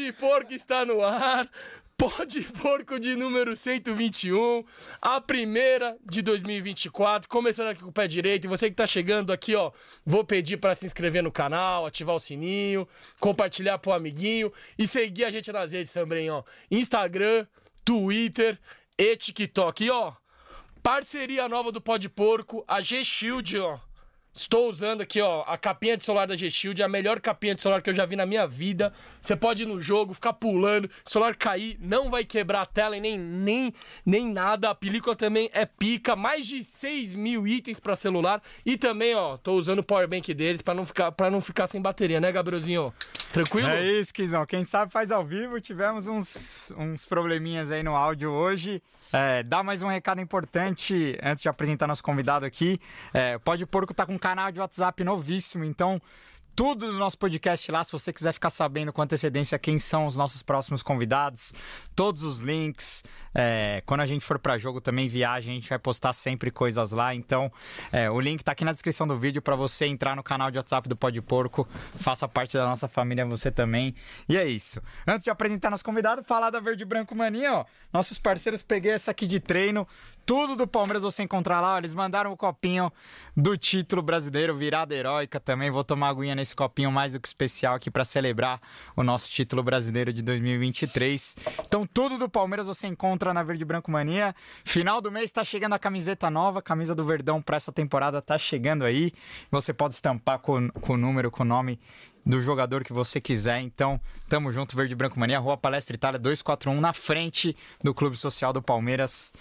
Pode Porco está no ar. Pode Porco de número 121, a primeira de 2024, começando aqui com o pé direito. E você que tá chegando aqui, ó, vou pedir para se inscrever no canal, ativar o sininho, compartilhar pro amiguinho e seguir a gente nas redes também, ó. Instagram, Twitter e TikTok. E ó, parceria nova do Pode Porco, a G-Shield, ó. Estou usando aqui, ó, a capinha de celular da G-Shield, a melhor capinha de celular que eu já vi na minha vida. Você pode ir no jogo, ficar pulando, celular cair, não vai quebrar a tela e nem, nem, nem nada. A película também é pica, mais de 6 mil itens para celular. E também, ó, tô usando o powerbank deles para não ficar não ficar sem bateria, né, Gabrielzinho? Tranquilo? É isso, Kizão. Quem sabe faz ao vivo. Tivemos uns, uns probleminhas aí no áudio hoje. É, dá mais um recado importante antes de apresentar nosso convidado aqui. É, Pode Porco tá com um canal de WhatsApp novíssimo, então tudo do nosso podcast lá, se você quiser ficar sabendo com antecedência quem são os nossos próximos convidados, todos os links. É, quando a gente for para jogo também, viagem, a gente vai postar sempre coisas lá. Então, é, o link tá aqui na descrição do vídeo para você entrar no canal de WhatsApp do Pode Porco. Faça parte da nossa família, você também. E é isso. Antes de apresentar nosso convidado, falar da Verde Branco Mania, ó. Nossos parceiros, peguei essa aqui de treino. Tudo do Palmeiras você encontrar lá. Ó, eles mandaram o copinho do título brasileiro, virada heróica também. Vou tomar aguinha nesse copinho mais do que especial aqui para celebrar o nosso título brasileiro de 2023. Então, tudo do Palmeiras você encontra na Verde Branco Mania. Final do mês está chegando a camiseta nova, camisa do Verdão para essa temporada tá chegando aí. Você pode estampar com, com o número, com o nome do jogador que você quiser. Então, tamo junto, Verde Branco Mania, Rua Palestra Itália 241, na frente do Clube Social do Palmeiras.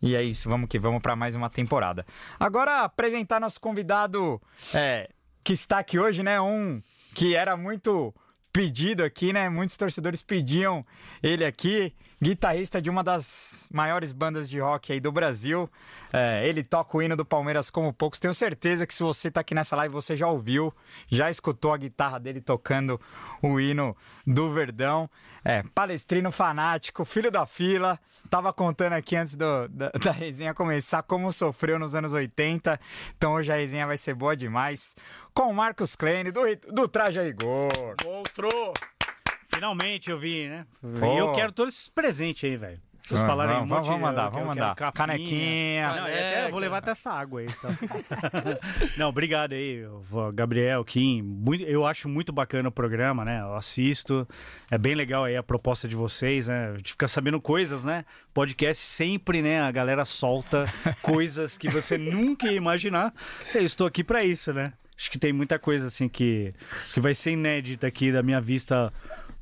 E é isso, vamos que vamos para mais uma temporada. Agora, apresentar nosso convidado é, que está aqui hoje, né? Um que era muito pedido aqui, né? Muitos torcedores pediam ele aqui, guitarrista de uma das maiores bandas de rock aí do Brasil. É, ele toca o hino do Palmeiras como poucos. Tenho certeza que se você tá aqui nessa live, você já ouviu, já escutou a guitarra dele tocando o hino do Verdão. É, palestrino fanático, filho da fila. Tava contando aqui antes do, da, da resenha começar como sofreu nos anos 80. Então hoje a resenha vai ser boa demais. Com o Marcos Kleine, do, do Traje Igor. Monstro! Finalmente eu vi, né? E eu quero todos esses presentes aí, velho. Vocês Ah, falarem vamos, um monte, vamos mandar, eu vamos eu mandar. capinha. Canequinha. Não, eu até vou levar até essa água aí. então. Não, obrigado aí, Gabriel, Kim. Muito, eu acho muito bacana o programa, né? Eu assisto. É bem legal aí a proposta de vocês, né? A gente fica sabendo coisas, né? Podcast sempre, né? A galera solta coisas que você nunca ia imaginar. Eu estou aqui para isso, né? Acho que tem muita coisa assim que, que vai ser inédita aqui da minha vista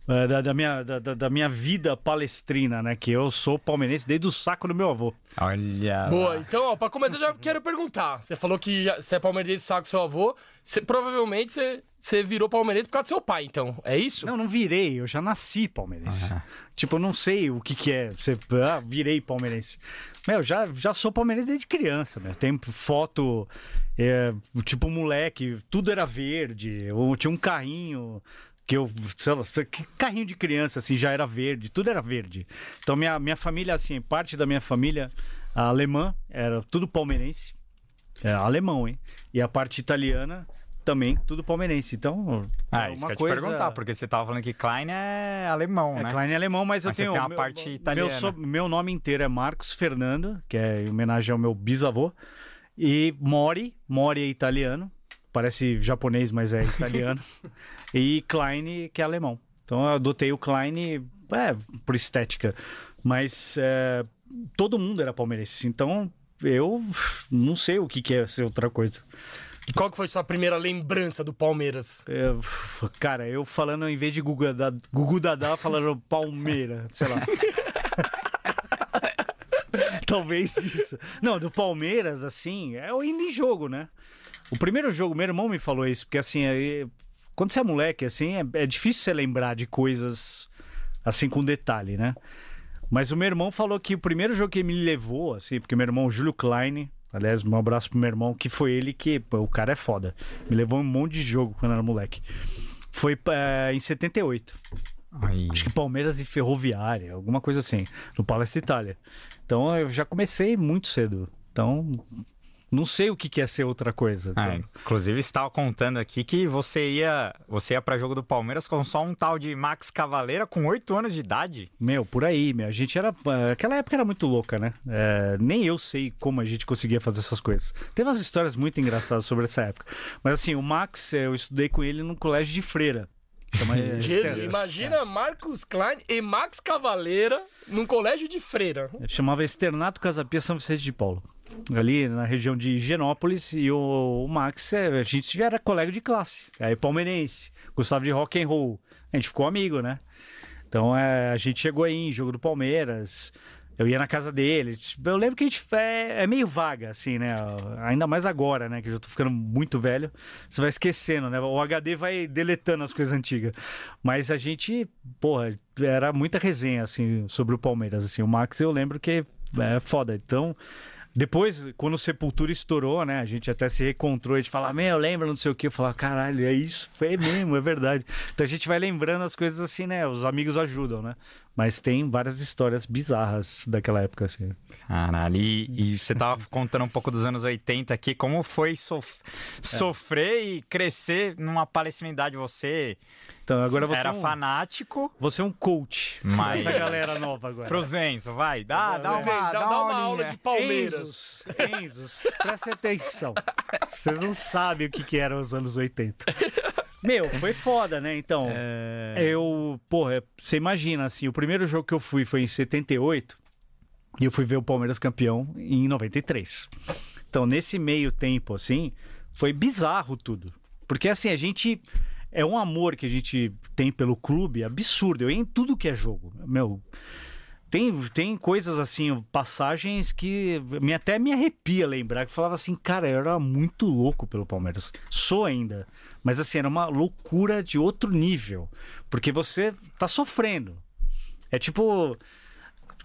da, da minha, da, da- minha vida palestrina, né? Que eu sou palmeirense desde o saco do meu avô. Olha. Boa, lá. então, ó, pra começar, eu já quero perguntar. Você falou que já- você é palmeirense do saco do seu avô. Você, provavelmente você, você virou palmeirense por causa do seu pai, então. É isso? Não, não virei, eu já nasci palmeirense. Ah. Tipo, eu não sei o que que é. Você, ah, virei palmeirense. Meu, já, já sou palmeirense desde criança, né? Tem foto, é, tipo, moleque, tudo era verde. Eu tinha um carrinho que eu, sei lá, que carrinho de criança, assim, já era verde, tudo era verde. Então, minha, minha família, assim, parte da minha família alemã era tudo palmeirense. É, alemão, hein? E a parte italiana também, tudo palmeirense. Então, Ah, é isso uma que eu coisa... te perguntar, porque você tava falando que Klein é alemão, É, né? Klein é alemão, mas, eu Mas você tenho... tem uma meu- parte meu italiana. so- Meu, nome inteiro é Marcos Fernando, que é em homenagem ao meu bisavô. E Mori, Mori é italiano. Parece japonês, mas é italiano. e Klein, que é alemão. Então eu adotei o Klein, é, por estética. Mas é, todo mundo era palmeirense. Então eu não sei o que, que é ser outra coisa. E qual que foi sua primeira lembrança do Palmeiras? Cara, eu falando em vez de Gugu Dadá, Gugu Dadá falando Palmeira, sei lá. Talvez isso. Não, do Palmeiras, assim, é o indo em jogo, né? O primeiro jogo, meu irmão me falou isso, porque assim, é- quando você é moleque, assim, é, é difícil você lembrar de coisas assim com detalhe, né? Mas o meu irmão falou que o primeiro jogo que ele me levou, assim, porque meu irmão, Júlio Klein, aliás, um abraço pro meu irmão, que foi ele que, pô, o cara é foda. Me levou um monte de jogo quando era moleque. Foi eh, em 78. Aí. Acho que Palmeiras e Ferroviária, alguma coisa assim, no Palestra Itália. Então eu já comecei muito cedo. Então, não sei o que que é ser outra coisa. Ah, inclusive, estava contando aqui que você ia, você ia para jogo do Palmeiras com só um tal de Max Cavaleira com 8 anos de idade. Meu, por aí, meu. A gente era. Aquela época era muito louca, né? É, nem eu sei como a gente conseguia fazer essas coisas. Tem umas histórias muito engraçadas sobre essa época. Mas assim, o Max, eu estudei com ele no colégio de freira. Jesus, imagina Marcos Klein e Max Cavaleira num colégio de freira. Chamava Externato Casapia São Vicente de Paulo. Ali na região de Higienópolis. E o, o Max, é, a gente era colega de classe. Aí palmeirense. Gostava de rock and roll. A gente ficou amigo, né? Então é, a gente chegou aí em jogo do Palmeiras. Eu ia na casa dele. Eu lembro que a gente é, é meio vaga, assim, né? Ainda mais agora, né? Que eu já tô ficando muito velho. Você vai esquecendo, né? O HD vai deletando as coisas antigas. Mas a gente, porra, era muita resenha, assim, sobre o Palmeiras. Assim, o Max eu lembro que é foda. Então. Depois, quando o Sepultura estourou, né? A gente até se recontrou, a gente fala, meu, lembra, não sei o que. Eu falava, caralho, é isso, foi mesmo, é verdade. Então a gente vai lembrando as coisas assim, né? Os amigos ajudam, né? Mas tem várias histórias bizarras daquela época, assim. Caralho, e, e você tava contando um pouco dos anos 80 aqui, como foi sof- sofrer e crescer numa palestrinidade? Você Então agora você era é um, fanático, você é um coach. Mas- Essa galera nova agora. pro Zenzo, vai, dá, dá uma, Zen, dá, dá dá uma, uma aula de Palmeiras. Enzos, Enzos, prestem atenção. Vocês não sabem o que, que eram os anos 80. Meu, foi foda, né? Então, É, eu, porra, você imagina, assim, o primeiro jogo que eu fui foi em 78 e eu fui ver o Palmeiras campeão em 93. Então, nesse meio tempo, assim, foi bizarro tudo. Porque, assim, a gente. É um amor que a gente tem pelo clube absurdo. Eu ia em tudo que é jogo. Meu. Tem, tem coisas assim, passagens que me, até me arrepia lembrar, que falava assim, cara, eu era muito louco pelo Palmeiras. Sou ainda. Mas assim, era uma loucura de outro nível. Porque você tá sofrendo. É tipo.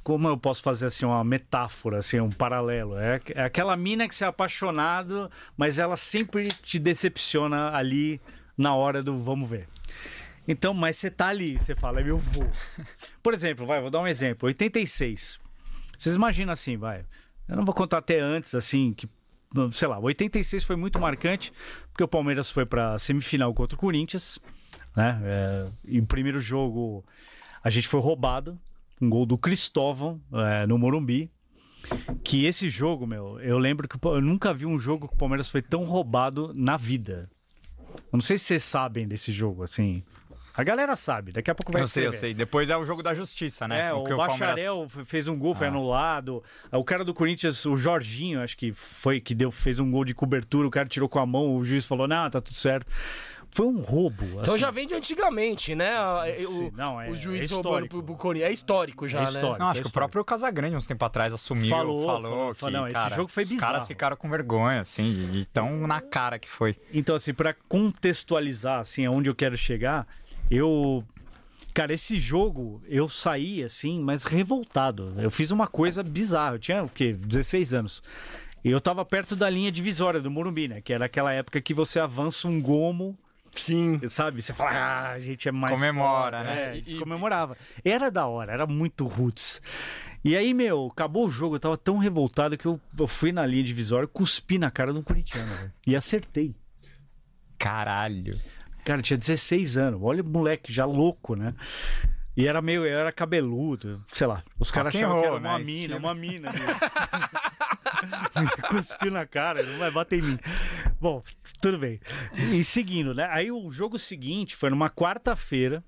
Como eu posso fazer assim uma metáfora, assim, um paralelo? É, é aquela mina que você é apaixonado, mas ela sempre te decepciona ali na hora do vamos ver. Então, mas você tá ali, você fala, eu vou. Por exemplo, vai, vou dar um exemplo. 86. Vocês imaginam assim, vai. Eu não vou contar até antes, assim, que, sei lá, 86 foi muito marcante, porque o Palmeiras foi pra semifinal contra o Corinthians, né? É, e o primeiro jogo a gente foi roubado, um gol do Cristóvão é, no Morumbi. Que esse jogo, meu, eu lembro que eu nunca vi um jogo que o Palmeiras foi tão roubado na vida. Eu não sei se vocês sabem desse jogo, assim. A galera sabe, daqui a pouco vai eu sei, eu sei. Depois é o jogo da justiça, né? É, o, que Bacharel f- fez um gol, foi Ah. anulado. O cara do Corinthians, o Jorginho, acho que foi que deu, fez um gol de cobertura, o cara tirou com a mão, o juiz falou: "Não, tá tudo certo". Foi um roubo. Então assim. já vem de antigamente, né? O, não, é- o juiz é roubando histórico. pro, pro Corinthians. É histórico já, É né? histórico. Não, acho que o próprio Casagrande, uns tempos atrás, assumiu, Falou, falou, falou, que, falou, não, esse cara, jogo foi Os bizarro. caras ficaram com vergonha, assim, de, de tão na cara que foi. Então, assim, pra contextualizar, assim, aonde eu quero chegar, eu. Cara, esse jogo eu saí, assim, mas revoltado. Eu fiz uma coisa bizarra. Eu tinha, o quê? 16 anos. E eu tava perto da linha divisória do Morumbi, né? Que era aquela época que você avança um gomo, Sim. sabe? Você fala, ah, a gente é mais. Comemora, foda. né? É, a gente E- comemorava. Era da hora, era muito roots. E aí, meu, acabou o jogo, eu tava tão revoltado que eu, eu fui na linha divisória, cuspi na cara de um corintiano, velho. E acertei. Caralho. Cara, tinha 16 anos. Olha o moleque já louco, né? E era meio, eu era cabeludo, sei lá. Os caras achavam que era roll, uma né? mina, uma mina. Cuspiu na cara, não vai bater em mim. Bom, tudo bem. E seguindo, né? Aí o jogo seguinte foi numa quarta-feira.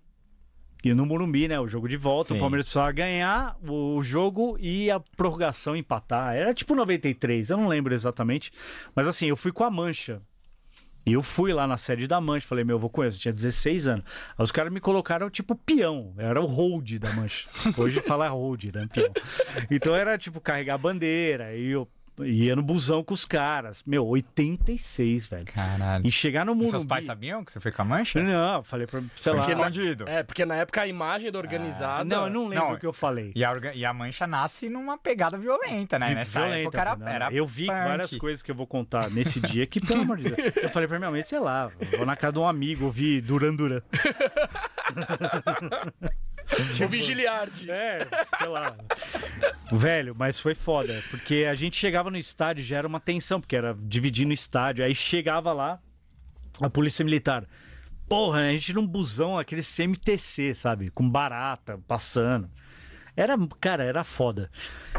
E no Morumbi, né? O jogo de volta, Sim. o Palmeiras precisava ganhar o jogo e a prorrogação empatar. Era tipo 93, eu não lembro exatamente. Mas assim, eu fui com a mancha. E eu fui lá na sede da Mancha, falei, meu, eu vou com eles, eu tinha 16 anos. Aí os caras me colocaram tipo peão, era o hold da Mancha. Hoje fala hold, né, peão. Então era tipo carregar bandeira, e eu ia no busão com os caras. Meu, 86, velho. Caralho. E chegar no E Morumbi... seus pais sabiam que você foi com a mancha? Não, eu falei pra, sei lá... Porque na- Escondido. É, porque na época a imagem da organizada. Não, eu não lembro Não, o que eu falei. E a, orga- e a mancha nasce numa pegada violenta, né? Nessa Violenta, época era, não. era Eu vi punk. várias coisas que eu vou contar nesse dia que, pelo amor de Deus. Eu falei pra minha mãe, sei lá, vou na casa de um amigo ouvir Duran Duran. O Vigiliardi. É, sei lá. Velho, mas foi foda. Porque a gente chegava no estádio, já era uma tensão, porque era dividindo o estádio. Aí chegava lá, a polícia militar. Porra, a gente num busão, aquele CMTC, sabe? Com barata passando. Era, cara, era foda.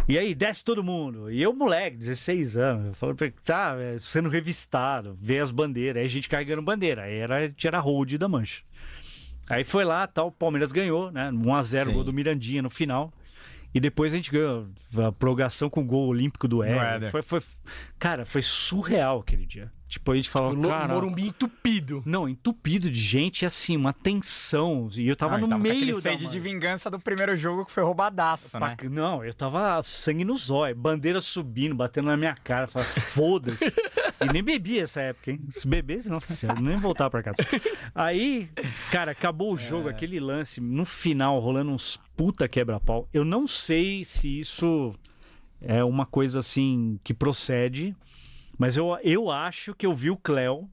E aí, desce todo mundo. E eu, moleque, 16 anos, falando pra tá, é, sendo revistado, ver as bandeiras. Aí a gente carregando bandeira. Aí era, era hold da mancha. Aí foi lá, tal, o Palmeiras ganhou, né? 1x0 Sim. gol do Mirandinha no final. E depois a gente ganhou a prorrogação com o gol olímpico do. Éder. Foi, foi, cara, foi surreal aquele dia. Tipo, a gente falou, Lo- cara... Morumbi entupido. Não, entupido de gente, e assim, uma tensão. E eu tava Não, no tava meio da... sede de vingança do primeiro jogo que foi roubadaço, né? Não, eu tava sangue no zóio, bandeira subindo, batendo na minha cara. Falei, foda-se. e nem bebi essa época, hein? Se bebesse, nossa senhora, nem voltar pra casa. Aí, cara, acabou o jogo, aquele lance, no final, rolando uns puta quebra-pau. Eu não sei se isso é uma coisa assim que procede, mas eu, eu acho que eu vi o Cléo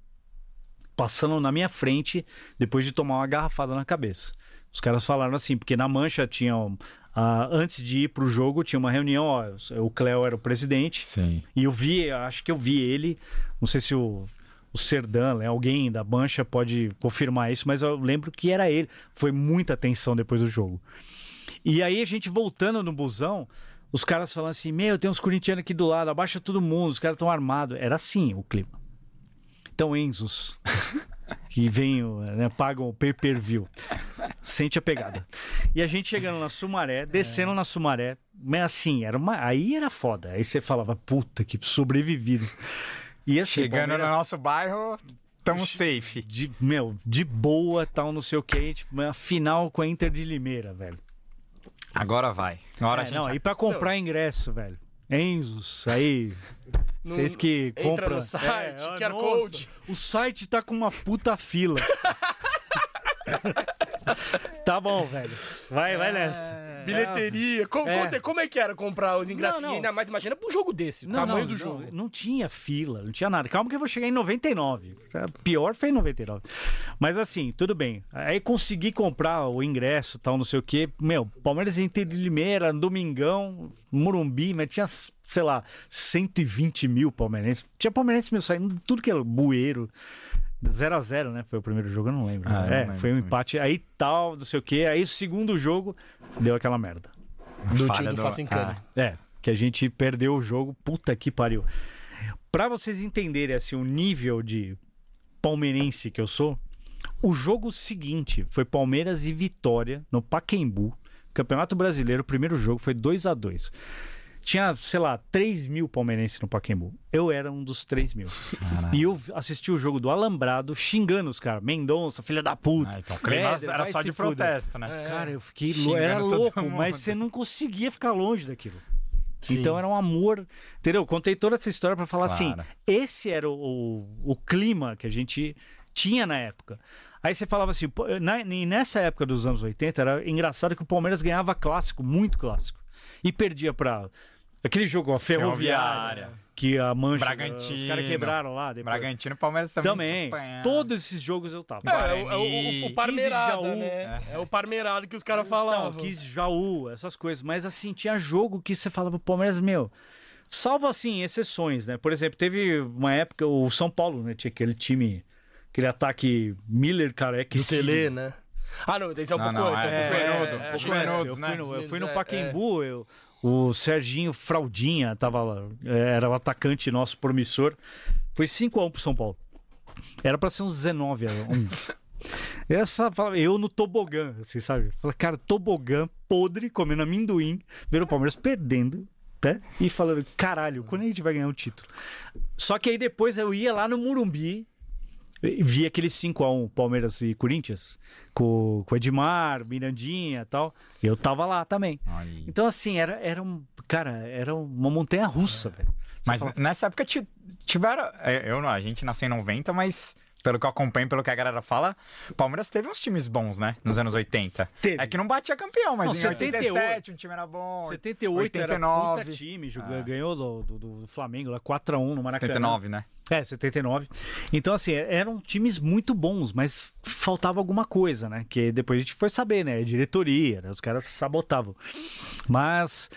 passando na minha frente depois de tomar uma garrafada na cabeça. Os caras falaram assim, porque na mancha tinham. ah, antes de ir pro jogo, tinha uma reunião, ó, o Cléo era o presidente, Sim. e eu vi, acho que eu vi ele, não sei se o, o Serdan, né, alguém da mancha pode confirmar isso, mas eu lembro que era ele. Foi muita tensão depois do jogo. E aí a gente voltando no busão, os caras falando assim: Meu, tem uns corintianos aqui do lado, abaixa todo mundo, os caras estão armados. Era assim o clima. Então, Enzos, que vem, né, pagam o pay per view, sente a pegada. E a gente chegando na Sumaré, descendo na Sumaré, mas assim, era uma, aí era foda. Aí você falava, puta, que sobrevivido. E assim, Chegando no nosso bairro, tamo safe. de, meu, de boa, tal, não sei o que, tipo, uma final com a Inter de Limeira, velho. Agora vai. Agora a É, gente... não, e pra comprar ingresso, velho. Enzos, aí. Vocês que entra compram. no site, ah, QR nossa, Code. O site tá com uma puta fila. tá bom, velho. Vai, vai nessa. Bilheteria. Co- É. conta- como é que era comprar os ingressos? Não, não. E ainda mais, imagina pra um jogo desse, Não, tamanho do jogo. Não, tinha fila, não tinha nada. Calma que eu vou chegar em 99. Pior foi em 99. Mas assim, tudo bem. Aí consegui comprar o ingresso tal, não sei o quê. Meu, Palmeiras Inter de Limeira, Domingão, Morumbi, mas tinha, sei lá, 120 mil palmeirenses. Tinha palmeirense meu saindo, tudo que era bueiro. 0 a 0 né? Foi o primeiro jogo, eu não lembro. Ah, eu não é, lembro foi um também. empate. Aí tal, não sei o quê. Aí o segundo jogo deu aquela merda. Do tio do do-. Ah. É, que a gente perdeu o jogo, puta que pariu. Pra vocês entenderem assim o nível de palmeirense que eu sou, o jogo seguinte foi Palmeiras e Vitória no Pacaembu, Campeonato Brasileiro, o primeiro jogo foi 2 a 2 Tinha, sei lá, 3 mil palmeirenses no Pacaembu. Eu era um dos 3 mil. E eu assisti o jogo do Alambrado xingando os caras. Mendonça, filha da puta. Ah, então, Éder, era só se de protesto, né? Cara, eu fiquei louco. Era louco, mundo. mas você não conseguia ficar longe daquilo. Sim. Então era um amor. Entendeu? Contei toda essa história pra falar assim: Claro. esse era o, o, o clima que a gente tinha na época. Aí você falava assim, na, e nessa época dos anos 80, era engraçado que o Palmeiras ganhava clássico, muito clássico. E perdia pra. Aquele jogo, a Ferroviária, Ferroviária. que a mancha. Bragantino. Os caras quebraram lá. Depois. Bragantino e Palmeiras também. Também. Todos esses jogos eu tava. É, é, o- é o, o, parmeirada, 15 de Jaú. né? É. o parmeirado que os caras Então, falavam. quis Jaú, essas coisas. Mas assim, tinha jogo que você falava pro Palmeiras, meu. Salvo assim, exceções, né? Por exemplo, teve uma época, o São Paulo, né? Tinha aquele time, aquele ataque Miller, Careca e Do Cílio. Tele, né? Ah, não, esse é um Não, pouco não, antes. é, É, um pouco é, antes. é, É, é. Eu fui no, É, Pacaembu, eu, o Serginho Fraldinha tava lá, era o atacante nosso promissor. Foi 5x1 pro São Paulo. Era pra ser uns 19 a 1. Eu, falava- eu no tobogã, assim, sabe? Falei, cara, tobogã podre, comendo amendoim, vendo o Palmeiras perdendo, né? E falando, caralho, quando a gente vai ganhar o título? Só que aí depois eu ia lá no Murumbi, via aquele 5x1 Palmeiras e Corinthians, com, com o Edmar, Mirandinha e tal. Eu tava lá também. Aí. Então, assim, era, era um. Cara, era uma montanha russa, velho. Você Mas fala, nessa época ti- tiveram. é, Eu não, a gente nasceu em 90, mas pelo que eu acompanho, pelo que a galera fala, Palmeiras teve uns times bons, né? Nos anos 80. Teve. É que não batia campeão, mas Não, em 78, 87 um time era bom. 78 era 89. puta time, jogou- Ah. ganhou do, do, do Flamengo lá 4x1 no Maracanã. 79, né? É, 79. Então, assim, eram times muito bons, mas faltava alguma coisa, né? Que depois a gente foi saber, né? Diretoria, né? os caras sabotavam. Mas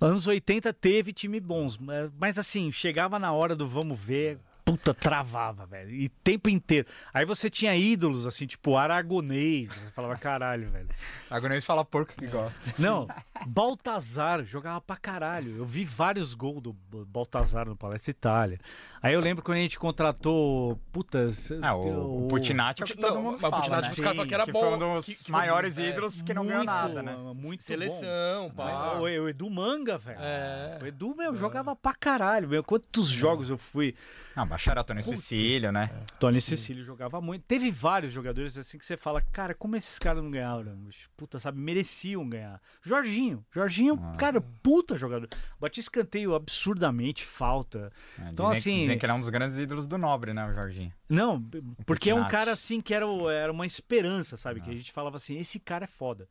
anos 80 teve time bons, mas assim, chegava na hora do vamos ver, puta, travava, velho. E tempo inteiro. Aí você tinha ídolos, assim, tipo Aragonês. Você falava, caralho, velho. Aragonês fala porco que gosta. Não, Baltazar jogava pra caralho. Eu vi vários gols do Baltazar no Palestra Itália. Aí eu lembro quando a gente contratou. Puta. Ah, o, o Putinati é o que todo mundo fala. O Putinati, né? os caras que era que bom. Foi um dos que, que maiores foi, ídolos porque não ganhou nada, né? Muito Seleção, bom. pá. O, o Edu Manga, velho. É. O Edu, meu, jogava pra caralho. Meu. Quantos jogos eu fui. Ah, bacharel Tony Cecílio, né? Tony Cecílio jogava muito. Teve vários jogadores assim que você fala, cara, como esses caras não ganharam? Puta, sabe, mereciam ganhar. Jorginho. Jorginho, ah. cara, puta jogador. Batia escanteio absurdamente, falta. É, então, dizem, assim. Dizem que ele é um dos grandes ídolos do Nobre, né, o Jorginho? Não, porque é um cara assim que era, era uma esperança, sabe? Ah. Que a gente falava assim, esse cara é foda.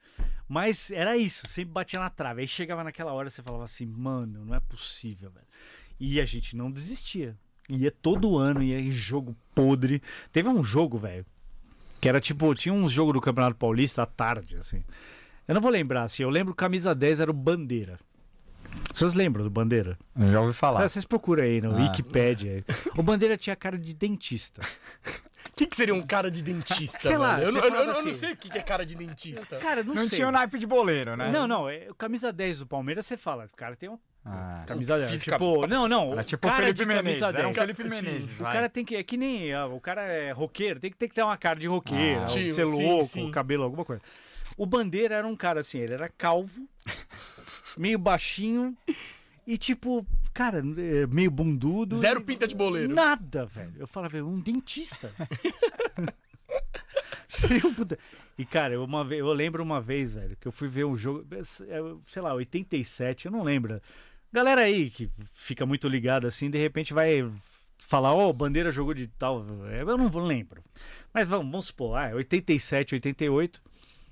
Mas era isso, sempre batia na trave. Aí chegava naquela hora você falava assim, mano, não é possível, velho. E a gente não desistia. Ia todo ano, ia em jogo podre. Teve um jogo, velho, que era tipo, tinha um jogo do Campeonato Paulista à tarde, assim. Eu não vou lembrar, assim, eu lembro camisa 10 era o Bandeira. Vocês lembram do Bandeira? Eu já ouvi falar. Ah, vocês procuram aí no ah. Wikipedia. O Bandeira tinha cara de dentista. O que, que, seria um cara de dentista? Sei lá, eu, eu, eu, assim. eu, não sei o que, é cara de dentista. Cara, não, não sei. tinha o naipe de boleiro, né? Não, não. É, camisa 10 do Palmeiras, você fala, o cara tem um ah, camisa dela. Tipo, não, não. Era tipo cara Felipe Menezes. Era um 10. Felipe Menezes. O cara tem que. É que nem. O cara é roqueiro, tem que, tem que ter uma cara de roqueiro, Ah. Tio, ser sim, louco, sim. cabelo, alguma coisa. O Bandeira era um cara assim, ele era calvo, meio baixinho e tipo, cara, é, meio bundudo. Zero e- pinta de boleiro. Nada, velho. Eu falava, um dentista. Seria um puta. E, cara, eu, uma vez, eu lembro uma vez, velho, que eu fui ver um jogo, é, sei lá, 87, eu não lembro. Galera aí que fica muito ligada assim, de repente vai falar, ó, Bandeira jogou de tal. Eu não vou- lembro. Mas vamos, vamos supor, ah, 87, 88.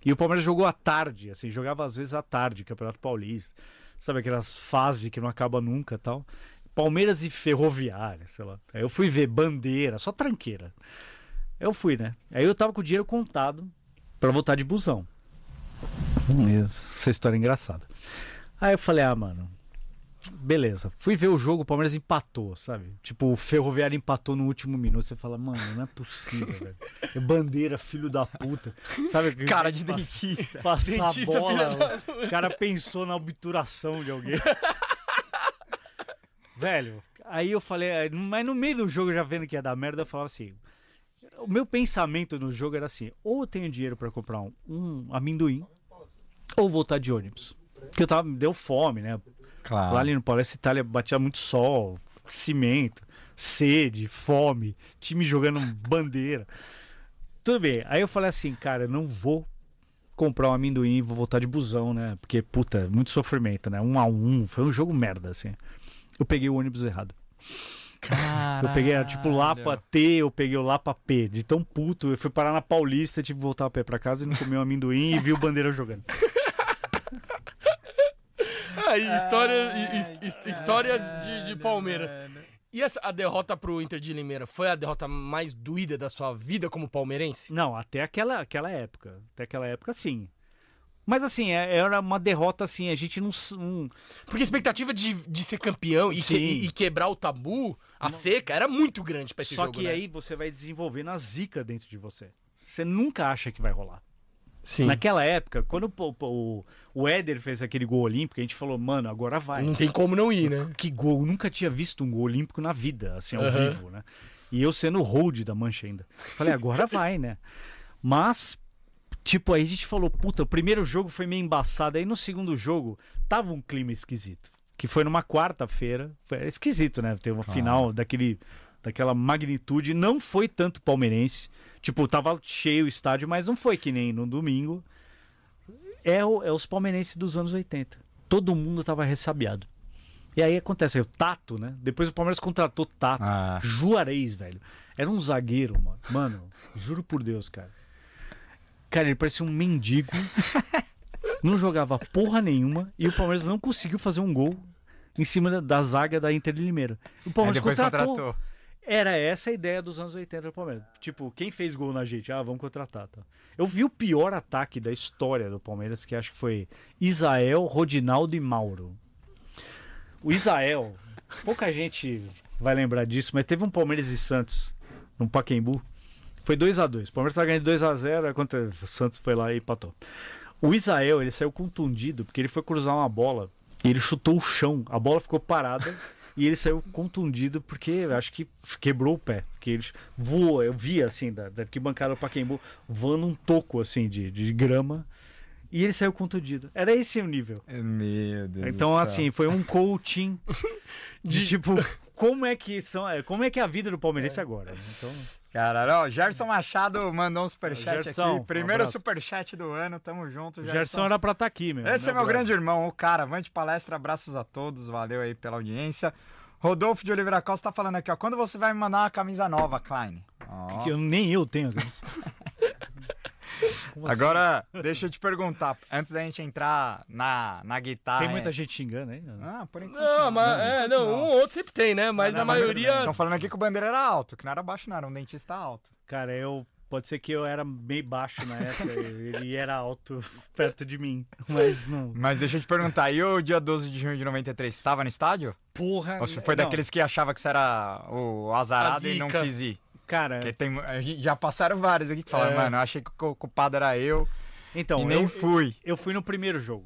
E o Palmeiras jogou à tarde, assim, jogava às vezes à tarde, Campeonato Paulista. Sabe aquelas fases que não acaba nunca tal. Palmeiras e Ferroviária, sei lá. Aí eu fui ver Bandeira, só tranqueira. Eu fui, né? Aí eu tava com o dinheiro contado pra voltar de busão. Essa história é engraçada. Aí eu falei, ah, mano, beleza. Fui ver o jogo, o Palmeiras empatou, sabe? Tipo, o Ferroviário empatou no último minuto. Você fala, mano, não é possível, velho. É bandeira, filho da puta. Sabe? Cara de dentista. Passar Dentista, a bola. da O cara pensou na obturação de alguém. Velho, aí eu falei, mas no meio do jogo, já vendo que ia dar merda, eu falava assim. O meu pensamento no jogo era assim: ou eu tenho dinheiro pra comprar um, um amendoim, ou voltar de ônibus. Porque eu tava, me deu fome, né? Claro. Lá ali no Paulista Itália batia muito sol, cimento, sede, fome, time jogando bandeira. Tudo bem. Aí eu falei assim, cara, eu não vou comprar um amendoim e vou voltar de busão, né? Porque, puta, muito sofrimento, né? Um a um. Foi um jogo merda, assim. Eu peguei o ônibus errado. Eu peguei, tipo, Lapa T, eu peguei o Lapa P. De tão puto, eu fui parar na Paulista, tive que voltar a pé pra casa e não comi um amendoim e vi o Bandeira jogando. Aí, história, his- his- histórias de, de Palmeiras. E essa, a derrota pro Inter de Limeira foi a derrota mais doída da sua vida como palmeirense? Não, até aquela, aquela época. Até aquela época, sim. Mas assim, é- era uma derrota assim, a gente não. não- Porque a expectativa de, de ser campeão e, que- e- e quebrar o tabu, a seca, era muito grande pra esse Só jogo, que né? aí você vai desenvolvendo a zica dentro de você. Você nunca acha que vai rolar. Sim. Naquela época, quando o, o, o Éder fez aquele gol olímpico, a gente falou, mano, agora vai. Não tem como não ir, né? Que gol? Eu nunca tinha visto um gol olímpico na vida, assim, ao Aham. vivo, né? E eu sendo o hold da mancha ainda. Falei, agora vai, né? Mas, tipo, aí a gente falou, puta, o primeiro jogo foi meio embaçado. Aí no segundo jogo, tava um clima esquisito. Que foi numa quarta-feira. Foi esquisito, né? Ter uma final daquele, daquela magnitude. Não foi tanto palmeirense. Tipo, tava cheio o estádio, mas não foi que nem no domingo. É, o- é os palmeirenses dos anos 80. Todo mundo tava ressabiado. E aí acontece, o Tato, né? Depois o Palmeiras contratou Tato. Ah. Juarez, velho. Era um zagueiro, mano. Mano, juro por Deus, cara. Cara, ele parecia um mendigo. não jogava porra nenhuma. E o Palmeiras não conseguiu fazer um gol em cima da, da zaga da Inter de Limeira. O Palmeiras contratou. contratou. Era essa a ideia dos anos 80 do Palmeiras. Tipo, quem fez gol na gente? Ah, vamos contratar. Tá. Eu vi o pior ataque da história do Palmeiras, que acho que foi Isael, Rodinaldo e Mauro. O Isael, pouca gente vai lembrar disso, mas teve um Palmeiras e Santos no Paquembu. Foi 2 a 2 O Palmeiras estava ganhando 2 a 0 contra o Santos foi lá e empatou. O Isael, ele saiu contundido porque ele foi cruzar uma bola e ele chutou o chão. A bola ficou parada e ele saiu contundido porque acho que quebrou o pé. Porque ele voou, eu via assim, da, da arquibancada do Paquembu, voando um toco assim de, de grama. E ele saiu contundido. Era esse o nível. Meu Deus Então, assim, foi um coaching de tipo, como é que são, como é que é a vida do palmeirense agora. né? Então, Caralho, ó, Gerson Machado mandou um superchat Gerson, aqui. Primeiro um superchat do ano, tamo junto, Gerson. Gerson era pra estar aqui, meu. Esse é meu grande irmão, o cara. Avante palestra, abraços a todos, valeu aí pela audiência. Rodolfo de Oliveira Costa tá falando aqui, ó. Quando você vai me mandar uma camisa nova, Klein? Ó. Que eu, nem eu tenho. Como assim? Agora, deixa eu te perguntar, antes da gente entrar na, na guitarra. Tem muita gente xingando aí? Ah, por enquanto. Não, mas é, não, um ou outro sempre tem, né? Mas Não, a maioria. Estão falando aqui que o bandeira era alto, que não era baixo, não, era um dentista alto. Cara, eu. Pode ser que eu era meio baixo na época, ele era alto perto de mim, mas não. Mas deixa eu te perguntar, e o dia 12 de junho de 93, você estava no estádio? Porra! Ou você foi não. daqueles que achava que você era o azarado e não quis ir? Cara, Porque tem, já passaram vários aqui que falaram, É. mano, eu achei que o culpado era eu então, e nem eu, fui. eu fui no primeiro jogo.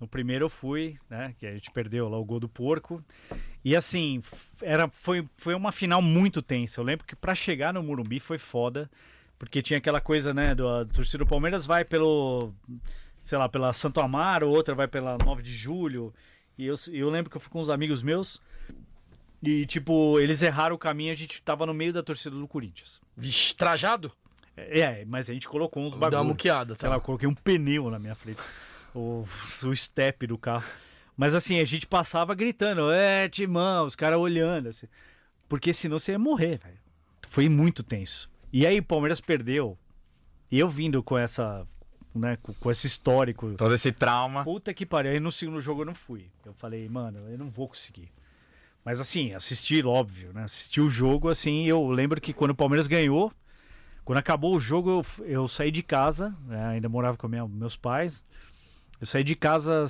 No primeiro eu fui, né? Que a gente perdeu lá o gol do porco. E assim, era, foi, foi uma final muito tensa. Eu lembro que pra chegar no Murumbi foi foda. Porque tinha aquela coisa, né? Do, torcida do Palmeiras vai pelo. Sei lá, pela Santo Amaro, outra vai pela 9 de julho. E eu, eu lembro que eu fui com uns amigos meus. E, tipo, eles erraram o caminho a gente tava no meio da torcida do Corinthians. Vixe, trajado? É, mas a gente colocou uns Dá uma bagulho. muqueada, Sei tá? lá, eu coloquei um pneu na minha frente. O, o step do carro. Mas assim, a gente passava gritando, é, Timão, os caras olhando. Assim, porque senão você ia morrer, velho. Foi muito tenso. E aí o Palmeiras perdeu. E eu vindo com essa. Né, com, com esse histórico. Todo esse trauma. Puta que pariu. Aí no segundo jogo eu não fui. Eu falei, mano, eu não vou conseguir. Mas assim, assisti, óbvio, né? Assisti o jogo, assim, eu lembro que quando o Palmeiras ganhou, quando acabou o jogo, eu, eu saí de casa, né, ainda morava com minha- meus pais. Eu saí de casa,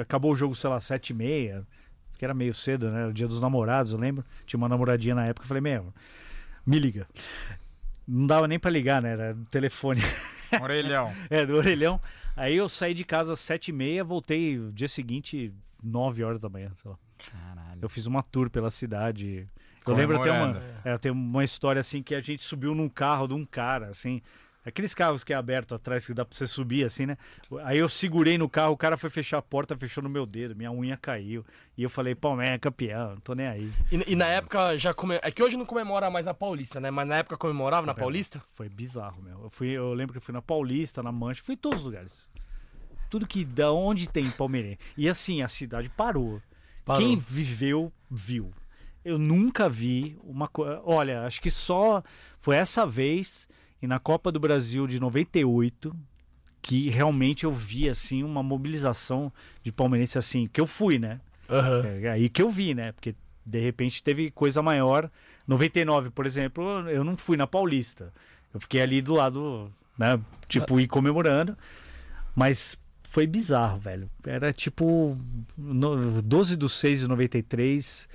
acabou o jogo, sei lá, sete e meia, que era meio cedo, né? O dia dos namorados, eu lembro. Tinha uma namoradinha na época, eu falei, meu, me liga. Não dava nem pra ligar, né? Era do telefone. Orelhão. É, do orelhão. Aí eu saí de casa às sete e meia, voltei o dia seguinte, nove horas da manhã, sei lá. Caralho. Eu fiz uma tour pela cidade. Eu lembro até uma, Comemorando. é, tem uma história assim que a gente subiu num carro de um cara, assim. Aqueles carros que é aberto atrás que dá pra você subir, assim, né? Aí eu segurei no carro, o cara foi fechar a porta, fechou no meu dedo, minha unha caiu. E eu falei, Palmeiras é campeão, não tô nem aí. E, e na época já come... É que hoje não comemora mais na Paulista, né? Mas na época comemorava na Paulista? Foi bizarro, meu. Eu, fui, eu lembro que eu fui na Paulista, na Mancha, fui em todos os lugares. Tudo que da onde tem palmeirense. E assim, a cidade parou. Parou. Quem viveu, viu. Eu nunca vi uma coisa. Olha, acho que só foi essa vez e na Copa do Brasil de 98 que realmente eu vi assim uma mobilização de palmeirense assim, que eu fui, né? Aham. É aí que eu vi, né? Porque de repente teve coisa maior. 99, por exemplo, eu não fui na Paulista. Eu fiquei ali do lado, né? Tipo, ir comemorando. Mas foi bizarro, velho. Era tipo. No, 12 do 6 de 93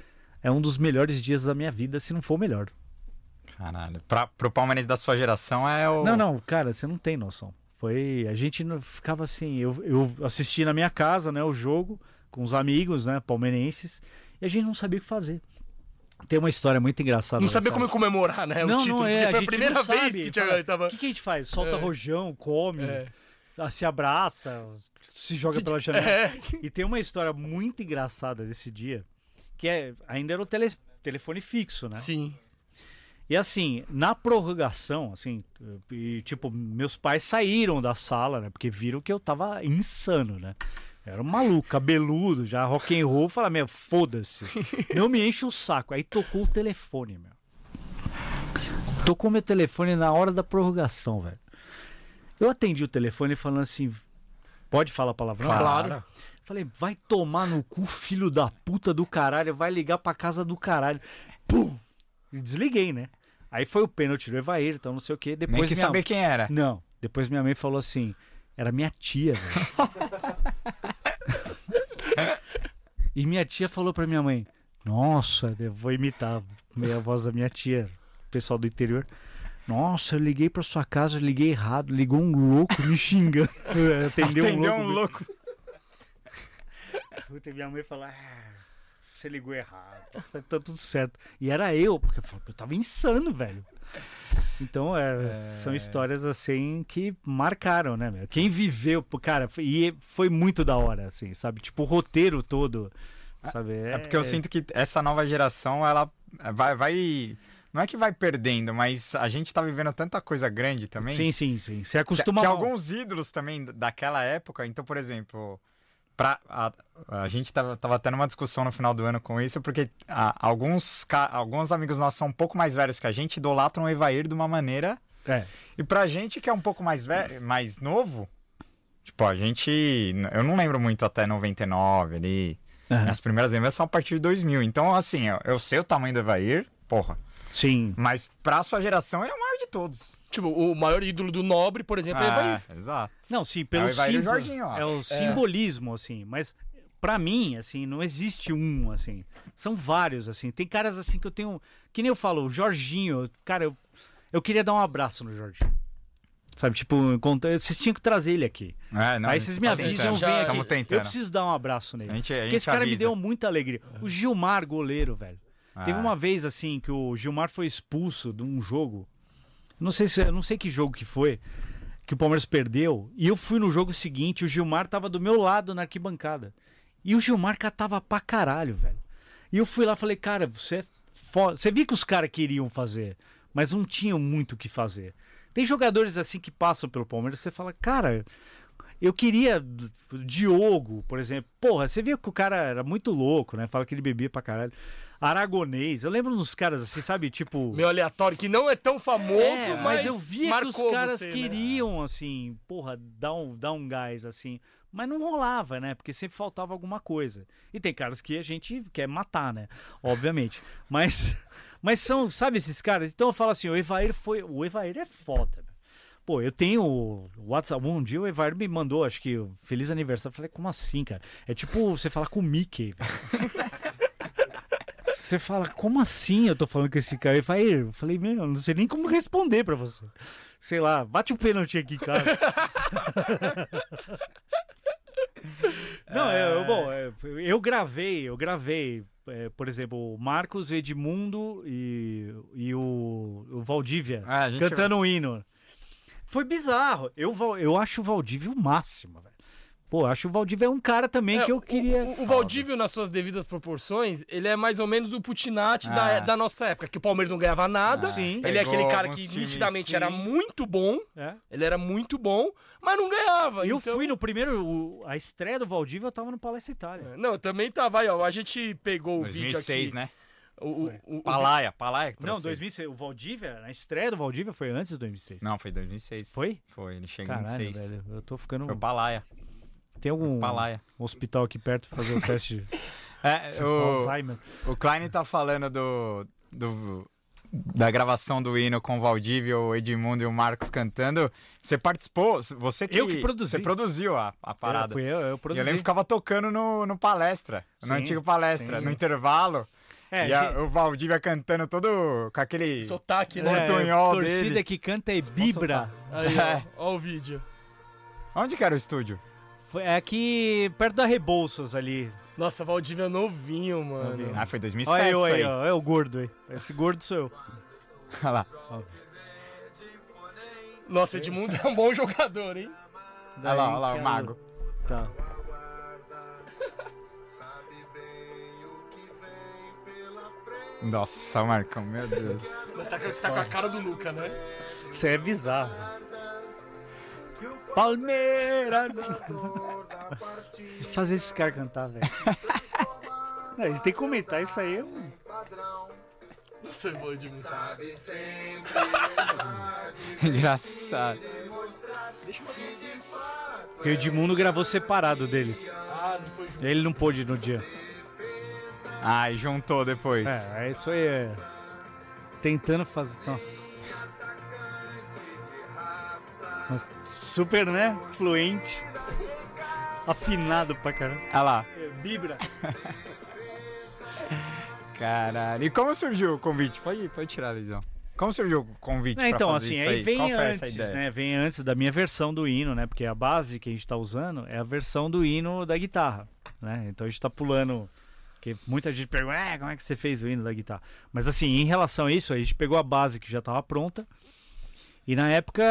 é um dos melhores dias da minha vida, se não for o melhor. Caralho. Pra, pro Palmeirense da sua geração é o. Não, não, cara, você não tem noção. Foi. A gente não- ficava assim. Eu, eu assisti na minha casa, né, o jogo, com os amigos, né, palmeirenses, e a gente não sabia o que fazer. Tem uma história muito engraçada. Não sabia como comemorar, né? Não, o título. não é, a foi a primeira não vez sabe. que tinha, tava. O que, que a gente faz? Solta É. rojão, come, É. se abraça, se joga pela janela. É. E tem uma história muito engraçada desse dia, que é, ainda era o tele- telefone fixo, né? Sim. E assim, na prorrogação, assim, e, tipo, meus pais saíram da sala, né? Porque viram que eu tava insano, né? Era um maluco, cabeludo, já rock and roll. Fala, meu, foda-se. Não me enche o saco. Aí tocou o telefone, meu. Tocou meu telefone na hora da prorrogação, velho. Eu atendi o telefone falando assim, pode falar palavrão? Claro. Falei, vai tomar no cu, filho da puta do caralho, vai ligar pra casa do caralho. Pum! Desliguei, né? Aí foi o pênalti do Evair, então não sei o quê. Depois Nem quis minha... saber quem era. Não. Depois minha mãe falou assim: era minha tia, e minha tia falou pra minha mãe: Nossa, eu vou imitar meio a voz da minha tia, pessoal do interior. Nossa, eu liguei pra sua casa, liguei errado, ligou um louco me xingando. Atendeu, Entendeu um um louco. louco. Puta, e minha mãe falou: ah, você ligou errado. Tá tudo certo. E era eu, porque eu, tava insano, velho. Então, é, são histórias assim que marcaram, né, meu? Quem viveu, cara, foi- e foi muito da hora, assim, sabe? Tipo, o roteiro todo, sabe? É porque eu sinto que essa nova geração, ela vai, vai. Não é que vai perdendo, mas a gente tá vivendo tanta coisa grande também. Sim, sim, sim. Você Que, acostuma que mal. alguns ídolos também daquela época. Então, por exemplo, pra, a, a gente tava, tava tendo uma discussão no final do ano com isso, porque ah, alguns, alguns amigos nossos são um pouco mais velhos que a gente, idolatram o Evair de uma maneira. É, E pra gente que é um pouco mais, ve- mais novo, tipo, a gente. Eu não lembro muito até 99 ali. Aham. As primeiras lembranças são a partir de 2000. Então, assim, eu, eu sei o tamanho do Evair, porra. Sim. Mas pra sua geração, ele é o maior de todos. Tipo, o maior ídolo do Nobre, por exemplo, é Evair. Ah, exato. Não, sim, pelo É o Jorginho, ó. É o simbolismo, assim, mas pra mim, assim, não existe um, assim. São vários, assim. Tem caras assim que eu tenho. Que nem eu falo, o Jorginho, cara, eu, eu queria dar um abraço no Jorginho. Sabe, tipo, vocês tinham que trazer ele aqui. É, não, Aí vocês me tá avisam, vem aqui. Eu preciso dar um abraço nele. A gente, a Porque gente esse cara me avisa. deu muita alegria. O Gilmar, goleiro, velho. Teve Ah. uma vez, assim, que o Gilmar foi expulso de um jogo. Não sei se não sei que jogo que foi. Que o Palmeiras perdeu. E eu fui no jogo seguinte, o Gilmar tava do meu lado na arquibancada. E o Gilmar catava pra caralho, velho. E eu fui lá e falei, cara, você é foda. Você viu que os caras queriam fazer, mas não tinham muito o que fazer. Tem jogadores assim que passam pelo Palmeiras, você fala, cara, eu queria Diogo, por exemplo. Porra, você viu que o cara era muito louco, né? Fala que ele bebia pra caralho. Aragonês. Eu lembro dos caras assim, sabe? Tipo. Meu aleatório, que não é tão famoso, É, mas, mas eu via que os caras você, né? queriam, assim, porra, dar um, dar um gás, assim. Mas não rolava, né? Porque sempre faltava alguma coisa. E tem caras que a gente quer matar, né? Obviamente. Mas, mas são, sabe esses caras? Então eu falo assim, o Evair foi. O Evair é foda, né? Pô, eu tenho o WhatsApp. Um dia o Evair me mandou, acho que feliz aniversário. Eu falei, como assim, cara? É tipo você falar com o Mickey. Você fala, como assim eu tô falando com esse cara? Ele fala, eu falei, meu, eu não sei nem como responder pra você. Sei lá, bate um pênalti aqui, cara. não, é, eu, bom, é, eu gravei, eu gravei, é, por exemplo, o Marcos, o Edmundo e, e o, o Valdívia Ah, cantando um hino. Foi bizarro. Eu, eu acho o Valdívia o máximo, velho. Pô, eu acho o Valdívia é um cara também É, que eu o- queria. O, o Valdívio, nas suas devidas proporções, ele é mais ou menos o Putinati da, Ah. da nossa época, que o Palmeiras não ganhava nada. Sim. Ele é aquele cara que nitidamente sim. era muito bom. É. Ele era muito bom, mas não ganhava. Eu então- fui no primeiro. o- a estreia do Valdívia, eu tava no Palestra Itália. Não, também tava aí, ó. A gente pegou o vídeo 2006, aqui. né? O, o, o- o- Palaia, Palaia que Não, trouxe ele. 2006. O Valdívia, a estreia do Valdívia foi antes de 2006. Não, foi 2006. Foi? Foi, ele chegou em Caralho, 2006. velho. Eu tô ficando. Foi o Palaia. Tem algum Palaia. hospital aqui perto pra fazer o teste de É, o, Alzheimer? o Klein tá falando do, do- da gravação do hino com o Valdívia, o Edmundo e o Marcos cantando. Você participou, você que... Eu que produzi. Você produziu a, a parada. É, fui eu, eu E eu produzi. lembro que ficava tocando no, no palestra, no Sim, antigo palestra, sim, no intervalo. É, e a- o Valdívia cantando todo com aquele. sotaque, né? é, torcida dele. que canta é Bibra. Aí, É. ó, ó o vídeo. Onde que era o estúdio? Foi é aqui perto da Rebouças ali. Novinho, Valdívia novinho, mano. Novinho. Ah, foi 2007 Olha eu isso aí, aí. ó. É o gordo aí. Esse gordo sou eu. Olha lá. Nossa, Edmundo é um bom jogador, hein? Olha lá, olha lá, o Daí, mago. Tá. Nossa, Marcão, meu Deus. Tá, com- tá com a cara do Luca, né? Isso é bizarro. Palmeira. Fazer esses caras cantar, velho. Não, Eles têm que comentar isso aí. é um- Nossa, é bom Edmundo. Engraçado. Porque o Edmundo gravou separado deles. Ah, não foi junto. Ele não pôde no dia. Ah, e juntou depois. É, é isso aí é. tentando fazer. Nossa. Super, né? Fluente. Afinado pra caramba. Olha lá. Vibra. Caralho. E como surgiu o convite? Pode, pode tirar a visão. Como surgiu o convite É, pra então, assim, aí aí? vem antes, né? Vem antes da minha versão do hino, né? Porque a base que a gente tá usando é a versão do hino da guitarra, né? Então a gente tá pulando. Porque muita gente pergunta, é, como é que você fez o hino da guitarra? Mas assim, em relação a isso, a gente pegou a base que já estava pronta. E na época,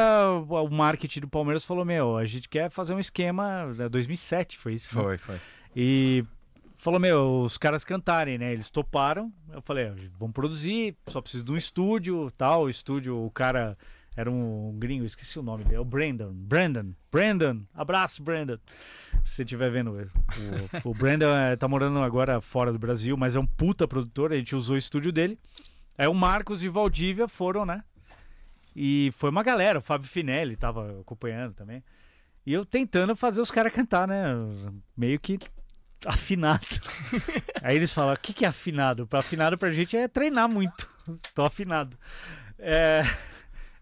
o marketing do Palmeiras falou: Meu, a gente quer fazer um esquema. né, 2007 foi isso? né? Foi, foi. E falou, meu, os caras cantarem, né? Eles toparam. Eu falei, "Ah, vamos produzir, só preciso de um estúdio, tal. O estúdio, o cara era um gringo, esqueci o nome dele, é o Brandon. Brandon, Brandon, abraço, Brandon. Se você estiver vendo, o, o Brandon eh, tá morando agora fora do Brasil, mas é um puta produtor, a gente usou o estúdio dele. Aí o Marcos e o Valdívia foram, né? E foi uma galera, o Fábio Finelli tava acompanhando também. E eu tentando fazer os caras cantar, né? Meio que afinado. Aí eles falam: o que, que é afinado? Pra afinado pra gente é treinar muito. Tô afinado. É,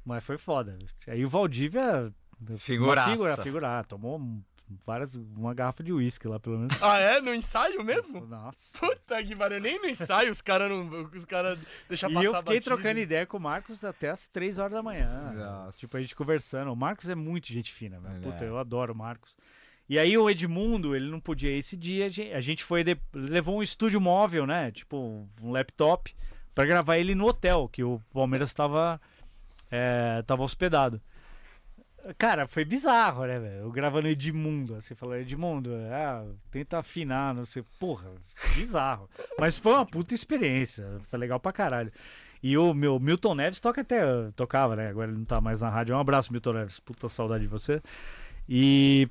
Mas foi foda. Aí o Valdívia. Figuraça. Figura, figura, tomou várias, uma garrafa de uísque lá, pelo menos. Ah, é? No ensaio mesmo? Nossa. Puta que pariu, nem no ensaio os caras não. Os caras deixam E passar eu fiquei batido. trocando ideia com o Marcos até as 3 horas da manhã. Nossa. Tipo, a gente conversando. O Marcos é muito gente fina, velho. Puta, é. eu adoro o Marcos. E aí o Edmundo, ele não podia ir esse dia. a gente- A gente foi. de- levou um estúdio móvel, né? Tipo, um laptop, pra gravar ele no hotel, que o Palmeiras tava, é, tava hospedado. Cara, foi bizarro, né, velho? Eu gravando Edmundo, assim, falando, Edmundo, ah, tenta afinar, não sei. Porra, bizarro. Mas foi uma puta experiência. Foi legal pra caralho. E o meu Milton Neves toca até, tocava, né? Agora ele não tá mais na rádio. Um abraço, Milton Neves. Puta saudade de você. E.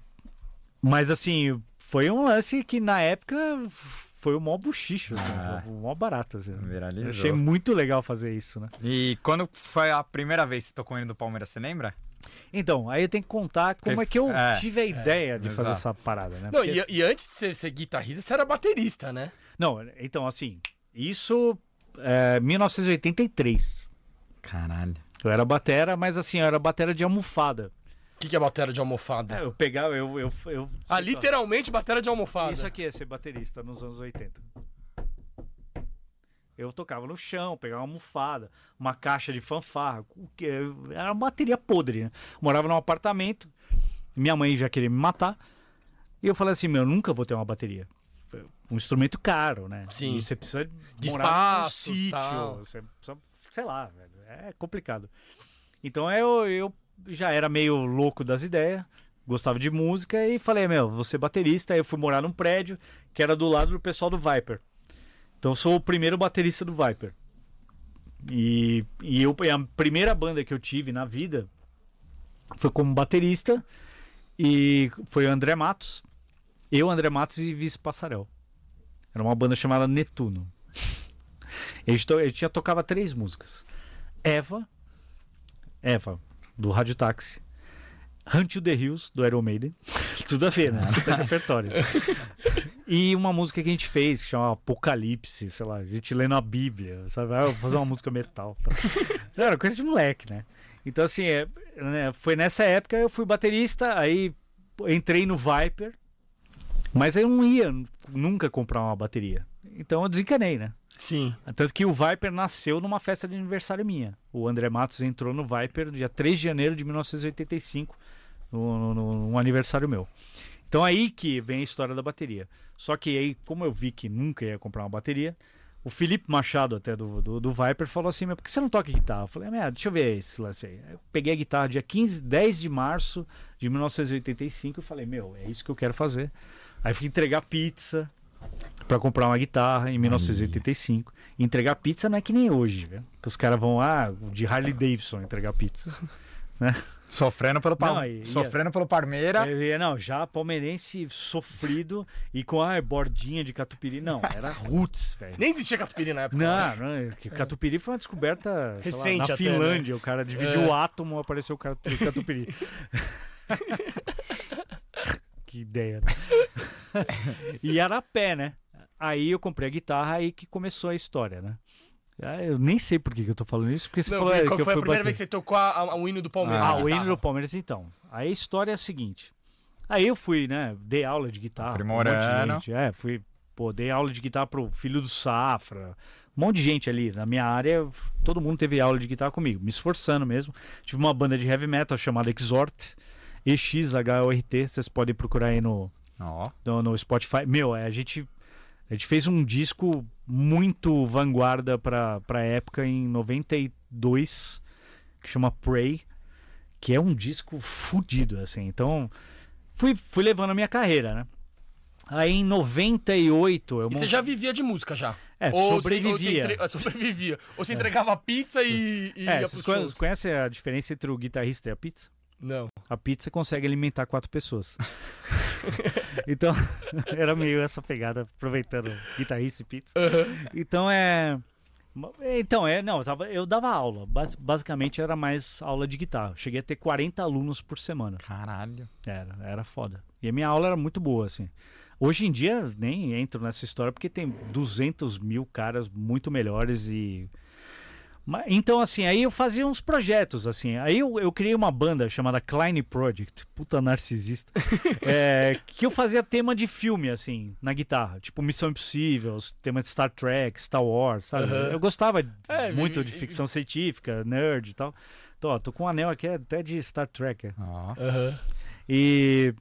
Mas assim, foi um lance que na época foi o maior buchicho, assim, Ah. o maior barato. Assim. Eu Viralizou. achei muito legal fazer isso, né? E quando foi a primeira vez que você tocou hino do Palmeiras, você lembra? Então, aí eu tenho que contar como é que eu É, tive a ideia de fazer exato. essa parada, né? Não, Porque- e, e antes de você ser guitarrista, você era baterista, né? Não, então assim, isso é 1983. Caralho. Eu era batera, mas assim, eu era batera de almofada. O que, que é batera de almofada? É, eu pegava, eu. eu, eu ah, literalmente batera de almofada. Isso aqui é ser baterista nos anos 80. Eu tocava no chão, pegava uma almofada, uma caixa de fanfarra. Era uma bateria podre, né? Morava num apartamento, minha mãe já queria me matar. E eu falei assim: meu, eu nunca vou ter uma bateria. Um instrumento caro, né? Sim. E você precisa De morar num espaço, sítio. tal. Você precisa, sei lá, velho. É complicado. Então eu, eu já era meio louco das ideias, gostava de música e falei, meu, vou ser baterista. Aí eu fui morar num prédio que era do lado do pessoal do Viper. Então sou o primeiro baterista do Viper. E, e eu, a primeira banda que eu tive na vida foi como baterista e foi o André Matos. Eu, André Matos e Vice Passarel. Era uma banda chamada Netuno. A gente, já tocava três músicas. Eva, Eva, do Rádio Táxi. Hunt the Hills, do Iron Maiden. Tudo a ver, né? Repertório. E uma música que a gente fez, que chama Apocalipse, sei lá, a gente lendo a Bíblia, sabe? Ah, eu vou fazer uma música metal. Tá? Era coisa de moleque, né? Então, assim, é, né, foi nessa época eu fui baterista, aí entrei no Viper, mas eu não ia nunca comprar uma bateria. Então eu desencanei, né? Sim. Tanto que o Viper nasceu numa festa de aniversário minha. O André Matos entrou no Viper no dia 3 de janeiro de 1985, no, no- no aniversário meu. Então aí que vem a história da bateria. Só que aí, como eu vi que nunca ia comprar uma bateria, o Felipe Machado, até do, do, do Viper, falou assim: Mas por que você não toca guitarra? Eu falei: "Ah, Deixa eu ver esse lance aí. Eu peguei a guitarra dia 15, 10 de março de 1985 e falei: Meu, é isso que eu quero fazer. Aí fui entregar pizza pra comprar uma guitarra em 1985. E entregar pizza não é que nem hoje, viu? Que os caras vão, ah, de Harley Davidson entregar pizza. Sofrendo pelo, Pal... Não, e- e- Sofrendo pelo Parmeira. Não, já palmeirense sofrido e com a bordinha de catupiry. Não, era roots, velho. Nem existia catupiry na época. Não, não, é que catupiry foi uma descoberta sei lá, Recente na até, Finlândia. O cara dividiu É. o átomo, apareceu o catu- o catupiry. que ideia, né? e era a pé, né? Aí eu comprei a guitarra aí que começou a história, né? Ah, eu nem sei por que, que eu tô falando isso, porque você Não, falou é, que eu foi a fui primeira bater. vez que você tocou a- a- o hino do Palmeiras? Ah, o hino do Palmeiras, então. Aí a história é a seguinte. Aí eu fui, né? Dei aula de guitarra. pra Um monte de gente. É, fui, pô, dei aula de guitarra pro filho do Safra. Um monte de gente ali. Na minha área, todo mundo teve aula de guitarra comigo, me esforçando mesmo. Tive uma banda de heavy metal chamada Exhort. EXHORT, vocês podem procurar aí no, Ó. no, no Spotify. Meu, é, a gente, a gente fez um disco muito vanguarda pra, pra época em 92, que chama Pray, que é um disco fudido, assim. Então, fui, fui levando a minha carreira, né? Aí em 98 eu E você já vivia de música já? É, Ou você- ou sobrevivia. entre- sobrevivia. Ou você entregava pizza e, e É, ia pros shows? conhecem a diferença entre o guitarrista e a pizza? Não. A pizza consegue alimentar quatro pessoas. então, era meio essa pegada, aproveitando guitarrista e pizza. Então é. Então, é, não, eu, tava, eu dava aula. Bas- basicamente era mais aula de guitarra. Cheguei a ter 40 alunos por semana. Caralho. Era, era foda. E a minha aula era muito boa, assim. Hoje em dia, nem entro nessa história porque tem 200 mil caras muito melhores e. Então, assim, aí eu fazia uns projetos, assim. Aí eu, eu criei uma banda chamada Klein Project, puta narcisista, é, que eu fazia tema de filme, assim, na guitarra. Tipo Missão Impossível, tema de Star Trek, Star Wars, sabe? Aham. Eu gostava É, muito de ficção científica, nerd e tal. Então, ó, tô com um anel aqui até de Star Trek. é. Aham. E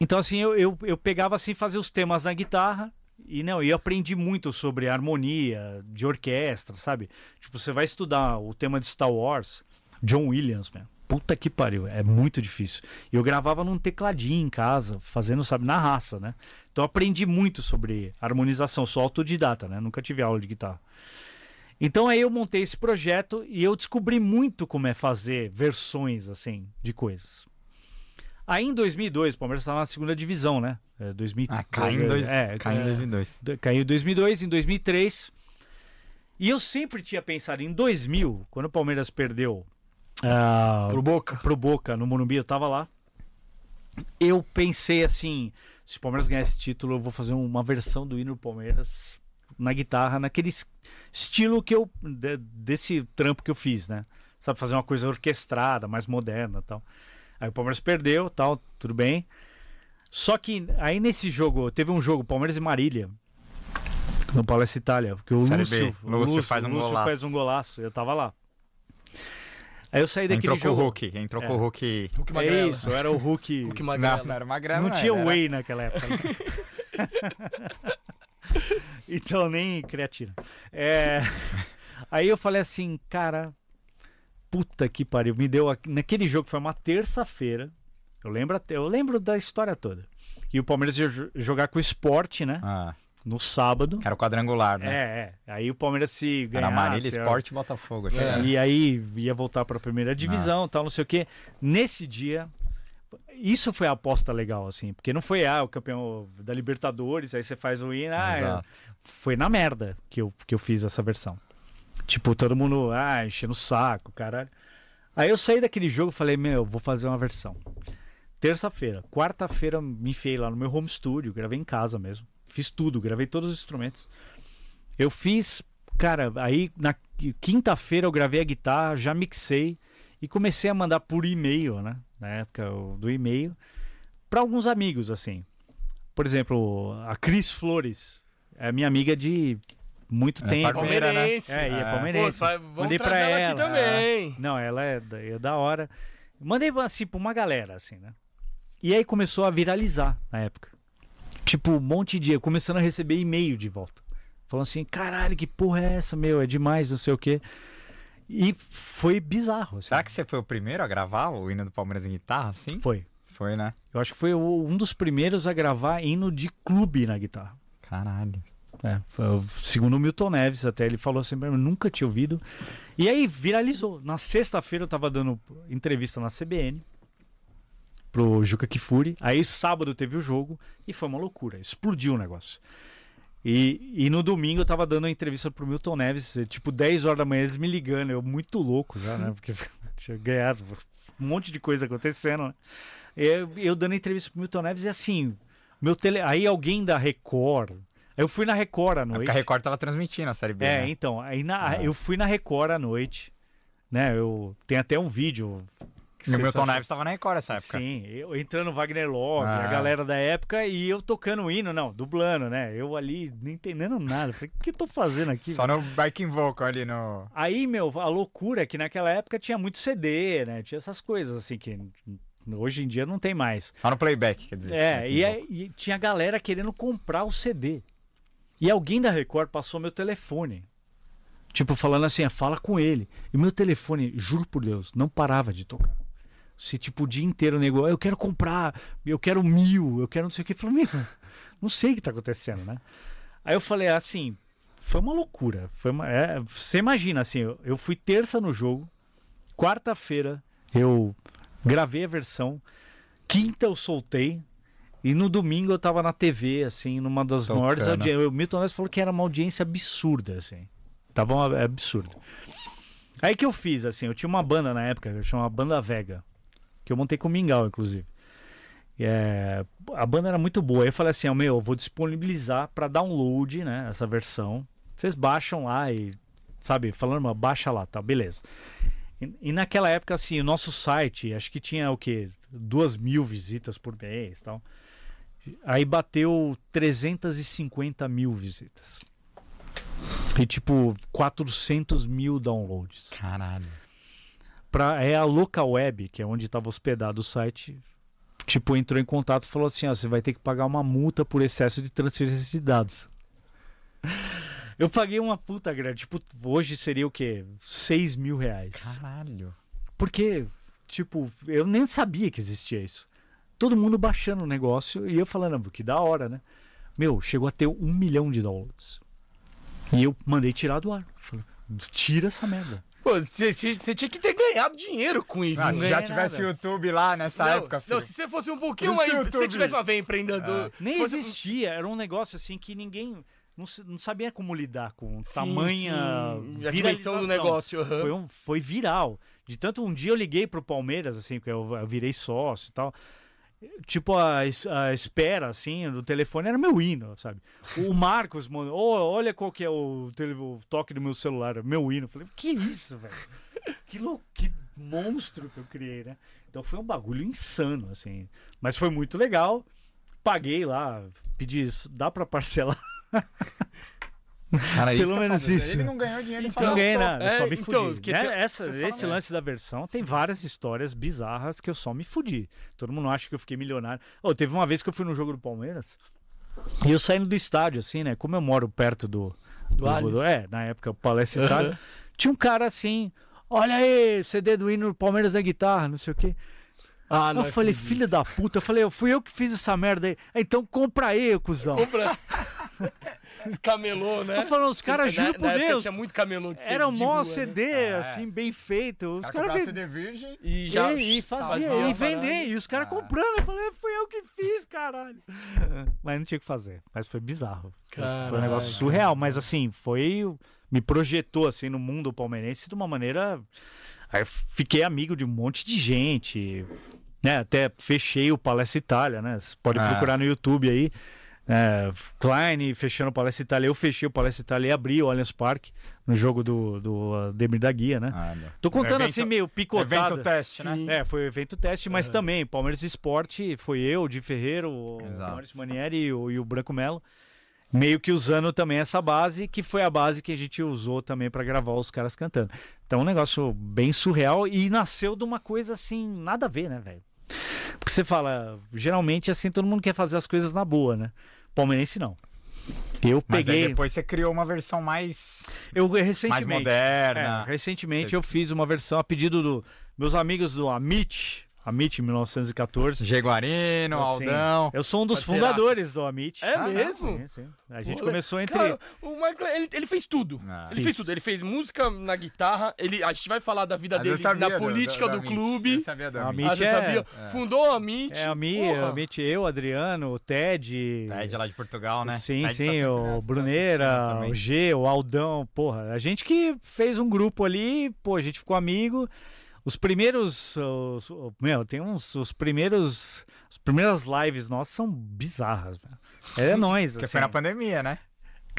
então assim, eu, eu, eu pegava assim fazer os temas na guitarra e não, eu aprendi muito sobre harmonia de orquestra, sabe? Tipo, você vai estudar o tema de Star Wars, John Williams, man. Puta que pariu, é muito difícil. Eu gravava num tecladinho em casa, fazendo, sabe, na raça, né? Então aprendi muito sobre harmonização, sou autodidata, né? Nunca tive aula de guitarra. Então aí eu montei esse projeto e eu descobri muito como é fazer versões assim de coisas. Aí em 2002, o Palmeiras estava na segunda divisão, né? É, 2000, Ah, caiu em, dois, é, caiu em é, 2002. do- caiu em 2002, em 2003. E eu sempre tinha pensado em 2000, quando o Palmeiras perdeu ah, Pro Boca? pro Boca no Morumbi, eu tava lá. Eu pensei assim, se o Palmeiras ganhar esse título, eu vou fazer uma versão do hino do Palmeiras na guitarra, naquele es- estilo que eu de- desse trampo que eu fiz, né? Sabe fazer uma coisa orquestrada, mais moderna, tal. Aí o Palmeiras perdeu, tal, tudo bem. Só que aí nesse jogo, teve um jogo Palmeiras e Marília no Palestra Itália, porque o Série Lúcio, B, Lúcio faz um Lúcio golaço. faz um golaço, eu tava lá. Aí eu saí daquele Entrou com o jogo. Hulk. Entrou É. com o Hulk. Hulk É Magrela. isso, era o Hulk. Hulk Não, Magrela. não era magrelo. não tinha era- whey naquela época. né? então nem creatina. É, Aí eu falei assim, cara, puta que pariu, me deu naquele jogo foi uma terça-feira. Eu lembro até, eu lembro da história toda. E o Palmeiras ia jo- jogar com o Sport, né? Ah, No sábado. era o quadrangular, né? É, é. Aí o Palmeiras se Era ganhasse... Marília, era- Sport e Botafogo. É. e aí ia voltar para a primeira divisão, tal, não sei o quê. Nesse dia, isso foi a aposta legal, assim, porque não foi ah, o campeão da Libertadores, aí você faz o hino, ah, foi na merda que eu, que eu fiz essa versão. Tipo, todo mundo, ah, enchendo o saco, caralho. Aí eu saí daquele jogo e falei, meu, vou fazer uma versão. Terça-feira, quarta-feira me enfiei lá no meu home studio, gravei em casa mesmo. Fiz tudo, gravei todos os instrumentos. Eu fiz, cara, aí na quinta-feira eu gravei a guitarra, já mixei e comecei a mandar por e-mail, né? Na época do e-mail, para alguns amigos, assim. Por exemplo, a Cris Flores, é minha amiga de muito É tempo. Né? Palmeirense. É, e é É. Pô, palmeirense. vamos Mandei trazer pra ela ela. aqui também. Não, ela é da, é da hora. Mandei assim pra uma galera, assim, né? E aí começou a viralizar na época. Tipo, um monte de. Começando a receber e-mail de volta. Falando assim, caralho, que porra é essa, meu? É demais, não sei o quê. E foi bizarro. Assim. Será que você foi o primeiro a gravar o hino do Palmeiras em guitarra? Sim? Foi. Foi, né? Eu acho que foi o- um dos primeiros a gravar hino de clube na guitarra. Caralho. É, segundo o Milton Neves, até ele falou assim, eu nunca tinha ouvido. E aí viralizou. Na sexta-feira eu tava dando entrevista na CBN pro Juca Kifuri. Aí sábado teve o jogo e foi uma loucura. Explodiu o negócio. E, e no domingo eu tava dando uma entrevista pro Milton Neves, tipo 10 horas da manhã, eles me ligando, eu muito louco já, né? Porque tinha ganhado um monte de coisa acontecendo, né? Eu, eu dando entrevista pro Milton Neves e assim, meu tele... aí alguém da Record, Eu fui na Record à É noite. porque a Record tava transmitindo a Série B, É, né? então, aí na, Ah. eu fui na Record à noite, né? Eu tem até um vídeo. que o Milton Neves tava na Record nessa época. Sim, eu entrando Wagner Love, Ah. a galera da época, e eu tocando o hino, não, dublando, né? Eu ali não entendendo nada. Falei, o que eu tô fazendo aqui? Só no backing vocal ali no... Aí, meu, a loucura é que naquela época tinha muito CD, né? Tinha essas coisas assim que hoje em dia não tem mais. Só no playback, quer dizer. É, backing e, e tinha galera querendo comprar o CD. E alguém da Record passou meu telefone. Tipo, falando assim, "Ah, fala com ele. E meu telefone, juro por Deus, não parava de tocar. Se, tipo, o dia inteiro o nego, eu quero comprar, eu quero mil, eu quero não sei o que. Eu falei, meu, não sei o que tá acontecendo, né? Aí eu falei, assim, foi uma loucura. Foi uma, é, você imagina, assim, eu, eu fui terça no jogo, quarta-feira eu gravei a versão, quinta eu soltei, e no domingo eu tava na TV, assim, numa das Tocando. maiores audiências. O Milton Neves falou que era uma audiência absurda, assim. Tava uma, é absurdo. Aí que eu fiz, assim, eu tinha uma banda na época, eu chamava Banda Vega, que eu montei com o Mingau, inclusive. É, a banda era muito boa. Aí eu falei assim, ó, meu, eu vou disponibilizar para download, né, essa versão. Vocês baixam lá e, sabe, falando, "Mas baixa lá, tá, beleza. E, e naquela época, assim, o nosso site, acho que tinha o quê? Duas mil visitas por mês tal. Aí bateu 350 mil visitas. E tipo, 400 mil downloads. Caralho. Pra, é a local web, que é onde estava hospedado o site, tipo, entrou em contato e falou assim: ó, você vai ter que pagar uma multa por excesso de transferência de dados. Eu paguei uma puta grana, tipo, hoje seria o quê? 6 mil reais. Caralho. Porque, tipo, eu nem sabia que existia isso. Todo mundo baixando o negócio e eu falando, "Ah, que da hora, né? Meu, chegou a ter um milhão de downloads. E eu mandei tirar do ar. Falei, tira essa merda. Pô, você tinha que ter ganhado dinheiro com isso. Ah, né? se ganhei já tivesse nada. YouTube lá nessa não, época, filho. não, se você fosse um pouquinho mais. que o Se você tivesse uma veia empreendedor. Nem se fosse- existia, era um negócio assim que ninguém não, não sabia como lidar com Sim, tamanha sim. A dimensão do negócio. aham. Foi, um, foi viral. De tanto um dia eu liguei pro Palmeiras, assim, porque eu, eu virei sócio e tal. Tipo, a, a espera, assim, do telefone era meu hino, sabe? O Marcos mandou, "Ô, olha qual que é o, o toque do meu celular, meu hino. Falei, que isso, velho? Que, lou- que monstro que eu criei, né? Então foi um bagulho insano, assim. Mas foi muito legal. Paguei lá, pedi isso, dá pra parcelar? Cara, Pelo menos falo, isso. Ele não ganhou dinheiro, Não ganhei nada, só É, me então, fudi. porque Né? tem- Essa- esse não- lance da versão tem várias histórias bizarras que eu só me fudi. Todo mundo acha que eu fiquei milionário. Oh, teve uma vez que eu fui no jogo do Palmeiras e eu saindo do estádio, assim, né? Como eu moro perto do. Do Allianz. é, na época, o Palestra Itália. Aham. Tinha um cara assim. Olha aí, CD do hino do Palmeiras da guitarra, não sei o quê. Ah, eu falei, acredito. filha da puta, eu falei, eu fui eu que fiz essa merda aí. Então compra aí, cuzão. Compra. Esse camelô, né? Eu falando, os caras, juro por Deus, Tinha muito camelô de era um mó rua, né? CD, É. assim, bem feito. Os Os caras caras vend- CD virgem. E já e, e fazia, fazia e vender, e os caras Ah. comprando. Eu falei, fui eu que fiz, caralho. Mas não tinha o que fazer. Mas foi bizarro. Foi um Caralho. negócio surreal. Mas assim, foi. Me projetou assim no mundo palmeirense de uma maneira. Aí eu fiquei amigo de um monte de gente. Né? Até fechei o Palestra Itália, né? Você pode Ah. procurar no YouTube aí. É, Klein fechando o Palestra Itália. Eu fechei o Palestra Itália e abri o Allianz Parque no jogo do, do uh, Demir da Guia, né? Ah. Tô contando Evento- assim meio picotado. Evento teste, né? Sim. É, foi o evento teste, mas também Palmeiras Esporte, foi eu, Di Ferreiro, o. Maurício Manieri e o, e o Branco Melo. Meio que usando também essa base, que foi a base que a gente usou também pra gravar os caras cantando. Então, um negócio bem surreal e nasceu de uma coisa assim, nada a ver, né, velho? Porque você fala, geralmente assim, todo mundo quer fazer as coisas na boa, né? Palmeirense não. Eu Mas peguei. depois você criou uma versão mais, Eu mais recentemente. moderna. É, recentemente Você- eu fiz uma versão a pedido dos meus amigos do Amit, Amit 1914. Jaguarino. Aldão. Eu sou um dos Parceiraços. fundadores do Amit. É Ah, não, mesmo? sim, sim. A gente Pô, começou entre. Cara, o Michael, ele, ele fez tudo. Ah. ele Fiz. fez tudo. Ele fez música na guitarra. Ele, a gente vai falar da vida eu dele sabia na política do, Amit. clube. Eu sabia do Amit. Amit Ah, é- sabia? é. Fundou a Mint. É, a Mi, Porra. a Amit, eu, Adriano, o Ted. Ted lá de Portugal, né? Sim, Ted tá sim, sempre o nessa, tá Bruneira, o G, o Aldão, porra. A gente que fez um grupo ali, pô, a gente ficou amigo. Os primeiros, os- meu, tem uns, os primeiros, as primeiras lives nossas são bizarras, velho. É nóis. Porque assim. foi na pandemia, né?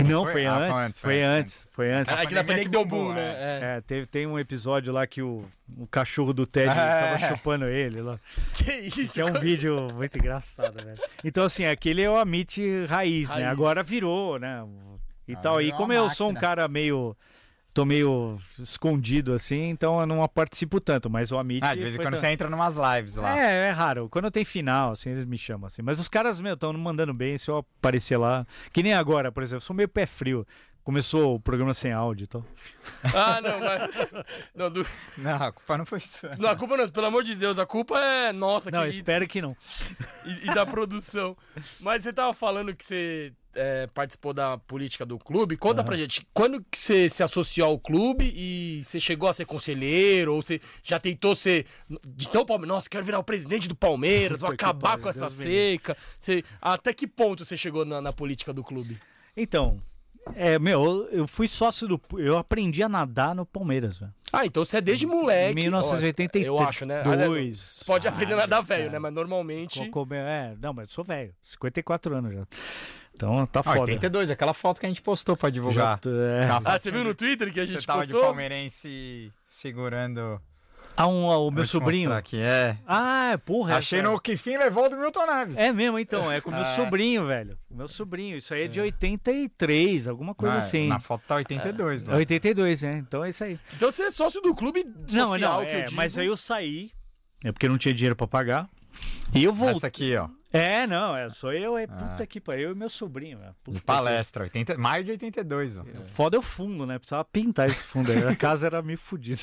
Não, Foi? foi, Ah, foi antes, antes, foi foi antes, foi antes. É que na pandemia que que deu boom, né? É. É, teve, tem um episódio lá que o, o cachorro do Ted É. tava chupando ele lá. Que isso, Que é um vídeo muito engraçado, velho. Então, assim, aquele é o Amit raiz, né? Raiz. Agora virou, né? E Ah, tal. E como eu sou um máquina. cara meio. Tô meio escondido assim, então eu não participo tanto, mas o Amit. Ah, de vez em quando da- você entra numas lives lá. É, é raro. Quando tem final, assim, eles me chamam assim. Mas os caras, meu, estão mandando bem. Se eu aparecer lá. Que nem agora, por exemplo, sou meio pé frio. Começou o programa sem áudio e tal. Ah, não, mas. Não, do- Não, a culpa não foi sua. não, a culpa não, pelo amor de Deus, a culpa é nossa Não, aqui espero que não. e, e da produção. Mas você tava falando que você é, participou da política do clube. Conta pra gente, quando que você se associou ao clube e você chegou a ser conselheiro? Ou você já tentou ser. De tão Palmeiras, nossa, quero virar o presidente do Palmeiras, vou que acabar com essa Deus seca. Você, até que ponto você chegou na, na política do clube? Então, é, meu, eu- fui sócio do. Eu aprendi a nadar no Palmeiras, velho. Ah, então você é desde moleque. 1982. Eu acho, né? Você pode aprender a nadar velho, né? Mas normalmente. Co- como- É, não, mas eu sou velho. 54 anos já. Então tá Ah, foda. 82, aquela foto que a gente postou pra Já divulgar. tô- é. Ah, você viu no Twitter que a gente Você tava de postou? palmeirense segurando. Ah, um, o meu Vou sobrinho. Aqui, é. Ah, porra. Achei essa- no que fim levou do Milton Neves. É mesmo, então. É com o meu É. sobrinho, velho. O meu sobrinho. Isso aí é de 83, alguma coisa Ah, assim. Na foto tá 82 É lá. 82, né? Então é isso aí. Então você é sócio do clube Não, social não, que eu é, digo. mas aí eu saí, é porque não tinha dinheiro pra pagar. E eu voltei. Essa aqui, ó. É, não, é, sou eu, é puta que pariu, eu e meu sobrinho. É, palestra. 80, maio de 82, ó. Foda é o fundo, né? Precisava pintar esse fundo aí. A casa era meio fodida.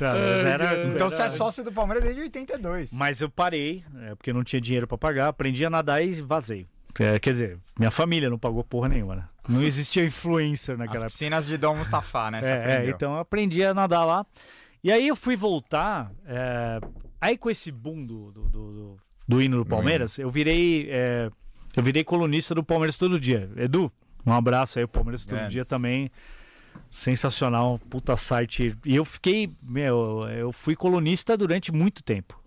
Não, mas era- Então era- você é sócio do Palmeiras desde 82. Mas eu parei, é, porque não tinha dinheiro pra pagar, aprendi a nadar e vazei. É, quer dizer, minha família não pagou porra nenhuma, né? Não existia influencer As naquela época. piscinas de Dom Mustafa, né? É, é, então eu aprendi a nadar lá. E aí eu fui voltar. é, aí com esse boom do, do, do, do- hino do Palmeiras, eu virei. é, eu virei colunista do Palmeiras todo dia. Edu, um abraço aí, o Palmeiras todo Grandes. dia também. Sensacional, puta site. E eu fiquei, meu, eu fui colunista durante muito tempo.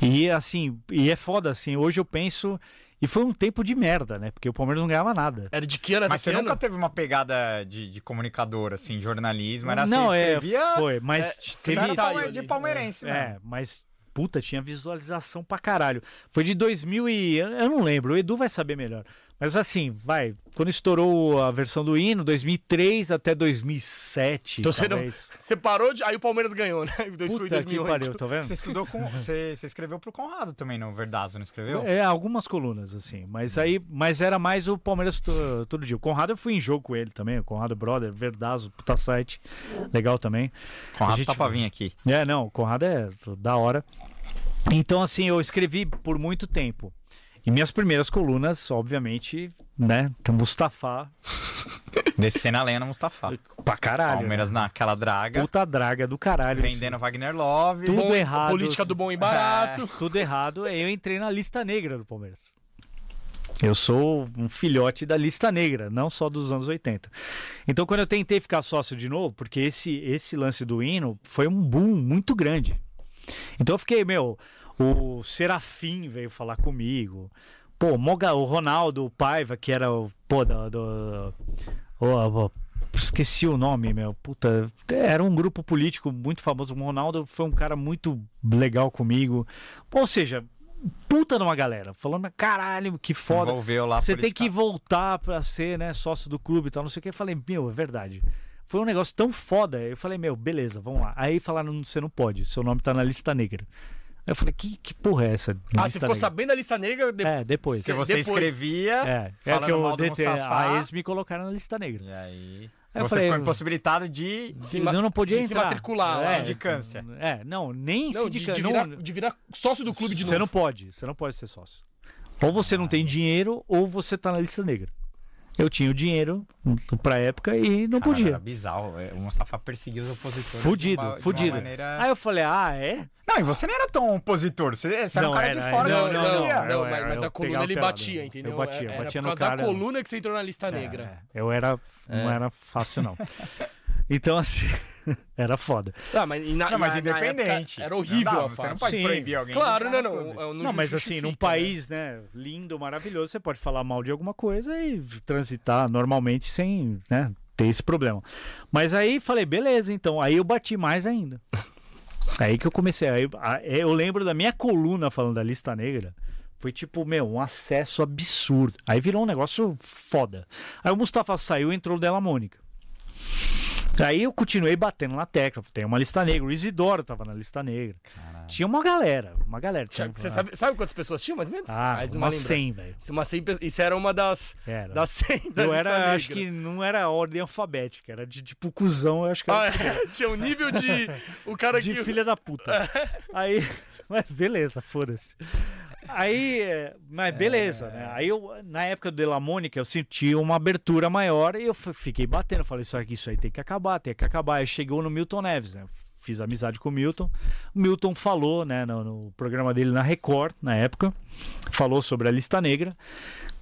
E assim, e é foda assim, hoje eu penso. E foi um tempo de merda, né? Porque o Palmeiras não ganhava nada. Era de que ano? Mas você que nunca ano? teve uma pegada de, de comunicador, assim, jornalismo? Era não, você é, escrevia... foi, mas é, teve, era palme- de palmeirense, É, né? mas puta, tinha visualização pra caralho. Foi de 2000 e eu eu não lembro, o Edu vai saber melhor. Mas assim, vai, quando estourou a versão do hino, 2003 até 2007, Então você não-. Você parou de. Aí o Palmeiras ganhou, né? Em Puta que 2008. pariu, tá vendo? Você estudou com... Você, você escreveu pro Conrado também, no Verdazo, não escreveu? É, algumas colunas, assim. Mas aí, mas era mais o Palmeiras to- todo dia. O Conrado eu fui em jogo com ele também, o Conrado Brother, Verdazo, puta site. Legal também. Conrado a gente- tá pra vir aqui. É, não, o Conrado é da hora. Então, assim, eu escrevi por muito tempo. E minhas primeiras colunas, obviamente, né? Tem Mustafa Descendo a lenha no Mustafa. pra caralho. Palmeiras né? naquela draga, Puta draga do caralho. vendendo Wagner Love. Tudo Bom- errado. Política do bom e barato. Tudo errado. Eu entrei na lista negra do Palmeiras. Eu sou um filhote da lista negra, não só dos anos 80. Então, quando eu tentei ficar sócio de novo, porque esse, esse lance do hino foi um boom muito grande. Então, eu fiquei, meu, o Serafim veio falar comigo. Pô, Moga, o Ronaldo Paiva, que era o. Pô, do. do o- o- esqueci o nome, meu. Puta. Era um grupo político muito famoso. O Ronaldo foi um cara muito legal comigo. Ou seja, puta numa galera. Falando, caralho, que foda. Você tem que voltar pra ser, né, sócio do clube e tal, não sei o que. Eu falei, meu, é verdade. Foi um negócio tão foda. Eu falei, meu, beleza, vamos lá. Aí falaram, você não pode, seu nome tá na lista negra. Eu falei, que, que porra é essa? Ah, lista você ficou negra? sabendo da lista negra depois. É, depois. Que você Depois. escrevia. É, é que eu detei. Aí eles me colocaram na lista negra. E aí. Aí eu você falei, ficou impossibilitado de. Se eu ma- não podia de se matricular, é, sindicância. É, não, nem Não, de, sindica- de não- virar, de virar sócio do clube de Você novo. não pode, você não pode ser sócio. Ou você não tem dinheiro, ou você tá na lista negra. Eu tinha o dinheiro pra época e não Cara, podia. Era bizarro. é, O Mustafa perseguiu os opositores. Fudido, de uma, de uma fudido. maneira- Aí eu falei, ah, é? Não, e você nem era tão opositor. Você, você era um Não, cara era, de fora não, que Não, não, não, mas, era- mas na coluna ele batia, entendeu? Eu batia, Era batia por no causa cara. da coluna que você entrou na lista negra. É, eu era. Não É. era fácil, não. Então, assim. era foda. Ah, mas, e na, Não, mas na- na independente. época Era horrível Não Você não fase. pode Sim. proibir alguém. Claro, não, não. Não, Não, mas assim, num né? país, né, lindo, maravilhoso, você pode falar mal de alguma coisa e transitar normalmente sem, né, ter esse problema. Mas aí falei, beleza, então. Aí eu bati mais ainda. Aí que eu comecei. Aí, a- eu lembro da minha coluna falando da lista negra. Foi tipo, meu, um acesso absurdo. Aí virou um negócio foda. Aí o Mustafa saiu e entrou o Della Mônica. Aí eu continuei batendo na tecla. Tem uma lista negra. O Isidoro tava na lista negra. Tinha uma galera. Uma galera. Tinha, Você sabe, sabe quantas pessoas tinham, mais ou menos? Ah, Mais uma lembra. 100, velho. Uma 100 pessoas. Isso era uma das, Era. das 100 da Eu lista era, acho negra. que não era ordem alfabética, era de tipo cuzão, eu acho que era Ah, é. Tinha um nível de. O cara de que. filha da puta. Aí, mas beleza, foda-se. Aí, é, mas beleza, né? Aí eu, na época do Della Mônica, eu senti uma abertura maior e eu fiquei batendo. Falei, isso aqui, isso aí tem que acabar, tem que acabar. Aí chegou no Milton Neves, né? Fiz amizade com o Milton. O Milton falou, né, no, no programa dele na Record, na época, falou sobre a lista negra.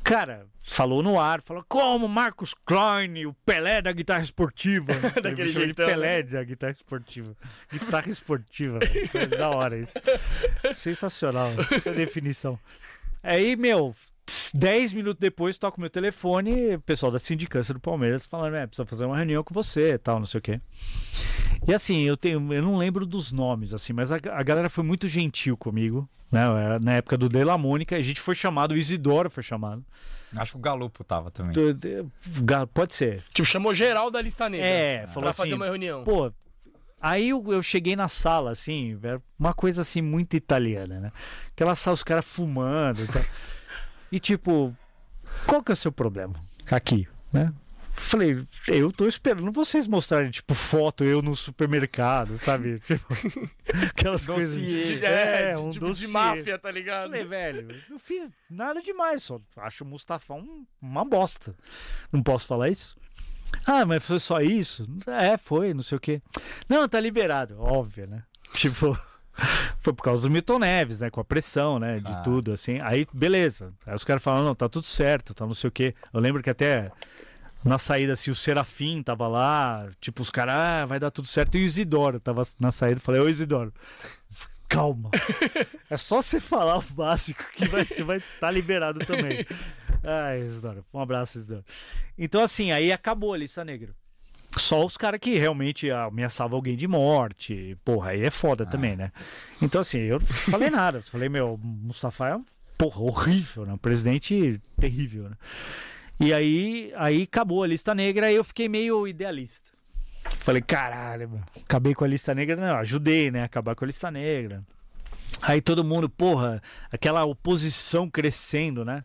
Cara, falou no ar, falou como Marcos Klein, o Pelé da guitarra esportiva. Daquele jeitão, né? Pelé da guitarra esportiva. Guitarra esportiva, da hora isso. Sensacional, a definição. Aí, meu, 10 minutos depois, toco meu telefone, o pessoal da sindicância do Palmeiras falando, é, precisa fazer uma reunião com você e tal, não sei o quê. E assim, eu tenho, eu não lembro dos nomes, assim, mas a, a galera foi muito gentil comigo, né? Na época do De La Mônica, a gente foi chamado, o Isidoro foi chamado. Acho que o Galupo tava também. Tu- de- ga- Pode ser. Tipo, chamou geral da lista negra. É, falou Pra fazer assim, uma reunião. Pô, aí eu, eu cheguei na sala, assim, era uma coisa assim muito italiana, né? Aquela sala, os caras fumando e tal. E tipo, qual que é o seu problema? Aqui, né? Falei, eu tô esperando vocês mostrarem, tipo, foto eu no supermercado, sabe? Tipo, aquelas coisas. Dossiê. De- é, É, um tipo de dossiê. máfia, tá ligado? Falei, velho, não fiz nada demais, só acho o Mustafa um- uma bosta. Não posso falar isso? Ah, mas foi só isso? É, foi, não sei o quê. Não, tá liberado, óbvio, né? Tipo, foi por causa do Milton Neves, né? Com a pressão, né? De Ah. tudo, assim. Aí, beleza. Aí os caras falaram, não, tá tudo certo, tá não sei o quê. Eu lembro que até na saída, assim, o Serafim tava lá, tipo, os caras, ah, vai dar tudo certo. E o Isidoro tava na saída, falei, ô Isidoro, calma. É só você falar o básico que vai- você vai estar tá liberado também. Ai, Isidoro, um abraço, Isidoro. Então, assim, aí acabou a lista negra. Só os caras que realmente ameaçavam alguém de morte. Porra, aí é foda também, né? Então, assim, eu não falei nada. Falei, meu, Mustafa é, um, porra, horrível, né? Um presidente terrível, né? E aí, aí acabou a lista negra e eu fiquei meio idealista. Falei, caralho, mano, acabei com a lista negra. Não, ajudei, né? Acabar com a lista negra. Aí todo mundo, porra, aquela oposição crescendo, né?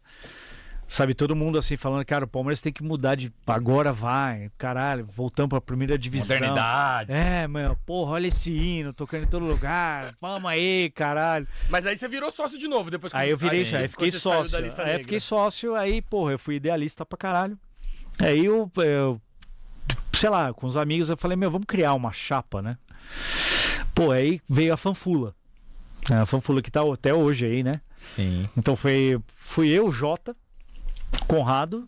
Sabe, todo mundo assim falando, cara, o Palmeiras tem que mudar de. Agora vai, caralho, voltamos pra primeira divisão. Modernidade. É, mano, porra, olha esse hino, tocando em todo lugar. Vamos aí, caralho. Mas aí você virou sócio de novo depois que Aí eu virei, aí, aí fiquei sócio. da lista Aí eu negra. fiquei sócio, aí, porra, eu fui idealista pra caralho. Aí eu, eu, sei lá, com os amigos eu falei, meu, vamos criar uma chapa, né? Pô, aí veio a fanfula. É, A fanfula que tá até hoje aí, né? Sim. Então foi, fui eu, Jota, Conrado.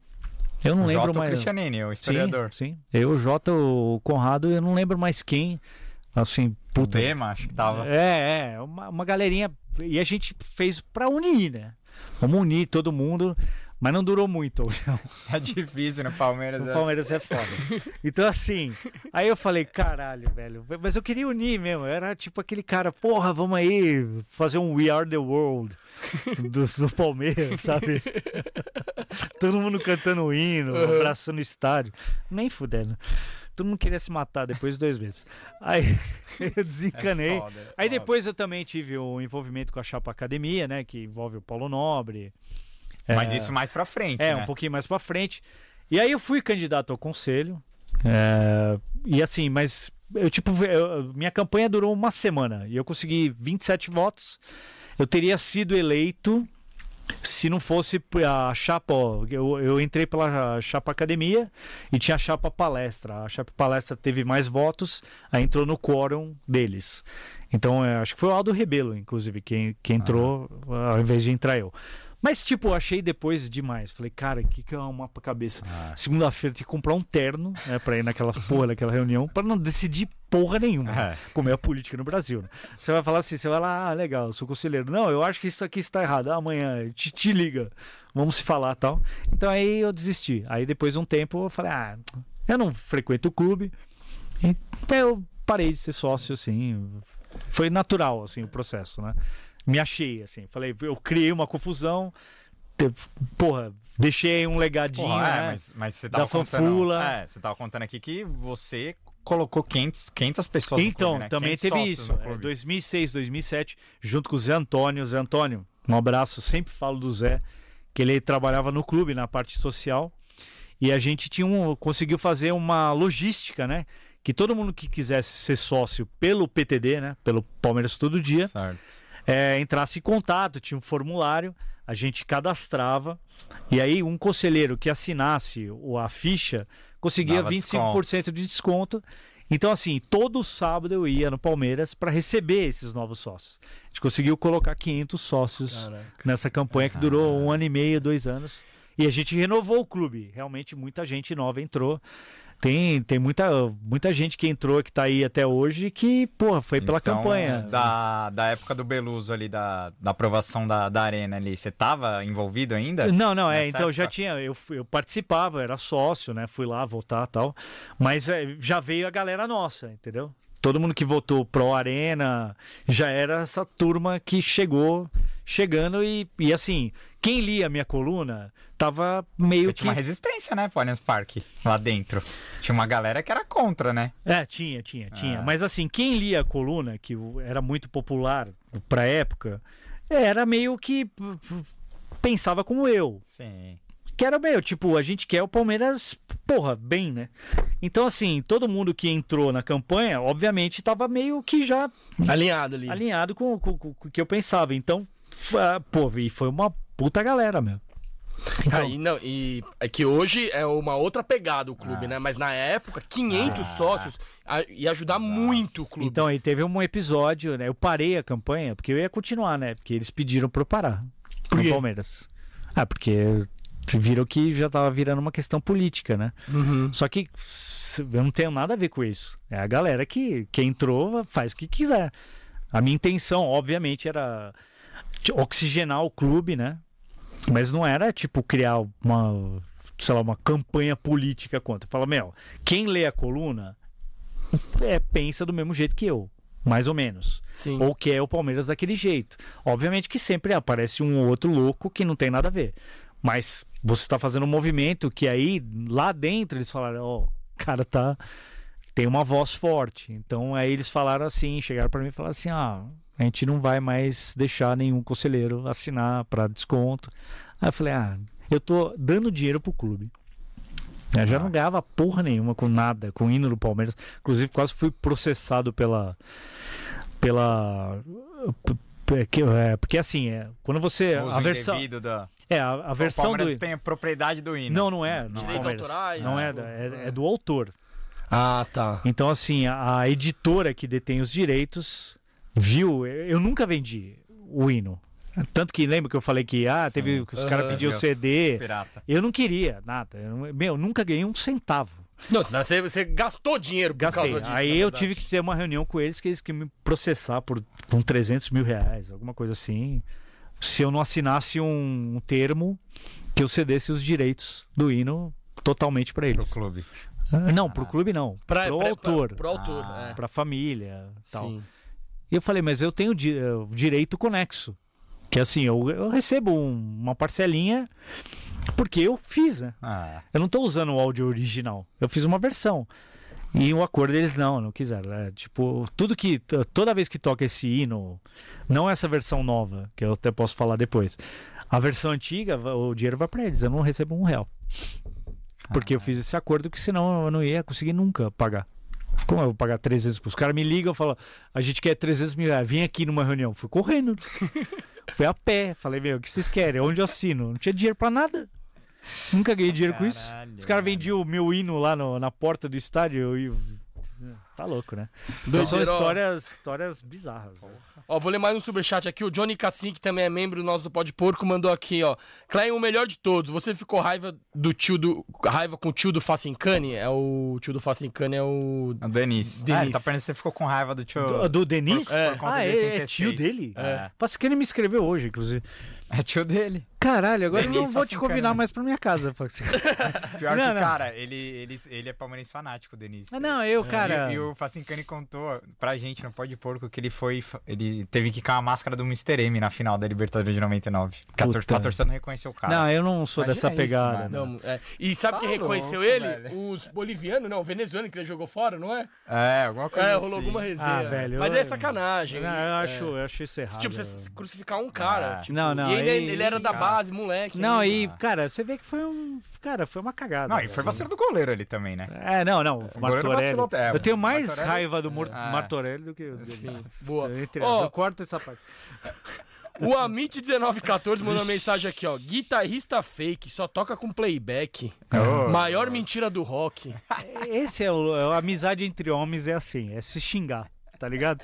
Eu não o lembro Jota mais. Cristianini, o historiador. Sim, sim. Eu, Jota, o Conrado, eu não lembro mais quem. Assim, O puta. Dema, acho que tava. É, é, uma, uma galerinha. E a gente fez pra unir, né? Vamos unir todo mundo, mas não durou muito. É difícil no Palmeiras. O é Palmeiras é foda. Então, assim, aí eu falei, caralho, velho. Mas eu queria unir mesmo. Eu era tipo aquele cara, porra, vamos aí fazer um We Are the World do, do Palmeiras, sabe? Todo mundo cantando o hino, abraçando o estádio. Nem fudendo. Todo mundo queria se matar depois de dois meses. Aí eu desencanei. É foda, é Aí foda. depois eu também tive o envolvimento com a Chapa Academia, né? Que envolve o Paulo Nobre. Mas É, isso mais pra frente, é, né? um pouquinho mais pra frente. E aí eu fui candidato ao conselho. é, e assim, mas eu tipo, eu- minha campanha durou uma semana e eu consegui 27 votos. Eu teria sido eleito se não fosse a chapa. eu, eu entrei pela chapa academia e tinha a chapa palestra. A chapa palestra teve mais votos, aí entrou no quórum deles. Então, é, acho que foi o Aldo Rebelo, inclusive, que, que entrou ao invés de entrar eu. Mas, tipo, achei depois demais. Falei, cara, o que, que é uma cabeça? Ah. Segunda-feira tem que comprar um terno, né, pra ir naquela porra daquela reunião, pra não decidir porra nenhuma? É. como é a política no Brasil. Né? Você vai falar assim, você vai lá, ah, legal, eu sou conselheiro. Não, eu acho que isso aqui está errado. Ah, amanhã, te, te liga, vamos se falar tal. Então aí eu desisti. Aí depois de um tempo eu falei, ah, eu não frequento o clube. Então eu parei de ser sócio, assim. Foi natural, assim, o processo, né? Me achei, assim. Falei, eu criei uma confusão. te- Porra, deixei um legadinho, Porra, é, né? mas, mas você Da contando, fanfula. É, você tava contando aqui que você colocou 500, 500 pessoas no Então, clube, né? também 500 teve isso. É, clube. 2006, 2007, junto com o Zé Antônio. Zé Antônio, um abraço. Sempre falo do Zé, que ele trabalhava no clube, na parte social. E a gente tinha um, conseguiu fazer uma logística, né? Que todo mundo que quisesse ser sócio pelo PTD, né? Pelo Palmeiras Todo Dia, Certo. É, entrasse em contato, tinha um formulário, a gente cadastrava, e aí um conselheiro que assinasse o- a ficha conseguia Dava 25% de desconto. Então, assim, todo sábado eu ia no Palmeiras para receber esses novos sócios. A gente conseguiu colocar 500 sócios Caraca. nessa campanha que durou um ano e meio, dois anos. E a gente renovou o clube. Realmente, muita gente nova entrou. Tem, tem muita, muita gente que entrou, que tá aí até hoje, que, porra, foi pela Então, campanha. Da, da época do Beluso ali, da, da aprovação da, da arena ali, você tava envolvido ainda? Não, não, é, então já época? tinha, eu, eu participava, era sócio, né? Fui lá votar e tal. Mas é, já veio a galera nossa, entendeu? Todo mundo que votou pro Arena já era essa turma que chegou, chegando e, e assim, quem lia a minha coluna tava meio Porque que. tinha uma resistência, né, pro Allianz Parque, lá dentro. Tinha uma galera que era contra, né? É, tinha, tinha, tinha. Ah. Mas assim, quem lia a coluna, que era muito popular pra época, era meio que pensava como eu. Sim. Que era meio, tipo, a gente quer o Palmeiras, porra, bem, né? Então, assim, todo mundo que entrou na campanha, obviamente, tava meio que já Alinhado ali. alinhado com, com- com- com o que eu pensava. Então, ah, pô, e foi uma puta galera, meu. Então, Aí, não, e é que hoje é uma outra pegada o clube, Ah. né? Mas na época, 500 sócios a- ia ajudar muito o clube. então aí teve um episódio, né? Eu parei a campanha, porque eu ia continuar, né? Porque eles pediram pra eu parar Por no? Palmeiras. Ah, porque viram que já tava virando uma questão política, né? Uhum. Só que eu não tenho nada a ver com isso. É a galera que, que entrou, faz o que quiser. A minha intenção, obviamente, era oxigenar o clube, né? Mas não era, tipo, criar uma, sei lá, uma campanha política contra. Fala, meu, quem lê a coluna é, pensa do mesmo jeito que eu. Mais ou menos. Sim. Ou quer o Palmeiras daquele jeito. Obviamente que sempre aparece um ou outro louco que não tem nada a ver. Mas você está fazendo um movimento que aí, lá dentro, eles falaram: ó, o cara tá. Tem uma voz forte. Então aí eles falaram assim: chegaram para mim e falaram assim: ah, a gente não vai mais deixar nenhum conselheiro assinar para desconto. Aí eu falei: ah, eu tô dando dinheiro pro clube. Eu já não ganhava porra nenhuma com nada, com o hino do Palmeiras. Inclusive, quase fui processado pela. pela. P- p- que- é, porque assim, é, quando você. Uso A versão, da... é, a, a o versão Palmeiras do. tem a propriedade do hino. Não, não é. do Direitos autorais, Não é, tipo, da- é, é do autor. Ah, tá. Então, assim, a, a editora que detém os direitos viu. Eu nunca vendi o hino. Tanto que lembra que eu falei que ah, teve Sim. os caras Aham. pediam CD. Eu não queria nada. Eu não- meu, nunca ganhei um centavo. Não, você, você gastou dinheiro por Gastei. causa disso. Aí eu verdade. tive que ter uma reunião com eles que eles queriam me processar por com 300 mil reais, alguma coisa assim. Se eu não assinasse um, um termo que eu cedesse os direitos do hino totalmente para Pro eles. clube. Ah, Não, pro clube não. Pra, pro pra- autor. Pra, pro autor, Ah, é. Pra família tal. Sim. E eu falei, mas eu tenho di- eh, o direito conexo. Que assim, eu, eu recebo um- uma parcelinha porque eu fiz, né? Ah, Eu não tô usando o áudio original. Eu fiz uma versão. E o acordo eles não, não quiseram. É, tipo, tudo que. Toda vez que toca esse hino, não essa versão nova, que eu até posso falar depois. A versão antiga, o dinheiro vai pra eles. Eu não recebo um real. Porque eu fiz esse acordo que senão eu não ia conseguir nunca pagar. Como eu vou pagar 300? Os caras me ligam e falam: a gente quer 300 mil reais, vem aqui numa reunião. Fui correndo. Fui a pé. Falei: meu, o que vocês querem? Onde eu assino? Não tinha dinheiro pra nada. Nunca ganhei dinheiro com isso. Caralho, Os caras vendiam o meu hino lá no- na porta do estádio. Eu, Tá louco, né? Então são histórias, histórias bizarras. né? Ó, vou ler mais um superchat aqui. O Johnny Cassim, que também é membro nosso do Pode Porco, mandou aqui, ó. Klein, o melhor de todos. Você ficou raiva do tio do. Raiva com o tio do Facincani? É o. tio do Facincani é o. O Denis. Denis. Ah, ele tá perguntando se você ficou com raiva do tio. Do, do Denis? Por- por conta ah, é, é 86. tio dele? É. Ele me escreveu hoje, inclusive. É tio dele. Caralho, agora eu não vou te convidar mais pra minha casa. Facincani. Pior Não, que, não. cara, ele, ele, ele é palmeirense fanático, o Denis. Ah, não, eu, cara. E, e o Facincani contou pra gente no Pode Porco que ele foi. Ele teve que cair a máscara do Mr. M na final da Libertadores de 99. Porque a, tor a torcida não reconheceu o cara. Não, eu não sou Imagina dessa isso, pegada. mano. né? Não, é. E sabe Tá quem reconheceu louco, ele? velho. Os bolivianos, não, o venezuelano que ele jogou fora, não é? É, alguma coisa É, assim. rolou alguma resenha. Ah, velho, Mas eu- é sacanagem. Não, eu, acho, É. eu acho isso errado. Tipo, você crucificar um cara. Ah. tipo, Não, não, E ele, aí- ele era da cara. base, moleque. Não, né? aí, cara, você vê que foi um. Cara, foi uma cagada. Não, e foi assim. vacilo do goleiro ali também, né? É, não, não. goleiro Martorelli. vacilou, é, eu tenho mais Martorelli- raiva do Mor- É. Martorelli do que o dele. Sim, boa. Entre Ó, aspas, corta essa parte. O Amit1914 mandou uma mensagem aqui, ó. Guitarrista fake, só toca com playback. Ô. Maior mentira do rock. Esse é o. A amizade entre homens é assim, é se xingar. Tá ligado?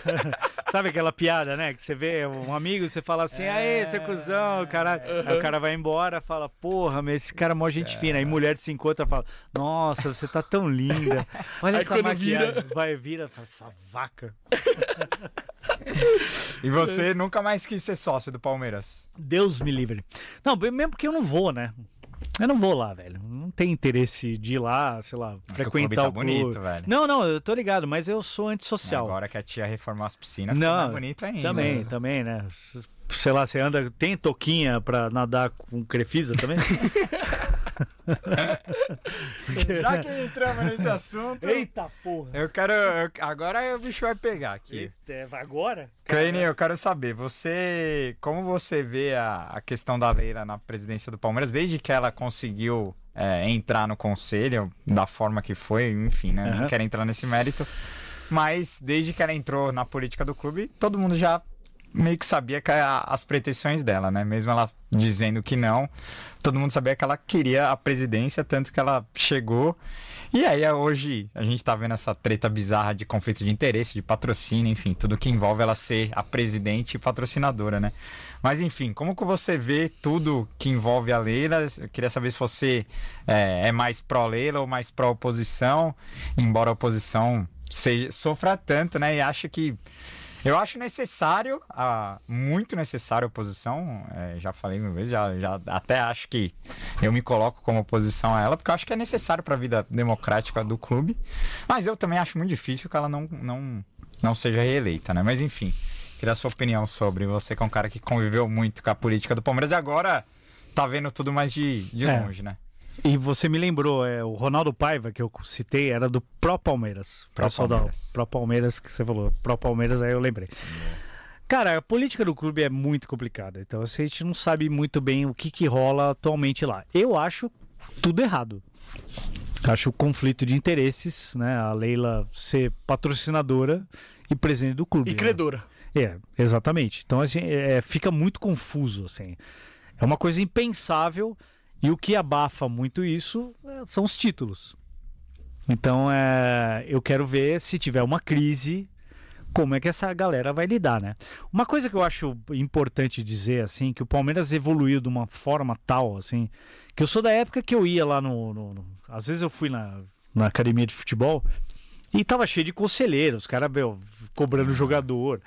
Sabe aquela piada, né? Que você vê um amigo, você fala assim, aê, seu cuzão, caralho. Aí o cara vai embora, fala, porra, mas esse cara é mó gente fina. Aí mulher se encontra e fala, nossa, você tá tão linda. Olha Aí essa maquiagem. vira- Vai, vira, fala, essa vaca. E você nunca mais quis ser sócio do Palmeiras. Deus me livre. Não, bem- mesmo porque eu não vou, né? Eu não vou lá, velho. Não tem interesse de ir lá, sei lá, Porque frequentar tá o clube. bonito, velho. Não, não, eu tô ligado, mas eu sou antissocial. Agora que a tia reformou as piscinas, Não, mais bonito ainda. Também, também, né? Sei lá, você anda. Tem toquinha pra nadar com crefisa também? Já que entramos nesse assunto, Eita porra! eu quero. eu- agora o bicho vai pegar aqui. Eita, agora? Kleine, eu quero saber, você. Como você vê a, a questão da Leila na presidência do Palmeiras, desde que ela conseguiu é, entrar no conselho, da forma que foi, enfim, né? Não Aham. quero entrar nesse mérito. Mas desde que ela entrou na política do clube, todo mundo já meio que sabia que a- as pretensões dela, né? Mesmo ela dizendo que não, todo mundo sabia que ela queria a presidência, tanto que ela chegou. E aí hoje a gente tá vendo essa treta bizarra de conflito de interesse, de patrocínio, enfim, tudo que envolve ela ser a presidente e patrocinadora, né? Mas enfim, como que você vê tudo que envolve a Leila? Eu queria saber se você é, é mais pró-Leila ou mais pró-oposição, embora a oposição seja, sofra tanto, né? E acho que eu acho necessário, ah, muito necessário a oposição. é, já falei uma vez, já, já até acho que eu me coloco como oposição a ela, porque eu acho que é necessário para a vida democrática do clube. Mas eu também acho muito difícil que ela não, não, não seja reeleita, né? Mas enfim, queria a sua opinião sobre você, que é um cara que conviveu muito com a política do Palmeiras e agora tá vendo tudo mais de, de É. longe, né? E você me lembrou, é, o Ronaldo Paiva, que eu citei, era do Pro Palmeiras. Da Palmeiras. Pro Palmeiras, que você falou. Pro Palmeiras, aí eu lembrei. Cara, a política do clube é muito complicada. Então assim, a gente não sabe muito bem o que, que rola atualmente lá. Eu acho tudo errado. Acho conflito de interesses, né? A Leila ser patrocinadora e presidente do clube. E né? credora. É, exatamente. Então, assim, é, fica muito confuso, assim. É uma coisa impensável e o que abafa muito isso é, são os títulos. Então, é, eu quero ver se tiver uma crise, como é que essa galera vai lidar, né? Uma coisa que eu acho importante dizer, assim, que o Palmeiras evoluiu de uma forma tal, assim, que eu sou da época que eu ia lá no... no- no- às vezes eu fui na, na academia de futebol e tava cheio de conselheiros, os caras, cobrando jogador.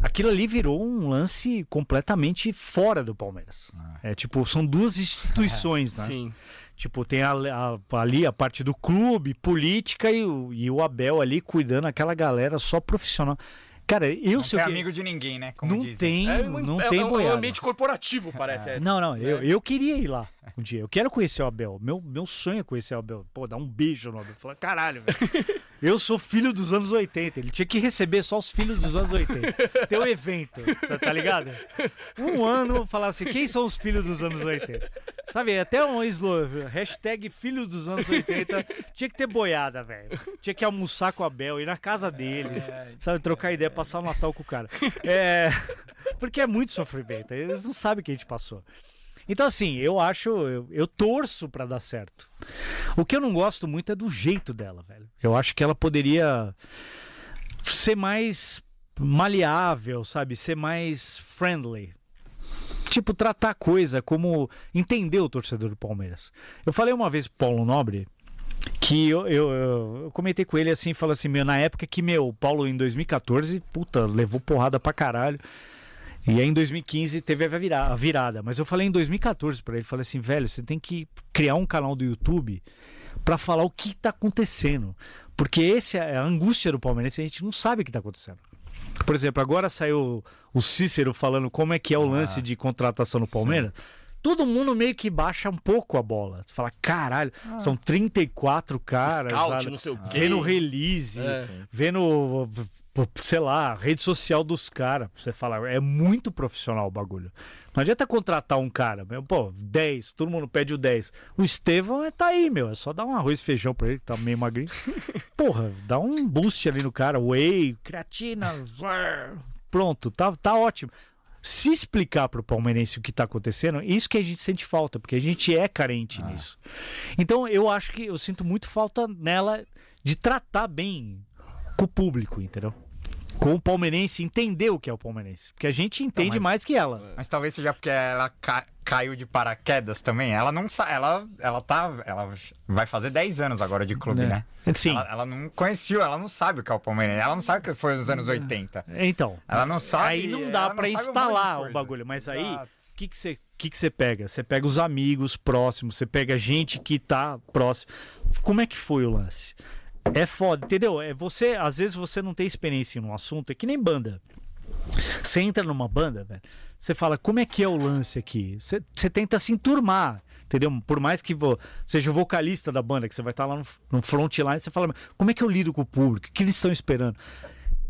Aquilo ali virou um lance completamente fora do Palmeiras. É tipo, são duas instituições, né? Sim. Tipo, tem a- a- ali a parte do clube, política e o, e o Abel ali cuidando aquela galera só profissional. Cara, eu Não sei tem o que- amigo de ninguém, né? Como não dizem. tem, É um, não é, tem é um boiada. ambiente corporativo, parece. é. Não, não, eu, né? eu queria ir lá um dia. Eu quero conhecer o Abel. Meu, meu sonho é conhecer o Abel. Pô, dar um beijo no Abel. Falar, caralho, velho. Eu sou filho dos anos 80. Ele tinha que receber só os filhos dos anos 80. Ter um evento, tá, tá ligado? Um ano falar assim, quem são os filhos dos anos 80? Sabe, até um slogan, hashtag filho dos anos 80. Tinha que ter boiada, velho. Tinha que almoçar com o Abel, ir na casa dele, sabe, trocar ideia, passar o Natal com o cara. É, porque é muito sofrimento. Eles não sabem o que a gente passou. Então, assim, eu acho, eu, eu torço pra dar certo. O que eu não gosto muito é do jeito dela, velho. Eu acho que ela poderia ser mais maleável, sabe? Ser mais friendly. Tipo, tratar a coisa como entender o torcedor do Palmeiras. Eu falei uma vez pro Paulo Nobre que eu, eu, eu comentei com ele assim, falou assim, meu, na época que, meu, Paulo em 2014, puta, levou porrada pra caralho. E aí em 2015 teve a vira- a virada. Mas eu falei em 2014 pra ele, falei assim, velho, você tem que criar um canal do YouTube pra falar o que tá acontecendo. Porque esse é a angústia do Palmeirense, a gente não sabe o que tá acontecendo. Por exemplo, agora saiu o Cícero falando como é que é o lance de contratação no Palmeiras. Todo mundo meio que baixa um pouco a bola. Você fala, caralho, são 34 caras. Scout, sabe? não sei o quê. Vendo release, É. vendo, sei lá, rede social dos caras. Você fala, é muito profissional o bagulho. Não adianta contratar um cara, meu, pô, 10, todo mundo pede o 10. O Estevão é- tá aí, meu, é só dar um arroz e feijão pra ele, que tá meio magrinho. Porra, dá um boost ali no cara, whey, creatina, pronto, tá, tá ótimo. Se explicar pro palmeirense o que tá acontecendo, isso que a gente sente falta, porque a gente é carente nisso. Então eu acho que eu sinto muito falta nela de tratar bem com o público, entendeu? Com o palmeirense, entender o que é o palmeirense. Porque a gente entende mas- mais que ela. Mas talvez seja porque ela ca- caiu de paraquedas também. Ela não sabe. Ela, ela tá. Ela vai fazer 10 anos agora de clube, Né. né? Sim. Ela, ela não conheceu, ela não sabe o que é o Palmeiras. Ela não sabe o que foi nos anos 80. Então. Ela não sabe. aí não ela dá um de instalar o bagulho, mas aí Exato. o que que você que que você pega? Você pega os amigos próximos, você pega gente que tá próximo. Como é que foi o lance? É foda, entendeu? É você, às vezes você não tem experiência num assunto, é que nem banda. Você entra numa banda, velho, você fala, como é que é o lance aqui? Você, você tenta se enturmar, entendeu? Por mais que vo, seja o vocalista da banda, que você vai estar lá no, no frontline, você fala, como é que eu lido com o público? O que eles estão esperando?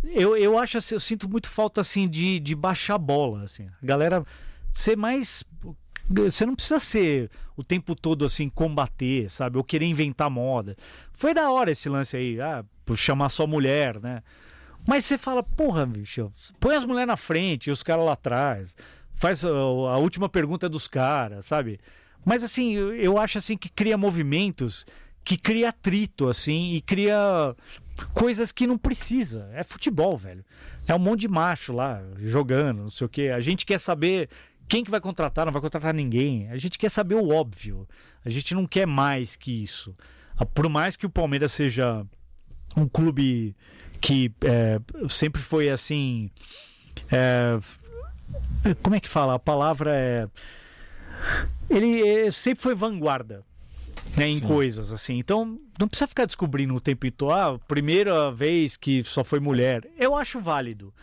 Eu, eu acho assim, eu sinto muito falta assim de, de baixar a bola, assim. A galera ser mais você não precisa ser o tempo todo assim combater, sabe? Ou querer inventar moda. Foi da hora esse lance aí, ah, por chamar só mulher, né? Mas você fala, porra, bicho, põe as mulheres na frente e os caras lá atrás. Faz a, a última pergunta dos caras, sabe? Mas assim, eu, eu acho assim que cria movimentos que cria atrito, assim, e cria coisas que não precisa. É futebol, velho. É um monte de macho lá jogando, não sei o quê. A gente quer saber quem que vai contratar, não vai contratar ninguém. A gente quer saber o óbvio. A gente não quer mais que isso. Ah, Por mais que o Palmeiras seja um clube que é, sempre foi assim. é, como é que fala? A palavra é. Ele é, sempre foi vanguarda. Né, em coisas assim. Então, não precisa ficar descobrindo o tempo todo. Ah, primeira vez que só foi mulher. Eu acho válido.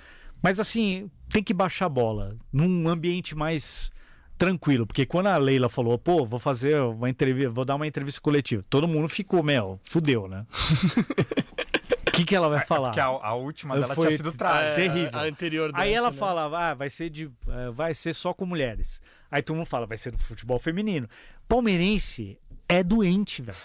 Mas assim, tem que baixar a bola. Num ambiente mais tranquilo. Porque quando a Leila falou, pô, vou fazer uma entrevista, vou dar uma entrevista coletiva. Todo mundo ficou, meu, fudeu, né? O que, que ela vai falar? Porque a, a última dela Foi- tinha sido trágica. É, terrível. A anterior Aí ela né? falava, ah, vai ser de. vai ser só com mulheres. Aí todo mundo fala, vai ser do futebol feminino. Palmeirense é doente, velho.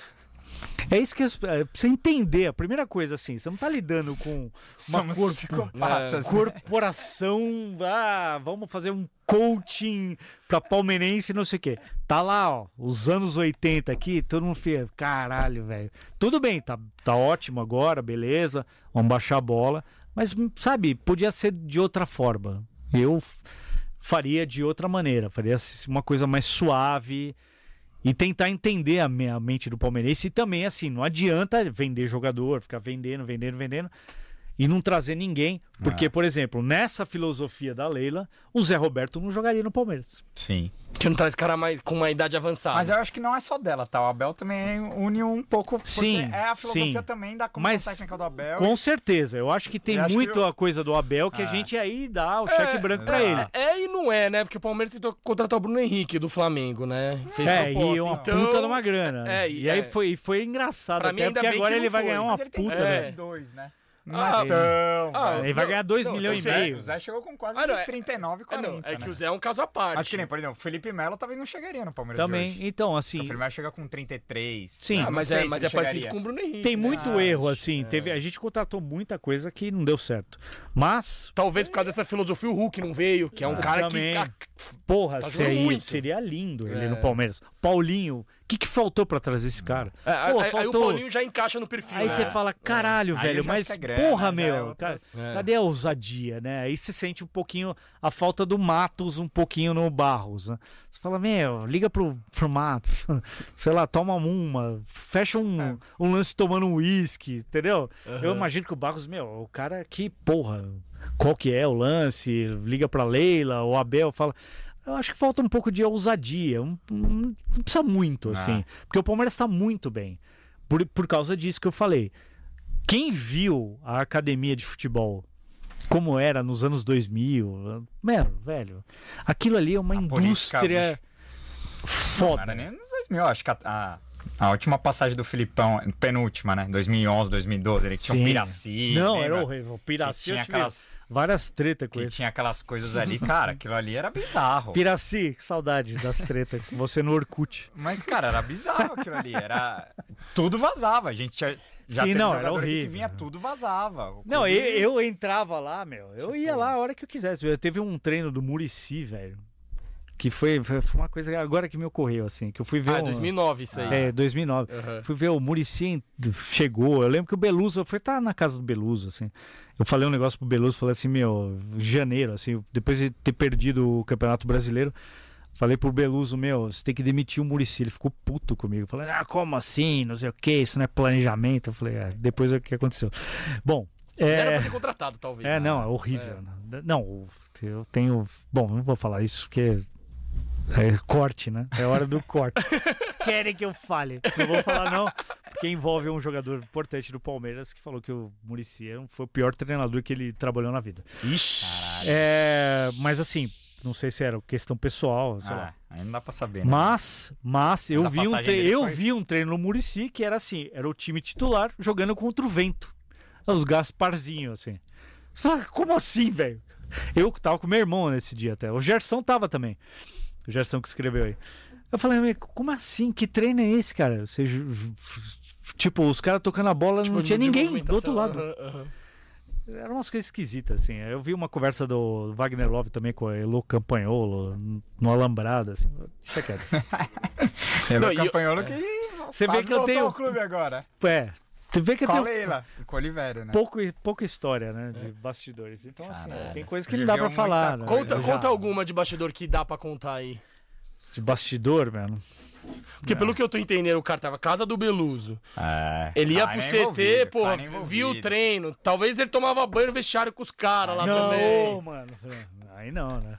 É isso que as- é, você entender. A primeira coisa, assim, você não tá lidando com uma corpo- psicopatas. né? corporação. Ah, vamos fazer um coaching pra palmeirense, não sei o quê. Tá lá, ó, os anos 80 aqui, todo mundo fica, caralho, velho. Tudo bem, tá, tá ótimo agora, beleza, vamos baixar a bola. Mas, sabe, podia ser de outra forma. Eu faria de outra maneira, faria uma coisa mais suave e tentar entender a, a mente do palmeirense. E também, assim, não adianta vender jogador, ficar vendendo, vendendo, vendendo e não trazer ninguém. Porque, por exemplo, nessa filosofia da Leila, o Zé Roberto não jogaria no Palmeiras. Sim. Que não traz cara mais, com uma idade avançada. Mas eu acho que não é só dela, tá? O Abel também une um pouco. Porque Sim, é a filosofia sim. também da comissão Mas técnica do Abel. Com certeza. Eu acho que tem acho muito que eu- a coisa do Abel que a É. gente aí dá o cheque branco pra ele. É e não é, né? Porque o Palmeiras tentou contratar o Bruno Henrique do Flamengo, né? Fez É, proposta. e uma então, puta de uma grana. é, e e aí é. foi, foi engraçado, Pra mim, até ainda porque bem agora que ele vai ganhar uma Mas ele tem puta. É. né? 32, né? Não é Ah, ah. Ele vai ganhar 2 não, milhões e meio. O Zé chegou com quase Ah, não, é- 39, É, 40. não, é que né? o Zé é um caso à parte. Mas que nem, por exemplo, o Felipe Melo talvez não chegaria no Palmeiras. de Também. hoje. Então, O assim, Felipe Melo chega com 33. Sim. Ah, Não mas sei é, mas é parecido com o Bruno Henrique. tem muito Ah, erro, assim. é. Teve, a gente contratou muita coisa que não deu certo. Mas, Talvez por causa dessa filosofia o Hulk não veio, que é um cara também. que. ah, porra, Tá seria, seria lindo ele É. no Palmeiras. Paulinho, o que, que faltou pra trazer esse cara? É, aí- Pô, aí, aí o faltou- Paulinho já encaixa no perfil. Aí né? você fala, caralho, Aí velho, mas é porra, é meu, outras- ca- É. cadê a ousadia, né? Aí você sente um pouquinho a falta do Matos um pouquinho no Barros, né? Você fala, meu, liga pro, pro Matos, sei lá, toma uma, fecha um, É. um lance tomando um uísque, entendeu? Eu imagino que o Barros, meu, o cara que, porra, qual que é o lance, liga pra Leila, o Abel, fala... Eu acho que falta um pouco de ousadia, um- um- não precisa muito, assim, porque o Palmeiras tá muito bem. Por, por causa disso que eu falei. Quem viu a academia de futebol como era nos anos 2000, mano, velho, aquilo ali é uma A política, indústria Não foda. era nem nos 2000, acho que a, a, a última passagem do Filipão, penúltima, né? 2011, 2012, ele tinha um Sim. Piraci. Não, lembra? era horrível. O Piraci, tinha aquelas, várias tretas com que ele. tinha aquelas coisas ali, cara, aquilo ali era bizarro. Piraci, saudade das tretas. Você no Orkut. Mas, cara, era bizarro aquilo ali. Era... Tudo vazava. A gente já, já Sim, não, era aqui que horrível. vinha, tudo vazava. O Não, eu, eu entrava lá, meu. Eu Tipo- ia lá a hora que eu quisesse. Eu teve um treino do Murici, velho. Que foi, foi foi uma coisa agora que me ocorreu, assim. Que eu fui ver. Ah, um- 2009 isso aí. É, 2009. Aham. Fui ver o Murici chegou. Eu lembro que o Beluso, eu fui estar na casa do Beluso, assim. Eu falei um negócio pro Beluso, falei assim, meu, janeiro, assim, depois de ter perdido o Campeonato Brasileiro, falei pro Beluso, meu, você tem que demitir o Murici. Ele ficou puto comigo. Falei, ah, como assim? Não sei o que, isso não é planejamento. Eu falei, é, depois é o que aconteceu. Bom, Era é. pra ter contratado, talvez. É, não, é horrível. Não, eu tenho. Bom, não vou falar isso porque. É corte, né? É hora do corte. Vocês querem que eu fale? Não vou falar, não, porque envolve um jogador importante do Palmeiras que falou que o Murici foi o pior treinador que ele trabalhou na vida. Ixi. É, mas assim, não sei se era questão pessoal, sei lá. Ah, aí não dá pra saber, né? Mas, mas eu a vi um treino, eu foi- vi um treino no Murici que era assim, era o time titular jogando contra o vento. Os Gasparzinhos, assim. Você fala, como assim, velho? Eu tava com meu irmão nesse dia até. O Gerson tava também. O Gerson que escreveu aí. Eu falei, "Mas como assim? Que treino é esse, cara? Você, tipo, os caras tocando a bola, Tipo, não tinha ninguém do outro lado. Eram umas coisas esquisitas, assim. Eu vi uma conversa do Wagner Love também com a Elo Campanholo no Alambrado, assim. Deixa quieto. Ele Não, e eu- acompanhou que. Você vê que eu tenho- ao clube agora. É, tu vê que eu Com a tenho Leila. E com Oliveira, né? pouco, pouca história, né, de bastidores. Então, assim, Caralho. tem coisa que não dá pra falar, muita né? Conta, Eu já- conta alguma de bastidor que dá pra contar aí. De bastidor, mano. Porque pelo que eu tô entendendo, o cara tava casa do Beluso. É. Ele ia Cara pro CT, porra, cara viu o treino. Talvez ele tomava banho no vestiário com os caras lá não, também. mano. Aí não, né?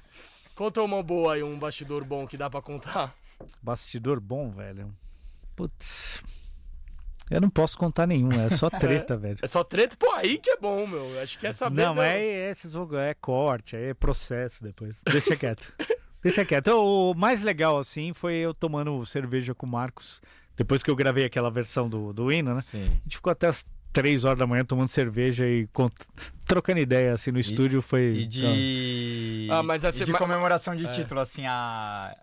Conta uma boa aí, um bastidor bom que dá pra contar. Bastidor bom, velho. Putz. Eu não posso contar nenhum, é só treta, velho. É só treta? Pô, aí que é bom, meu. Acho que é saber. Não, mas é, esse jogo é corte, aí é processo depois. Deixa quieto. Deixa quieto. O mais legal, assim, foi eu tomando cerveja com o Marcos. Depois que eu gravei aquela versão do, do hino, né? Sim. A gente ficou até as três horas da manhã tomando cerveja e cont- trocando ideia, assim, no estúdio. Foi. E de. Ah, mas essa- e de comemoração de É. título, assim, a.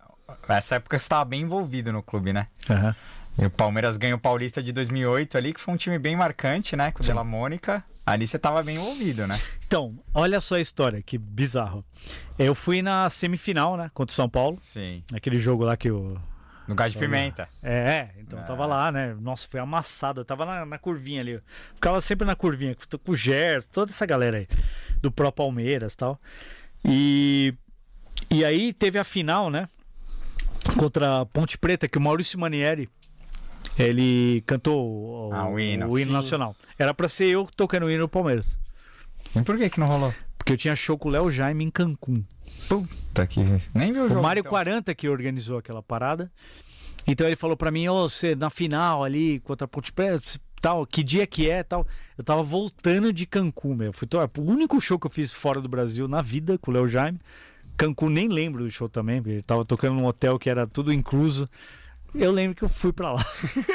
Essa época você estava bem envolvido no clube, né? Aham. E o Palmeiras ganhou o Paulista de 2008 ali, que foi um time bem marcante, né? Com o. Della Mônica. Ali você tava bem envolvido, né? Então, olha só a história, que bizarro. Eu fui na semifinal, né, contra o São Paulo. Sim. Aquele jogo lá que o. No Gás de Pimenta. É, então Ah. tava lá, né? Nossa, foi amassado. Eu tava na, na curvinha ali. Eu ficava sempre na curvinha, com com o Ger, toda essa galera aí. Do Pro Palmeiras e tal. E. E aí teve a final, né? Contra a Ponte Preta, que o Maurício Manieri. Ele cantou o, Ah, o hino. Sim. nacional. Era pra ser eu tocando o hino do Palmeiras. E por que que não rolou? Porque eu tinha show com o Léo Jaime em Cancún. Puta que. Nem viu o O jogo. Mário então. 40 que organizou aquela parada. Então ele falou pra mim, ô, você na final ali contra a Ponte Preta, tal, que dia que é, tal. Eu tava voltando de Cancún, meu. Foi o único show que eu fiz fora do Brasil na vida com o Léo Jaime. Cancún nem lembro do show também, porque ele tava tocando num hotel que era tudo incluso. Eu lembro que eu fui pra lá.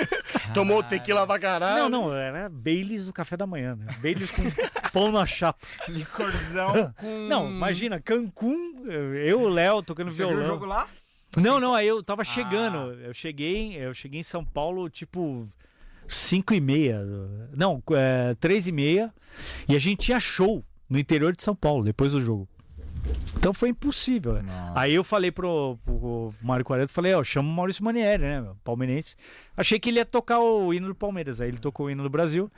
Tomou tequila pra caralho. Não, não, era Baileys do café da manhã, né? Baileys com pão na chapa. Licorzão com. Não, imagina, Cancún, eu, o Léo tocando Você violão. viu o jogo lá? Não, não, aí eu tava chegando. Eu cheguei, eu cheguei em São Paulo, tipo, 5 e meia. Não, é, 3 e meia. E a gente tinha show no interior de São Paulo, depois do jogo. Então foi impossível. Nossa. Aí eu falei pro, pro Mário Quarento, falei, ó, chama o Maurício Manieri, né, meu, palmeirense. Achei que ele ia tocar o hino do Palmeiras, aí ele tocou o hino do Brasil.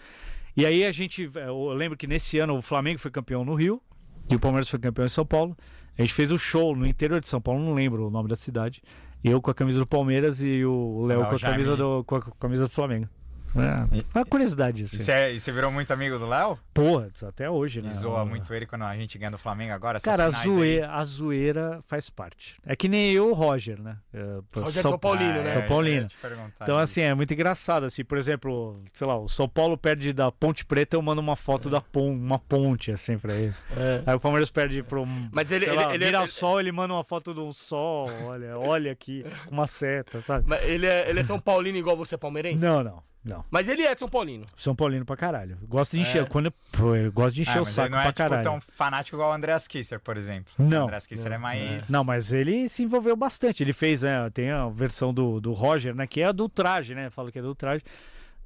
E aí a gente, eu lembro que nesse ano o Flamengo foi campeão no Rio e o Palmeiras foi campeão em São Paulo. A gente fez o show no interior de São Paulo, não lembro o nome da cidade. Eu com a camisa do Palmeiras e o Léo com, a camisa do, com a camisa do Flamengo. É, uma curiosidade, assim. E você, e você virou muito amigo do Léo? Porra, até hoje, E né? zoa muito ele quando a gente ganha do Flamengo agora? Cara, a zoeira, a zoeira faz parte. É que nem eu e o Roger, né? É, Roger São Paulino, né? São eu Paulino. Então, assim, é muito engraçado, assim, por exemplo, sei lá, o São Paulo perde da Ponte Preta, eu mando uma foto da pon uma ponte, assim, pra ele. Aí o Palmeiras perde pro Mas ele- ele- lá, ele é- Mirassol, ele manda uma foto de um sol, olha, olha aqui, uma seta, sabe? Mas ele é, ele é São Paulino igual você é palmeirense? Não, não, não. Mas ele é São Paulino. São Paulino pra caralho. Gosto de encher, É. quando eu, pô, eu gosto de encher Ah, o mas ele saco não é pra tipo, caralho. tão fanático igual o Andreas Kisser, por exemplo. Não. O Andreas Kisser é mais. Não, mas ele se envolveu bastante. Ele fez, né? Tem a versão do, do Roger, né? Que é a do traje, né? Fala que é do traje.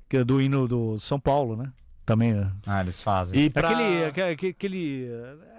Que é do hino do São Paulo, né? Também, né? Ah, eles fazem. E pra... Aquele, aque- aquele.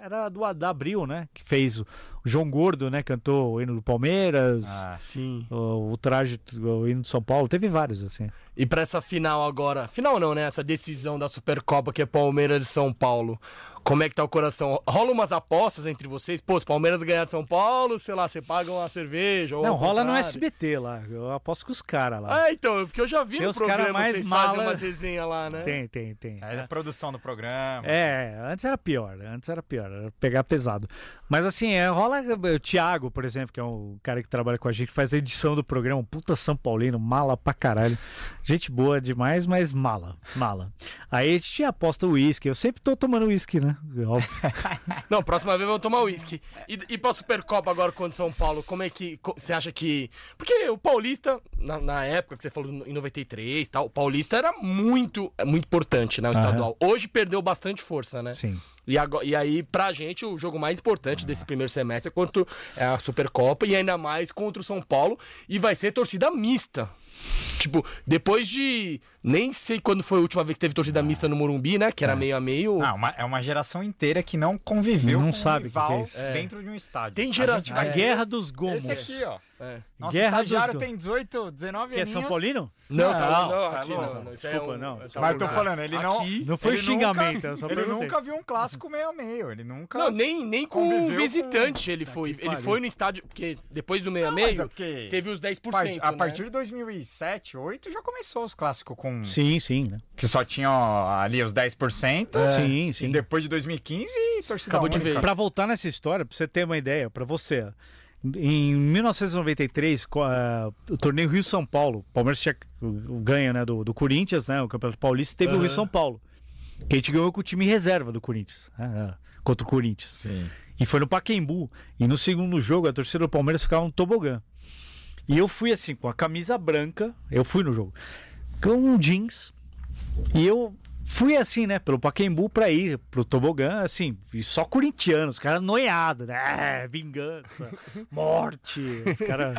Era do da Abril, né? Que fez. O João Gordo, né? Cantou o hino do Palmeiras. Ah, Sim. O, o traje, o hino do São Paulo. Teve vários, assim. E pra essa final agora, final não, né? Essa decisão da Supercopa que é Palmeiras e São Paulo. Como é que tá o coração? Rola umas apostas entre vocês? Pô, se Palmeiras ganhar de São Paulo, sei lá, você paga uma cerveja ou Não, rola no. SBT lá. Eu aposto com os caras lá. Ah, então, porque eu já vi Tem no programa mais que vocês fazem mala- umas resenhas lá, né? Tem, tem, tem. é a produção do programa. É, antes era pior, antes era pior, era pegar pesado. Mas assim, é, rola o Thiago, por exemplo, que é um cara que trabalha com a gente, que faz a edição do programa, puta São Paulino, mala pra caralho. Gente boa demais, mas mala, mala. Aí a gente aposta o uísque, eu sempre tô tomando uísque, né? Óbvio. Não, próxima vez vamos tomar uísque. E, e pra Supercopa agora contra São Paulo, como é que você acha que. Porque o Paulista, na, na época que você falou em 93 e tal, o Paulista era muito, é muito importante, né? O estadual. Hoje perdeu bastante força, né? Sim. E, agora, e aí, pra gente, o jogo mais importante desse primeiro semestre é contra é a Supercopa e ainda mais contra o São Paulo. E vai ser torcida mista. Tipo, depois de. Nem sei quando foi a última vez que teve torcida mista no Morumbi, né? Que era meio a meio. Ah, uma- é uma geração inteira que não conviveu Não com sabe um o que que é rival. É. dentro de um estádio. Tem A geração- gente A Guerra dos Gomos. Esse aqui, ó. É. Nosso Guerra dos estagiário Go- tem 18, 19 Que é São. Paulino? Não, tá, não, Não, aqui não, não. É Desculpa, um- não. é Mas eu tô falando, ele não. Aqui- Não foi ele xingamento, nunca, eu só Ele perguntei. nunca viu um clássico meio a meio. Ele nunca. Não, nem, nem com Conviveu um visitante ele foi. Ele pariu. foi no estádio, porque depois do meio a Não, é meio, porque teve os 10%. part- a né? partir de 2007, 2008 já começou os clássicos com. Sim, sim, né? Que só tinham ó, ali os 10%. Sim, E sim. depois de 2015, torcida Acabou de única. vez. Pra voltar nessa história, pra você ter uma ideia, pra você. Em 1993, co- ah, o torneio Rio-São Paulo, o Palmeiras tinha ganho né, do, do Corinthians, né, o Campeonato Paulista, teve o Aham. Rio-São Paulo. Que a gente ganhou com o time reserva do Corinthians, né, contra o Corinthians. Sim. E foi no Pacaembu. E no segundo jogo, a torcida do Palmeiras ficava no tobogã. E eu fui assim, com a camisa branca, eu fui no jogo, com um jeans. E eu fui assim, né, pelo Pacaembu pra ir pro tobogã, assim, e só corintianos, os caras noiados, né? É, vingança, morte. Os caras.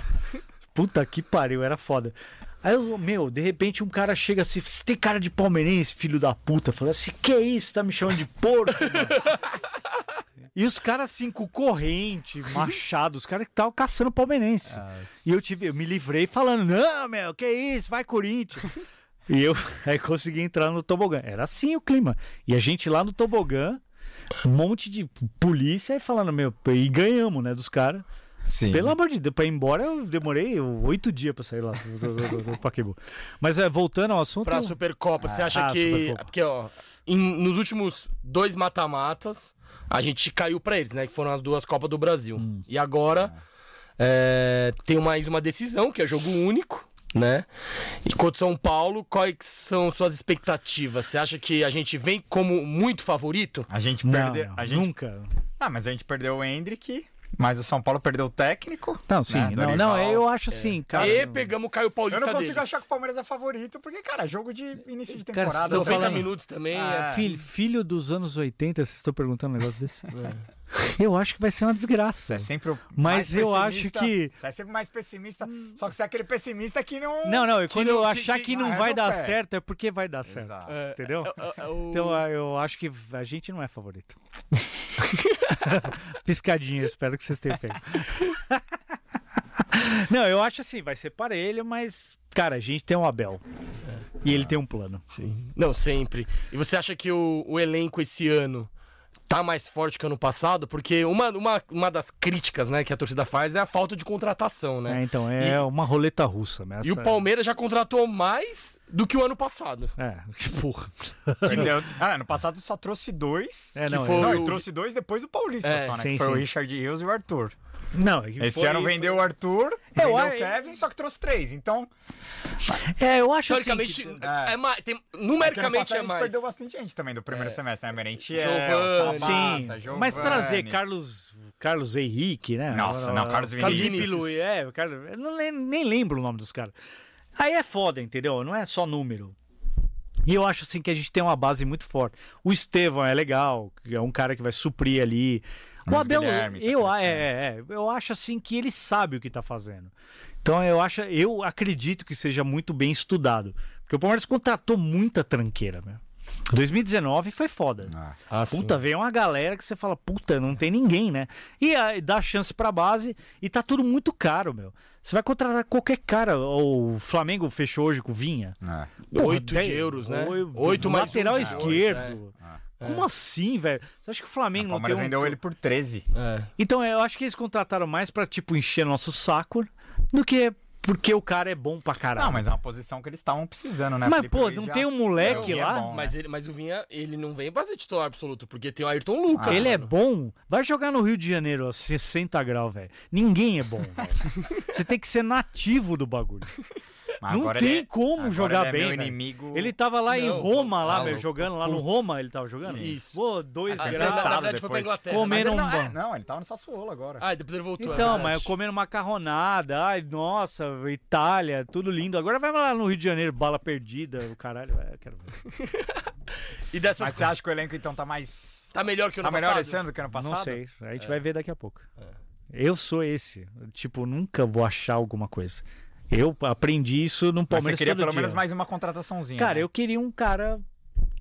Puta que pariu, era foda. Aí eu, meu, de repente um cara chega assim, você tem cara de palmeirense, filho da puta. Falei assim, que isso, tá me chamando de porco? E os caras assim, com corrente, machado, os caras que estavam caçando palmeirense. E eu tive, eu me livrei falando, não, meu, que isso, vai Corinthians. E eu aí consegui entrar no tobogã. Era assim o clima. E a gente lá no tobogã, um monte de polícia e falando, meu, e ganhamos, né, dos caras. Sim. Pelo amor de Deus, pra ir embora eu demorei oito dias pra sair lá do, do, do- Pacaembu. Mas é, voltando ao assunto. Pra Supercopa, você acha ah, que. Supercopa. Porque, ó, em- nos últimos dois mata-matas, a gente caiu pra eles, né? Que foram as duas Copas do Brasil. Hum. E agora é, tem mais uma decisão, que é jogo único, né? E contra o São Paulo, quais são suas expectativas? Você acha que a gente vem como muito favorito? A gente perdeu. não, a gente... nunca. Ah, mas a gente perdeu o Hendrick Mas o São Paulo perdeu o técnico. Não, sim. né, não, não, eu acho assim, cara. E pegamos o Caio Eu Paulista não consigo deles. achar que o Palmeiras é favorito, porque, cara, jogo de início de Cara, temporada. tão 90 falando- minutos também. Ah, é- Filho, filho dos anos 80, vocês estão perguntando um negócio desse? Eu acho que vai ser uma desgraça. É sempre o Mas mais eu acho pessimista. que- Você é sempre mais pessimista, só que você é aquele pessimista que não... Não, não, e quando não- eu que- achar que que, não arreda vai dar pé. certo, é porque vai dar certo. Exato. é- Entendeu? é- é o- Então ah, eu acho que a gente não é favorito. Piscadinha, espero que vocês tenham pego. não, eu acho assim, vai ser parelho, mas, cara, a gente tem um Abel. E ele tem um plano. Sim. Não, sempre. E você acha que o, o elenco esse ano tá mais forte que ano passado? Porque uma, uma, uma das críticas né, que a torcida faz é a falta de contratação, É, né? então, é E- uma roleta russa. Né? E o Essa- Palmeiras já contratou mais do que o ano passado. É, porra. Deu- Ah, no passado só trouxe dois. É, Que não, foi- é- Não, o- ele trouxe dois depois do Paulista É, só, né? sim, que foi o sim. Richard Rios e o Arthur. Não, Esse foi- ano vendeu o Arthur, Eu vendeu acho- o Kevin, só que trouxe três. Então, É, eu acho assim. Teoricamente, que- É. é mais, tem, é que ano numericamente passado a é gente mais. perdeu bastante gente também do primeiro É. semestre, né? Merentiel, Giovani. Sim, Tabata, mas Giovani. trazer Carlos, Carlos Henrique, né? Nossa, não, Carlos Felipe Vinícius. Luiz, é, o Carlos, eu não, nem lembro o nome dos caras. Aí é foda, entendeu? Não é só número. E eu acho assim que a gente tem uma base muito forte. O Estevão é legal, é um cara que vai suprir ali. O Abel, Guilherme tá eu, crescendo. é, é, eu acho assim que ele sabe o que tá fazendo. Então eu acho, eu acredito que seja muito bem estudado. Porque o Palmeiras contratou muita tranqueira, meu. 2019 foi foda. Ah, Ah, Puta, veio uma galera que você fala, puta, não tem ninguém, né? E aí dá chance pra base e tá tudo muito caro, meu. Você vai contratar qualquer cara. O Flamengo fechou hoje com o Vinha. ah. Porra, 8 dez- de euros, né? oi- 8 mais Lateral um de esquerdo. Ah. Como assim, velho? Você acha que o Flamengo não tem Palmeiras um... vendeu ele por 13. É. Então, eu acho que eles contrataram mais pra, tipo, encher nosso saco do que porque o cara é bom pra caralho. Não, mas é uma posição que eles estavam precisando, né? Mas, Felipe pô, Luiz não já- tem um moleque É, é lá? bom, Mas, ele, mas o Vinha, ele não vem pra ser titular absoluto, porque tem o Ayrton Lucas. Ah, ele é mano. bom. Vai jogar no Rio de Janeiro a 60 graus, velho. Ninguém é bom, velho. Você tem que ser nativo do bagulho. Mas não tem ele é- como agora jogar ele é bem, inimigo. Ele tava lá em Não, Roma, lá, tá velho, jogando lá no Roma, ele tava jogando? Isso. Pô, dois Ah, na, graus. na emprestado verdade foi pra. Inglaterra. Comeram não, um é, não, ele tava no Sassuolo agora. Ah, depois ele voltou. Então, é mas eu comendo macarronada, ai, nossa, Itália, tudo lindo. Agora vai lá no Rio de Janeiro, bala perdida, o caralho, é, quero ver. E dessas Mas você acha que o elenco então tá mais. Tá melhor que o ano Tá melhor passado? esse ano do que ano passado? Não sei, a gente vai ver daqui a pouco. Eu sou esse, tipo, nunca vou achar alguma coisa. Eu aprendi isso no Mas Palmeiras você queria todo pelo menos dia. mais uma contrataçãozinha. Cara, né? eu queria um cara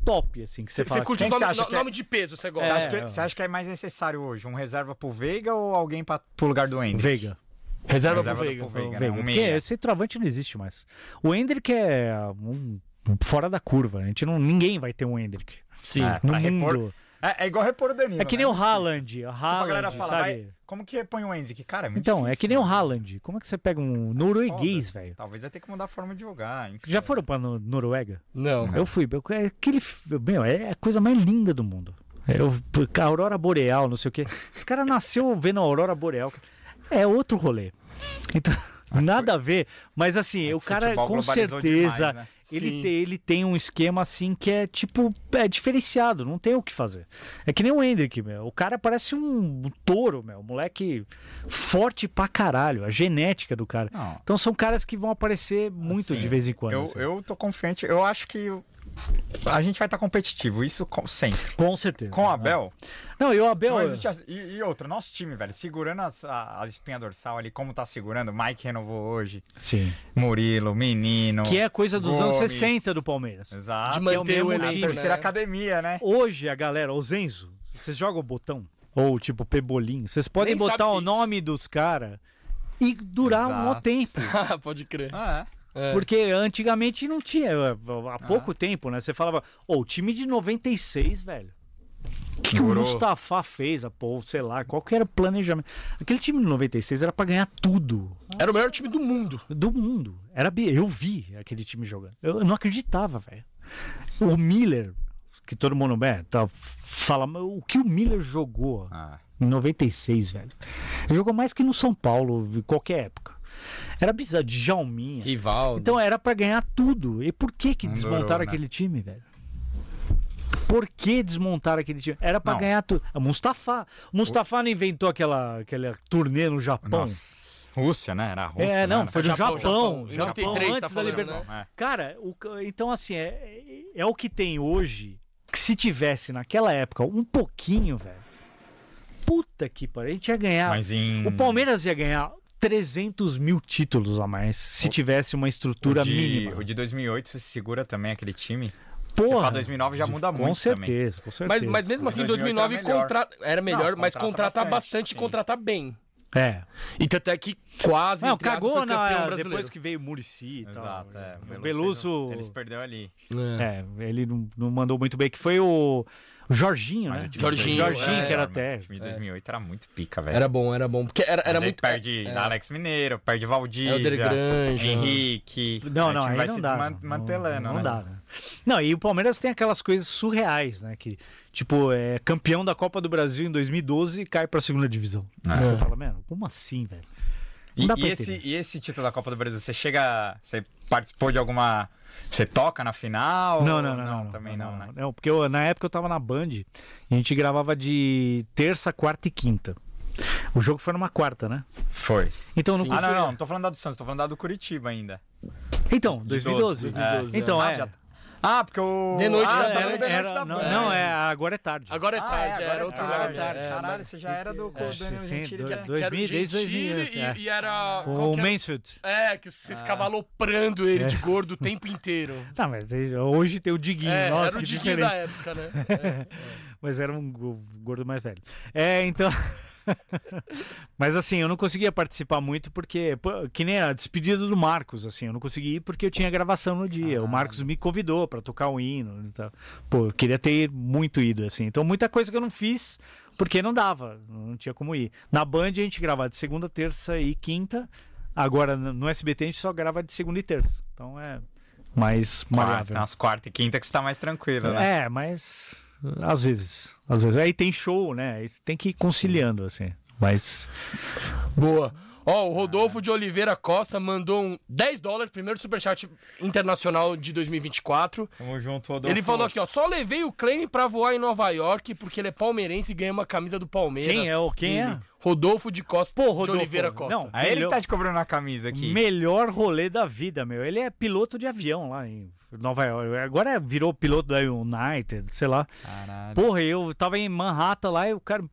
top, assim, que você, Você fala. curte que nome, você que é? nome de peso, você Você, gosta? acha que, É. você acha que é mais necessário hoje? Um reserva pro Veiga ou alguém pra, pro lugar do Hendrick? Veiga. Reserva, Reserva pro Veiga. pro Veiga, O né? Veiga. Um Porque meia. esse travante não existe mais. O Hendrick é um, fora da curva. A gente não, ninguém vai ter um Hendrick. Sim. É, No pra repor- mundo. É, é igual repor o Danilo. É que né? nem o Haaland. O Tipo, a galera Haaland, fala, sabe? vai, como que repõe o Hendrick? Cara, é muito Então, é difícil, que nem o mano. Haaland. Como é que você pega um norueguês, Foda. velho? Talvez vai ter que mudar a forma de jogar. enfim. Já foram pra no- Noruega? Não. Eu fui. eu- É aquele. Meu, é a coisa mais linda do mundo. Eu, a Aurora Boreal, não sei o quê. Esse cara nasceu vendo a Aurora Boreal. É outro rolê. Então, nada a ver. Mas assim, o cara, futebol com globalizou certeza, demais, né? Ele, tem, ele tem um esquema assim que é tipo. É diferenciado, não tem o que fazer. É que nem o Hendrick, meu. O cara parece um touro, meu. Moleque forte pra caralho. A genética do cara. Não. Então são caras que vão aparecer muito Assim, de vez em quando. Eu, assim. eu tô confiante. Eu acho que a gente vai estar competitivo. Isso com- sempre. Com certeza. Com o Abel. Não, e o Abel. As- e, e outra, nosso time, velho, segurando as, a, as espinhas dorsal ali, como tá segurando. Mike renovou hoje. Sim. Murilo, Menino. Que é coisa dos anos Gomes. 60 do Palmeiras. Exato. De que é o manter elenco, time, terceira né? academia, né? Hoje a galera, o Zenzo, vocês jogam o botão? Ou tipo Pebolinho? Vocês podem Nem botar é o isso. nome dos caras e durar um maior Exato. tempo. Ah, Pode crer. Ah, é. É. Porque antigamente não tinha, há pouco tempo, né? Você falava, ô, o time de 96, velho. O que, que o. Mustafa fez, a pô, sei lá, qual que era o planejamento? Aquele time de 96 era pra ganhar tudo Era o melhor time do mundo. do mundo. Era eu vi aquele time jogando. Eu, não acreditava, velho. O Miller, que todo mundo é, tá, fala, o que o Miller jogou Ah. em 96, velho? Ele jogou mais que no São Paulo, em qualquer época. Era bizarro, de Jalminha. Rival. Então era pra ganhar tudo. E por que que Não desmontaram durou, né? aquele time, velho? Por que desmontaram aquele time? Era pra Não. ganhar tudo. O Mustafa. O Mustafa não inventou aquela, aquela turnê no Japão. Nossa. Rússia, né? Era a Rússia. É, não, né? foi no Japão, Japão. Japão. Japão, 93 tá antes da falando, liberdade. né? É. Cara, o então assim, é, é o que tem hoje. Que se tivesse naquela época um pouquinho, velho. Puta que pariu. A gente ia ganhar. Mas em... O Palmeiras ia ganhar 300 mil títulos a mais se tivesse uma estrutura o de, mínima. O de 2008 se segura também aquele time. Porra, pra 2009 já muda com muito certeza, com certeza. Mas, mas mesmo assim, em 2008 2009 era melhor. contra... era melhor, Não, mas contrata contratar bastante, contratar bem. É. E tanto é que quase Não, cagou na, brasileiro. depois que veio o Murici e tal. Exato, é. O Belusso. fez- Eles perderam ali. É. É, ele não, não mandou muito bem, que foi o, o Jorginho, né? Jorginho, de 2008 Jorginho, é, que era até. O time de 2008 era muito pica, velho. Era bom, era bom. Porque era, era muito. perde é, Alex Mineiro, perde Valdívia, Helder Granja. Henrique. Não, não, aí vai não se dá. desmantelando, não, não né? dá, né? Não, e o Palmeiras tem aquelas coisas surreais, né? Que, tipo, é campeão da Copa do Brasil em 2012 e cai pra segunda divisão. É. Você fala, mano, como assim, velho? E, e esse, e esse título da Copa do Brasil, você chega. Você participou de alguma. Você toca na final? Não, não, não, não, não, também não, né? Não, porque eu- na época eu tava na Band e a gente gravava de terça, quarta e quinta. O jogo foi numa quarta, né? Foi. Então, no. Ah, não, não, não tô falando da do Santos, tô falando da do Curitiba ainda. Então, De 2012. 2012, Então, Ah, é. já- Ah, porque o. De noite ah, da você tarde. falando de Era- noite da não, não, é, agora é tarde. Agora é Ah, tarde, é, agora era é outro tarde. lugar. É, Caralho, você já era do É, Danilo sim, Gentili. do- já- do- Que era o 2000, desde Gentili 2000, é. e, e era. O era? Mansfield. É, que vocês cavaloprando ele de gordo o tempo inteiro. Tá, mas hoje tem o Diguinho. É, Nossa, era o Diguinho diferença. da época, né? Mas era um go- gordo mais velho. É, então. Mas assim, eu não conseguia participar muito porque. Que nem a despedida do Marcos, assim, eu não consegui ir porque eu tinha gravação no dia. o Marcos me convidou pra tocar o hino. Então, pô, eu queria ter muito ido, assim. Então, muita coisa que eu não fiz porque não dava, não tinha como ir. Na Band a gente gravava de segunda, terça e quinta. Agora no SBT a gente só grava de segunda e terça. Então é mais Quarta, maleável. tem umas quarta e quinta que você tá mais tranquilo, né? É, mas às vezes, às vezes. Aí tem show, né? Tem que ir conciliando, assim. Mas Boa. Ó, o Rodolfo de Oliveira Costa mandou um 10 dólares, primeiro superchat internacional de 2024. Tamo junto, Rodolfo. Ele falou aqui, ó, só levei o Klein pra voar em Nova York porque ele é palmeirense e ganha uma camisa do Palmeiras. Quem é o- quem é? dele. Rodolfo de Costa. Pô, Rodolfo, de Oliveira Costa. não, Aí ele Melhor- que tá te cobrando a camisa aqui. melhor rolê da vida, meu. Ele é piloto de avião lá em Nova York. Agora virou piloto da United, sei lá. Caralho. Porra, eu tava em Manhattan lá e o cara,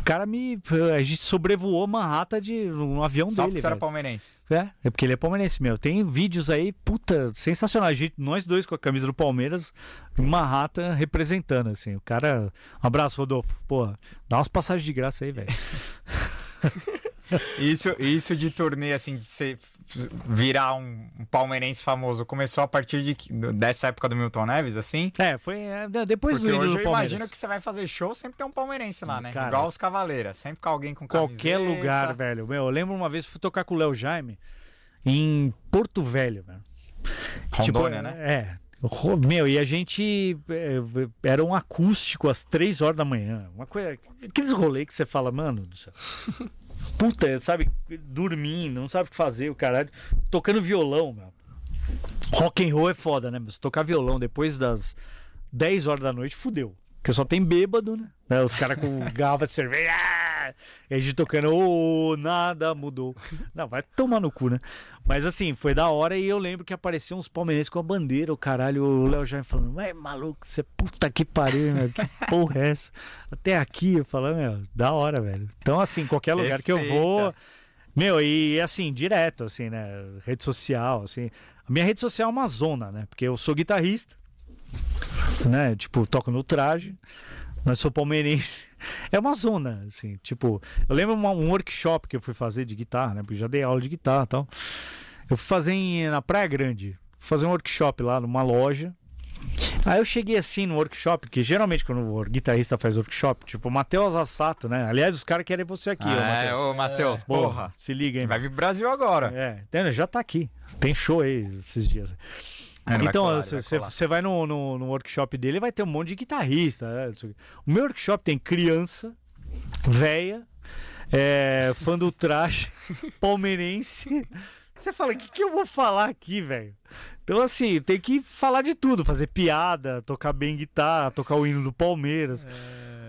o cara me. A gente sobrevoou Manhattan de um avião Só dele. porque você era palmeirense. É, é porque ele é palmeirense, meu. Tem vídeos aí, puta, sensacionais. Gente, nós dois com a camisa do Palmeiras Manhattan representando, assim. O cara. Um abraço, Rodolfo. Porra, dá umas passagens de graça aí, velho. Isso, isso de turnê, assim, de você virar um, palmeirense famoso, começou a partir de, dessa época do Milton Neves, assim? É, foi é, depois Porque do hoje do eu Palmeiras. imagino que você vai fazer show, sempre tem um palmeirense lá, né? Cara, Igual os Cavaleiras, sempre com alguém com Qualquer camiseta. lugar, velho. Meu, eu lembro uma vez fui tocar com o Léo Jaime em Porto Velho, velho. Rondônia, Tipo, né? É. Meu, e a gente. é, Era um acústico às três horas da manhã. Uma coisa. Aqueles rolês que você fala, mano do céu. Puta, sabe? Dormindo, não sabe o que fazer, o caralho. Tocando violão, meu. Rock and roll é foda, né? Mas tocar violão depois das 10 horas da noite, fudeu. Porque só tem bêbado, né? Né, Os caras com garrafa de cerveja. ah! E a gente tocando, ô, nada mudou. Não, vai tomar no cu, né? Mas assim, foi da hora e eu lembro que apareciam uns palmeirenses com a bandeira, o caralho, o Léo Jaime falando, ué, maluco, você puta que pariu, meu, que porra é essa? Até aqui, eu falando, meu, da hora, velho. Então, assim, qualquer lugar que eu vou. Respeita. Meu, e assim, direto, assim, né? Rede social, assim. A minha rede social é uma zona, né? Porque eu sou guitarrista, né? Tipo, toco no traje, mas sou palmeirense. É uma zona, assim, tipo, eu lembro uma- um workshop que eu fui fazer de guitarra, né? Porque já dei aula de guitarra e tal. Eu fui fazer em, na Praia Grande, fui fazer um workshop lá numa loja. Aí eu cheguei assim no workshop, que geralmente quando o guitarrista faz workshop, tipo, o Matheus Assato, né? Aliás, os caras querem você aqui, ó, é, Matheus. ô, Matheus, Porra, porra. se liga, hein? Vai vir Brasil agora. É, entendeu? já tá aqui. Tem show aí esses dias. Ele vai então, você vai vai no, no, no workshop dele vai ter um monte de guitarrista. né? O meu workshop tem criança, véia, é, fã do traje, palmeirense. Você fala, o que, que eu vou falar aqui, velho? Então, assim, tem que falar de tudo, fazer piada, tocar bem guitarra, tocar o hino do Palmeiras.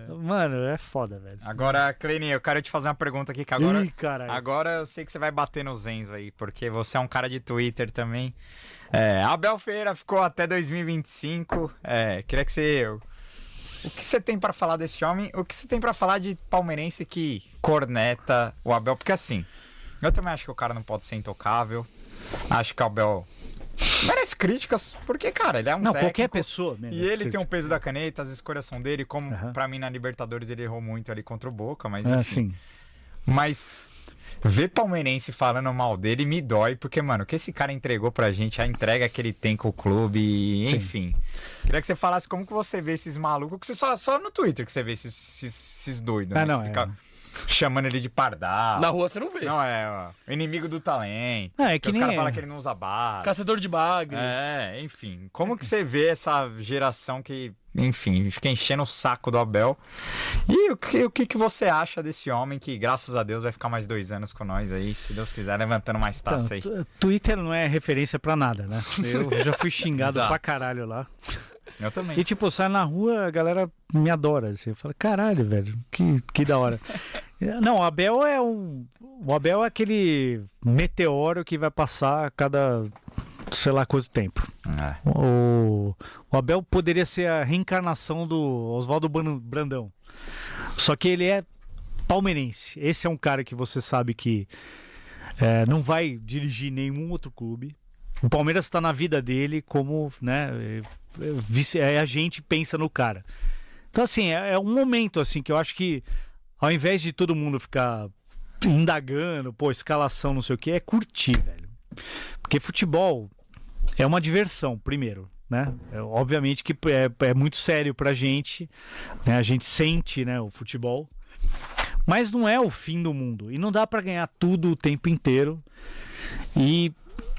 Mano, é foda, velho. Agora, Cleine, eu quero te fazer uma pergunta aqui, que agora, Ih, caralho. agora eu sei que você vai bater no Zenzo aí, porque você é um cara de Twitter também. É, Abel Ferreira ficou até 2025. É, queria que você. O que você tem pra falar desse homem? O que você tem pra falar de palmeirense que corneta o Abel? Porque assim, eu também acho que o cara não pode ser intocável. Acho que o Abel merece críticas, porque, cara, ele é um Não, técnico. qualquer pessoa. E ele tem um peso da caneta, as escolhas são dele, como pra mim na Libertadores ele errou muito ali contra o Boca, mas É, enfim. sim. Mas ver palmeirense falando mal dele me dói, porque, mano, o que esse cara entregou pra gente, a entrega que ele tem com o clube, Sim. enfim. Queria que você falasse como que você vê esses malucos, que você só, só no Twitter que você vê esses, esses, esses doidos, Ah, né? não, que é. Chamando ele de pardal. Na rua você não vê. Não, é, ó, inimigo do talento. Não, é que os nem caras é. falam que ele não usa barra. Caçador de bagre. É, enfim. Como que você vê essa geração que, enfim, fica enchendo o saco do Abel? E o que, o que, que você acha desse homem que, graças a Deus, vai ficar mais dois anos com nós aí, se Deus quiser, levantando mais Então, taça aí? tu- Twitter não é referência pra nada, né? Eu já fui xingado pra caralho lá. Eu também. E tipo, sai na rua, a galera me adora. Assim. Eu falo, caralho, velho, que, que da hora. Não, o Abel é um. O Abel é aquele meteoro que vai passar a cada sei lá quanto tempo. É. O, o Abel poderia ser a reencarnação do Oswaldo Brandão. Só que ele é palmeirense. Esse é um cara que você sabe que é, não vai dirigir nenhum outro clube. O Palmeiras está na vida dele como, né, é, a gente pensa no cara. Então assim, é, é um momento assim que eu acho que ao invés de todo mundo ficar indagando, pô, escalação, não sei o que, é curtir, velho. Porque futebol é uma diversão, primeiro, né? É, obviamente que é, é muito sério pra gente, né? A gente sente, né, o futebol. Mas não é o fim do mundo. E não dá pra ganhar tudo o tempo inteiro. E,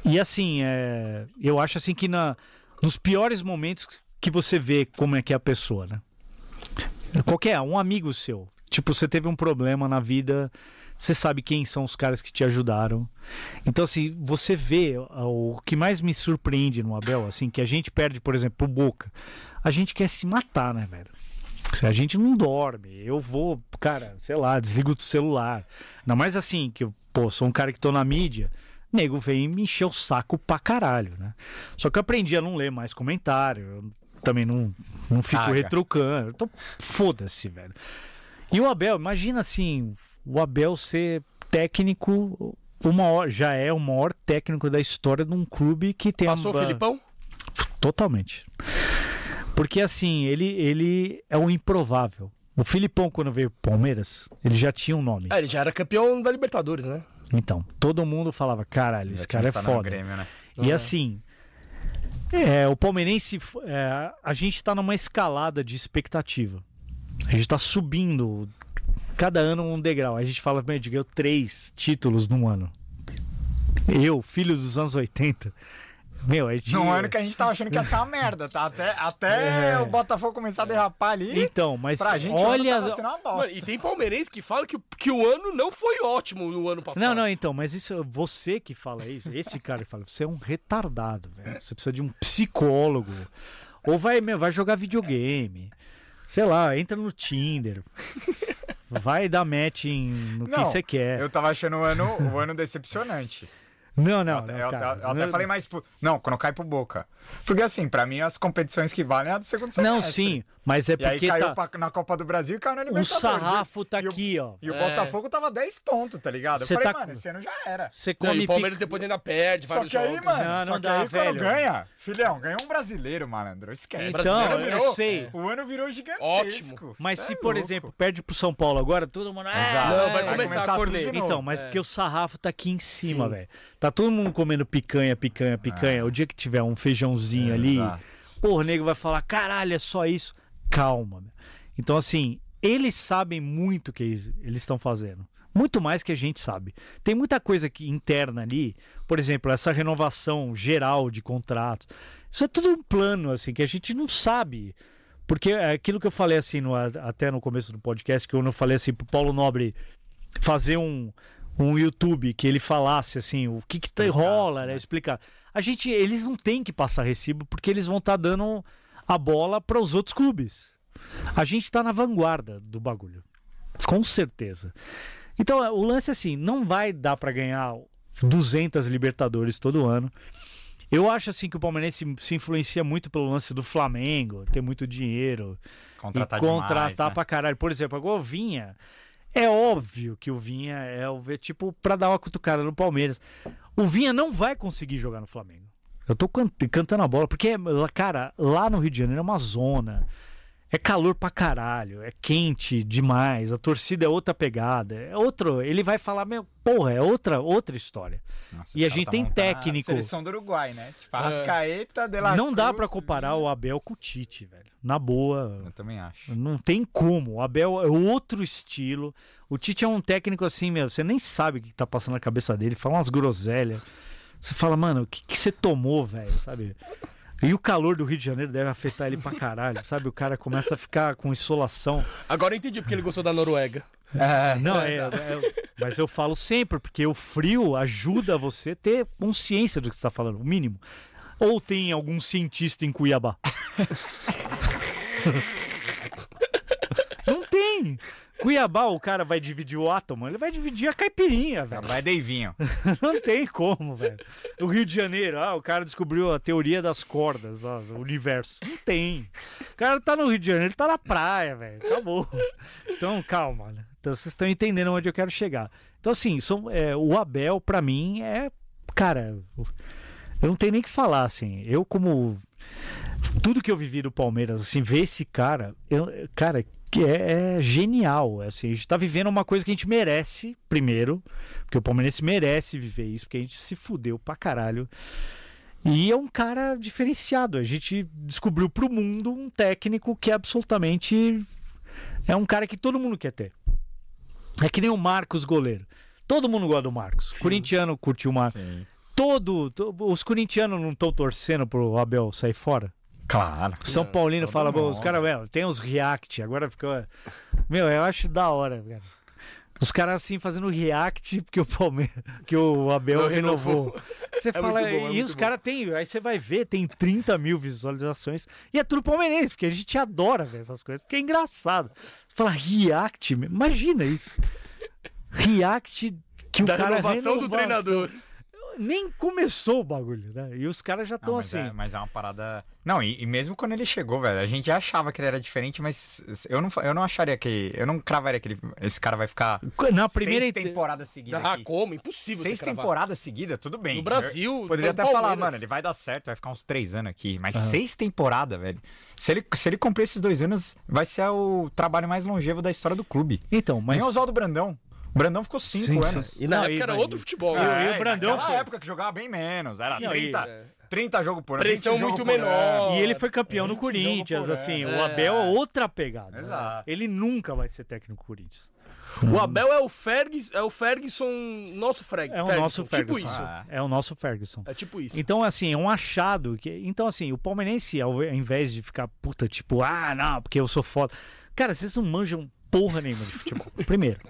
e assim, é, eu acho assim que na, nos piores momentos que você vê como é que é a pessoa, né? Qualquer um amigo seu. Tipo, você teve um problema na vida, você sabe quem são os caras que te ajudaram. Então, assim, você vê o o que mais me surpreende no Abel, assim, que a gente perde, por exemplo, pro Boca. A gente quer se matar, né, velho? A gente não dorme, eu vou, cara, sei lá, desligo o celular. Ainda mais assim, que eu, pô, sou um cara que tô na mídia, nego vem me encher o saco pra caralho, né? Só que eu aprendi a não ler mais comentário, eu também não, não fico Caga. retrucando. Então, foda-se, velho. E o Abel, imagina assim, o Abel ser técnico, o maior, já é o maior técnico da história de um clube que tem Passou o a, Filipão? Totalmente. Porque assim, ele, ele é um improvável. O Filipão, quando veio pro Palmeiras, ele já tinha um nome. É, ele já era campeão da Libertadores, né? Então, todo mundo falava, caralho, esse cara é foda. Grêmio, né? E assim, é, o palmeirense, é, a gente tá numa escalada de expectativa. A gente tá subindo cada ano um degrau. A gente fala, meu, ganhou três títulos num ano. Eu, filho dos anos 80. Meu, a gente... Num ano que a gente tava achando que ia ser uma merda, tá? Até, até É. o Botafogo começar a derrapar ali, Então, mas pra gente olha... Mano, e tem palmeirense que fala que, o- que o ano não foi ótimo no ano passado. Não, não, então, mas isso você que fala isso, esse cara que fala, você é um retardado, velho. Você precisa de um psicólogo. Ou vai, meu, vai jogar videogame. Sei lá, entra no Tinder. Vai dar match em, no que Não, você quer. Eu tava achando o ano, o ano decepcionante. Não, não, eu, até- não, eu, cara. até- eu até falei mais. pro- Não, quando cai pro Boca. Porque assim, pra mim as competições que valem é a do segundo semestre. Não, sim, mas é E aí porque caiu tá, pra- na Copa do Brasil e caiu na o Libertadores. sarrafo tá E o- aqui, ó. E o É. Botafogo tava 10 pontos, tá ligado? Eu Cê falei, tá mano, esse ano já era. Você Não, come e o Palmeiras pica- depois ainda perde Só vários que aí, jogos. mano, Não, só não que dá, aí quando velho. ganha, filhão, ganhou um brasileiro, malandro. Esquece. Então, Brasileiro eu virou- sei. O ano virou gigantesco. Ótimo. Mas se, é por exemplo, perde pro São Paulo agora, todo mundo. Ah, Exato. Não, vai começar, a novo. Então, mas É. porque o sarrafo tá aqui em cima, velho. Tá todo mundo comendo picanha, picanha, picanha. O dia que tiver um feijãozinho ali, Exato. porra, o nego vai falar: caralho, é só isso. Calma, meu. Então, assim, eles sabem muito o que eles eles estão fazendo. Muito mais que a gente sabe. Tem muita coisa que, interna ali, por exemplo, essa renovação geral de contratos. Isso é tudo um plano, assim, que a gente não sabe. Porque é aquilo que eu falei assim, no- até no começo do podcast, que eu não falei assim pro Paulo Nobre fazer um, um YouTube que ele falasse assim, o que que tá, rola, né? né? Explicar. A gente, eles não têm que passar recibo porque eles vão estar dando a bola para os outros clubes. A gente tá na vanguarda do bagulho. Com certeza. Então, o lance é assim, não vai dar para ganhar 200 Libertadores todo ano. Eu acho assim que o Palmeirense se influencia muito pelo lance do Flamengo, ter muito dinheiro Contratar e contratar demais, né? pra caralho. Por exemplo, agora o Vinha. É óbvio que o Vinha é o tipo pra dar uma cutucada no Palmeiras. O Vinha não vai conseguir jogar no Flamengo. Eu tô can- cantando a bola, porque, cara, lá no Rio de Janeiro é uma zona. É calor pra caralho, é quente demais, a torcida é outra pegada, é outro. Ele vai falar, meu, porra, é outra, outra história. Nossa, E a gente tá tem técnico. A seleção do Uruguai, né? Tipo, Arrascaeta, De La não dá Cruz, pra comparar Vinha. o Abel com o Tite, velho. Na boa, Eu também acho. Não tem como. O Abel é outro estilo. O Tite é um técnico assim, meu. Você nem sabe o que tá passando na cabeça dele. Fala umas groselhas. Você fala, mano, o que, que você tomou, velho? Sabe? E o calor do Rio de Janeiro deve afetar ele pra caralho, sabe? O cara começa a ficar com insolação. Agora eu entendi porque ele gostou da Noruega. É, Não, é, é- Mas eu falo sempre, porque o frio ajuda você a ter consciência do que você tá falando, o mínimo. Ou tem algum cientista em Cuiabá? Não tem. Cuiabá, o cara vai dividir o átomo, ele vai dividir a caipirinha, velho. Vai Deivinho. Não tem como, velho. O Rio de Janeiro, ah, o cara descobriu a teoria das cordas do universo. Não tem. O cara tá no Rio de Janeiro, ele tá na praia, velho. Acabou. Então, calma, né? Então, vocês estão entendendo onde eu quero chegar. Então, assim, são- é, o Abel, pra mim, é. Cara, eu não tenho nem o que falar, assim. Eu, como. Tudo que eu vivi do Palmeiras, assim, ver esse cara, eu- cara, que é, é genial. Assim, a gente tá vivendo uma coisa que a gente merece, primeiro, porque o Palmeirense merece viver isso, porque a gente se fudeu pra caralho. E é um cara diferenciado. A gente descobriu pro mundo um técnico que é absolutamente. É um cara que todo mundo quer ter. É que nem o Marcos goleiro. Todo mundo gosta do Marcos. Corintiano curtiu o Marcos. Sim. Todo, to- Os corintianos não estão torcendo pro Abel sair fora? Claro. São Paulino fala, "Bom, os caras, meu, tem uns react, agora ficou. Meu, eu acho da hora, cara. Os caras assim fazendo react porque o Palmeiras, que o Abel Não renovou. renovou. Você fala, muito bom, é e os caras tem, aí você vai ver, tem 30 mil visualizações e é tudo palmeirense, porque a gente adora ver essas coisas, porque é engraçado. Você fala react, imagina isso. React que o Da cara renovação do renovou. treinador. Nem começou o bagulho, né? E os caras já estão assim. é, mas é uma parada. Não, e, e mesmo quando ele chegou, velho, a gente já achava que ele era diferente, mas eu não, eu não acharia que. Eu não cravaria que ele- esse cara vai ficar. Na primeira seis temporadas seguidas. Ah, aqui. como? Impossível Seis temporadas seguidas, tudo bem. No Brasil, Eu poderia até falar, Palmeiras. mano, ele vai dar certo, vai ficar uns três anos aqui. Mas seis temporadas, velho. Se ele, se ele cumprir esses dois anos, vai ser o trabalho mais longevo da história do clube. Então, mas Nem o Oswaldo Brandão. O Brandão ficou cinco Sim, anos. sim. E na Não, época era outro futebol. né? e o Brandão naquela foi- época que jogava bem menos. Era Não, 30, e- 30 jogos por ano. Pressão 20 jogos muito menor. E ele foi campeão no 20 jogo Corinthians, assim. ano. O Abel é outra pegada. Exato. Ele nunca vai ser técnico do Corinthians. O Abel é o Ferguson, é o Ferguson, nosso Freg, É o Ferguson, nosso Ferguson. Tipo isso. Ah. É o nosso Ferguson. É tipo isso. Então, assim, é um achado. que Então, assim, o palmeirense, ao invés de ficar, puta, tipo, ah, não, porque eu sou foda. Cara, vocês não manjam porra nenhuma de futebol. Primeiro.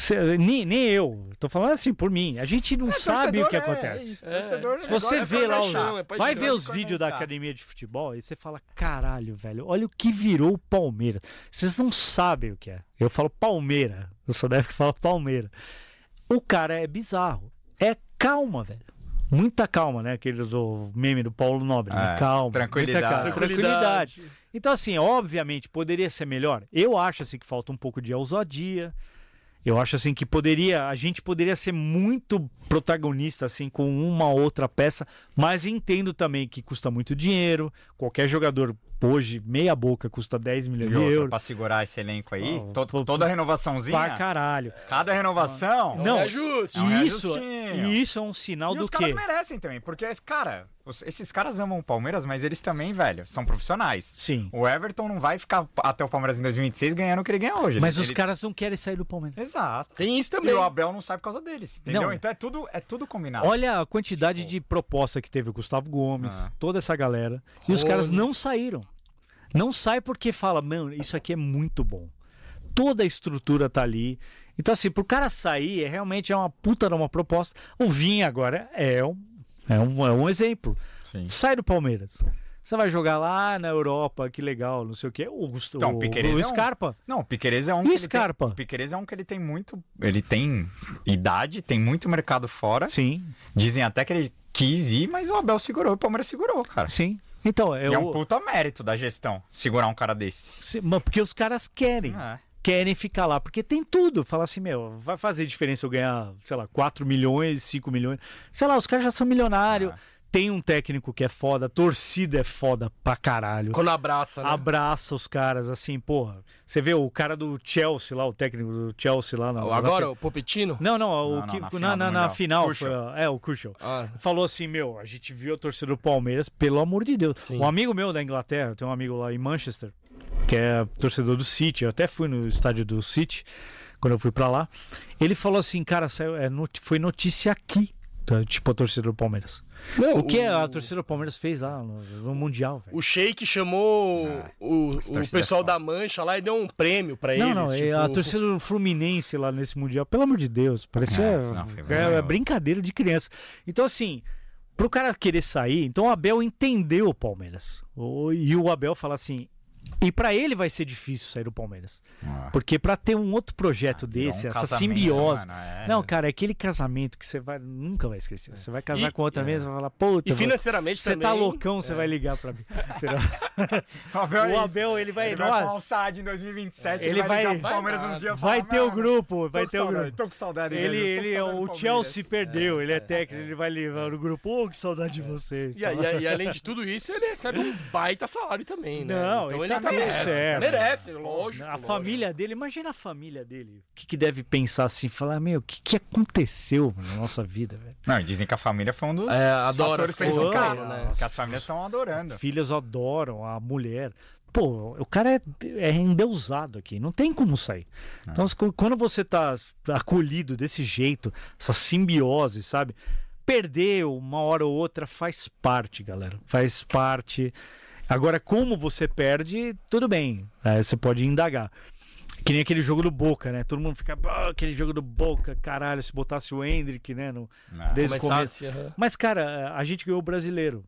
Cê- nem, nem eu. Tô falando assim por mim. A gente não sabe o que é, acontece. é É. Se negócio você é vê lá os, é vai ver os vídeos da academia de futebol e você fala, caralho, velho, olha o que virou o Palmeiras. Vocês não sabem o que é. Eu falo Palmeira. Eu só deve falar Palmeira. O cara é bizarro. É calma, velho. Muita calma, né? Aquele do meme do Paulo Nobre. né? É, Calma. tranquilidade. muita calma, tranquilidade. Então, assim, obviamente, poderia ser melhor. Eu acho, assim, que falta um pouco de ousadia. Eu acho, assim, que poderia... A gente poderia ser muito protagonista, assim, com uma outra peça. Mas entendo também que custa muito dinheiro. Qualquer jogador, hoje, meia boca, custa 10 milhões E de euros. pra segurar esse elenco aí, Oh, to- toda Pra renovaçãozinha, caralho. cada renovação... Não, é justo. É um E isso, e isso é um sinal E do os caras quê? merecem também, porque, cara, os- esses caras amam o Palmeiras, mas eles também, velho, são profissionais. Sim. O Everton não vai ficar até o Palmeiras em 2026 ganhando o que ele ganha hoje. Mas Ele- os ele- caras não querem sair do Palmeiras. Exato. Tem isso E também. o Abel não sai por causa deles, entendeu? Não. Então é tudo, é tudo combinado. Olha a quantidade de proposta que teve o Gustavo Gomes, Ah. toda essa galera. E os caras não saíram. Não sai porque fala, mano, isso aqui é muito bom. toda a estrutura tá ali. Então, assim, pro cara sair, é realmente é uma puta de uma proposta. O Vinha agora é um, é um, é um exemplo. Sim. Sai do Palmeiras. Você vai jogar lá na Europa, que legal, não sei o quê. O, Então, o, Piquerez o é um- Scarpa. Não, o Piquerez é um E o Scarpa? Tem, o Piquerez é um que ele tem muito, ele tem idade, tem muito mercado fora. Sim, Dizem até que ele quis ir, mas o Abel segurou, o Palmeiras segurou, cara. sim. Então, E eu, é um puta mérito da gestão segurar um cara desse. Mas porque os caras querem. É. Querem ficar lá, porque tem tudo. Fala assim, meu, vai fazer diferença eu ganhar, sei lá, 4 milhões, 5 milhões. Sei lá, os caras já são milionários. Ah. Tem um técnico que é foda, a torcida é foda pra caralho. Quando abraça, né? Abraça os caras, assim, porra. Você vê o cara do Chelsea lá, o técnico do Chelsea lá na. Agora, na... o Popetino? Não, não, o Não, não, que, na na, final na, final. Foi- é, o Kushel. Ah, Falou assim, meu, a gente viu a torcida do Palmeiras, pelo amor de Deus. Sim. Um amigo meu da Inglaterra, tem um amigo lá em Manchester, que é torcedor do City, eu até fui no estádio do City, quando eu fui pra lá. Ele falou assim, cara, saiu, é, foi notícia aqui? Tipo a torcida do Palmeiras. não, O que a torcida do Palmeiras fez lá no, no Mundial, velho? O Sheik chamou Ah, o, o é pessoal da Mancha lá e deu um prêmio pra Não, eles. não, tipo, a torcida do Fluminense lá nesse Mundial, pelo amor de Deus, parecia É, não, é, brincadeira de criança. Então, assim, pro cara querer sair, então o Abel entendeu o Palmeiras. O- e o Abel fala assim. E pra ele vai ser difícil sair do Palmeiras. Ah. Porque pra ter um outro projeto Virou desse, um essa simbiose. mano, é. Não, cara, é aquele casamento que você vai, nunca vai esquecer. Você vai casar E- com outra você vai falar, puta, E financeiramente você também. tá loucão, você vai ligar pra mim. O Abel, é o. Abel, ele vai. Ele vai nossa, pra Alçade em 2027, Ele ele vai, vai- ligar pro vai Palmeiras nada. uns dias vai falar, ter o "Mano, grupo, tô vai com ter o saudade, grupo. Tô com saudade Ele, ele, saudade o Palmeiras." Chelsea perdeu, ele é técnico, ele vai levar no grupo. Ô, que saudade de vocês. E, além de tudo isso, ele recebe um baita salário também, né? Não, então ele tá tá merece. certo. Merece, lógico. A lógico. família dele, imagina a família dele. O que, que deve pensar assim? Falar, meu, o que, que aconteceu na nossa vida, velho? Não, dizem que a família foi um dos É, adora fatores cara, né? Que as famílias estão adorando. Filhas adoram a mulher. Pô, o cara é, é endeusado aqui, não tem como sair. Então, se- quando você tá acolhido desse jeito, essa simbiose, sabe? Perder uma hora ou outra faz parte, galera. Faz parte. Agora, como você perde, tudo bem. Aí você pode indagar. Que nem aquele jogo do Boca, né? Todo mundo fica, "Ah, aquele jogo do Boca, caralho, se botasse o Hendrick, né? No, Ah. desde o começo. Começasse, aham. Mas, cara, a gente ganhou o brasileiro.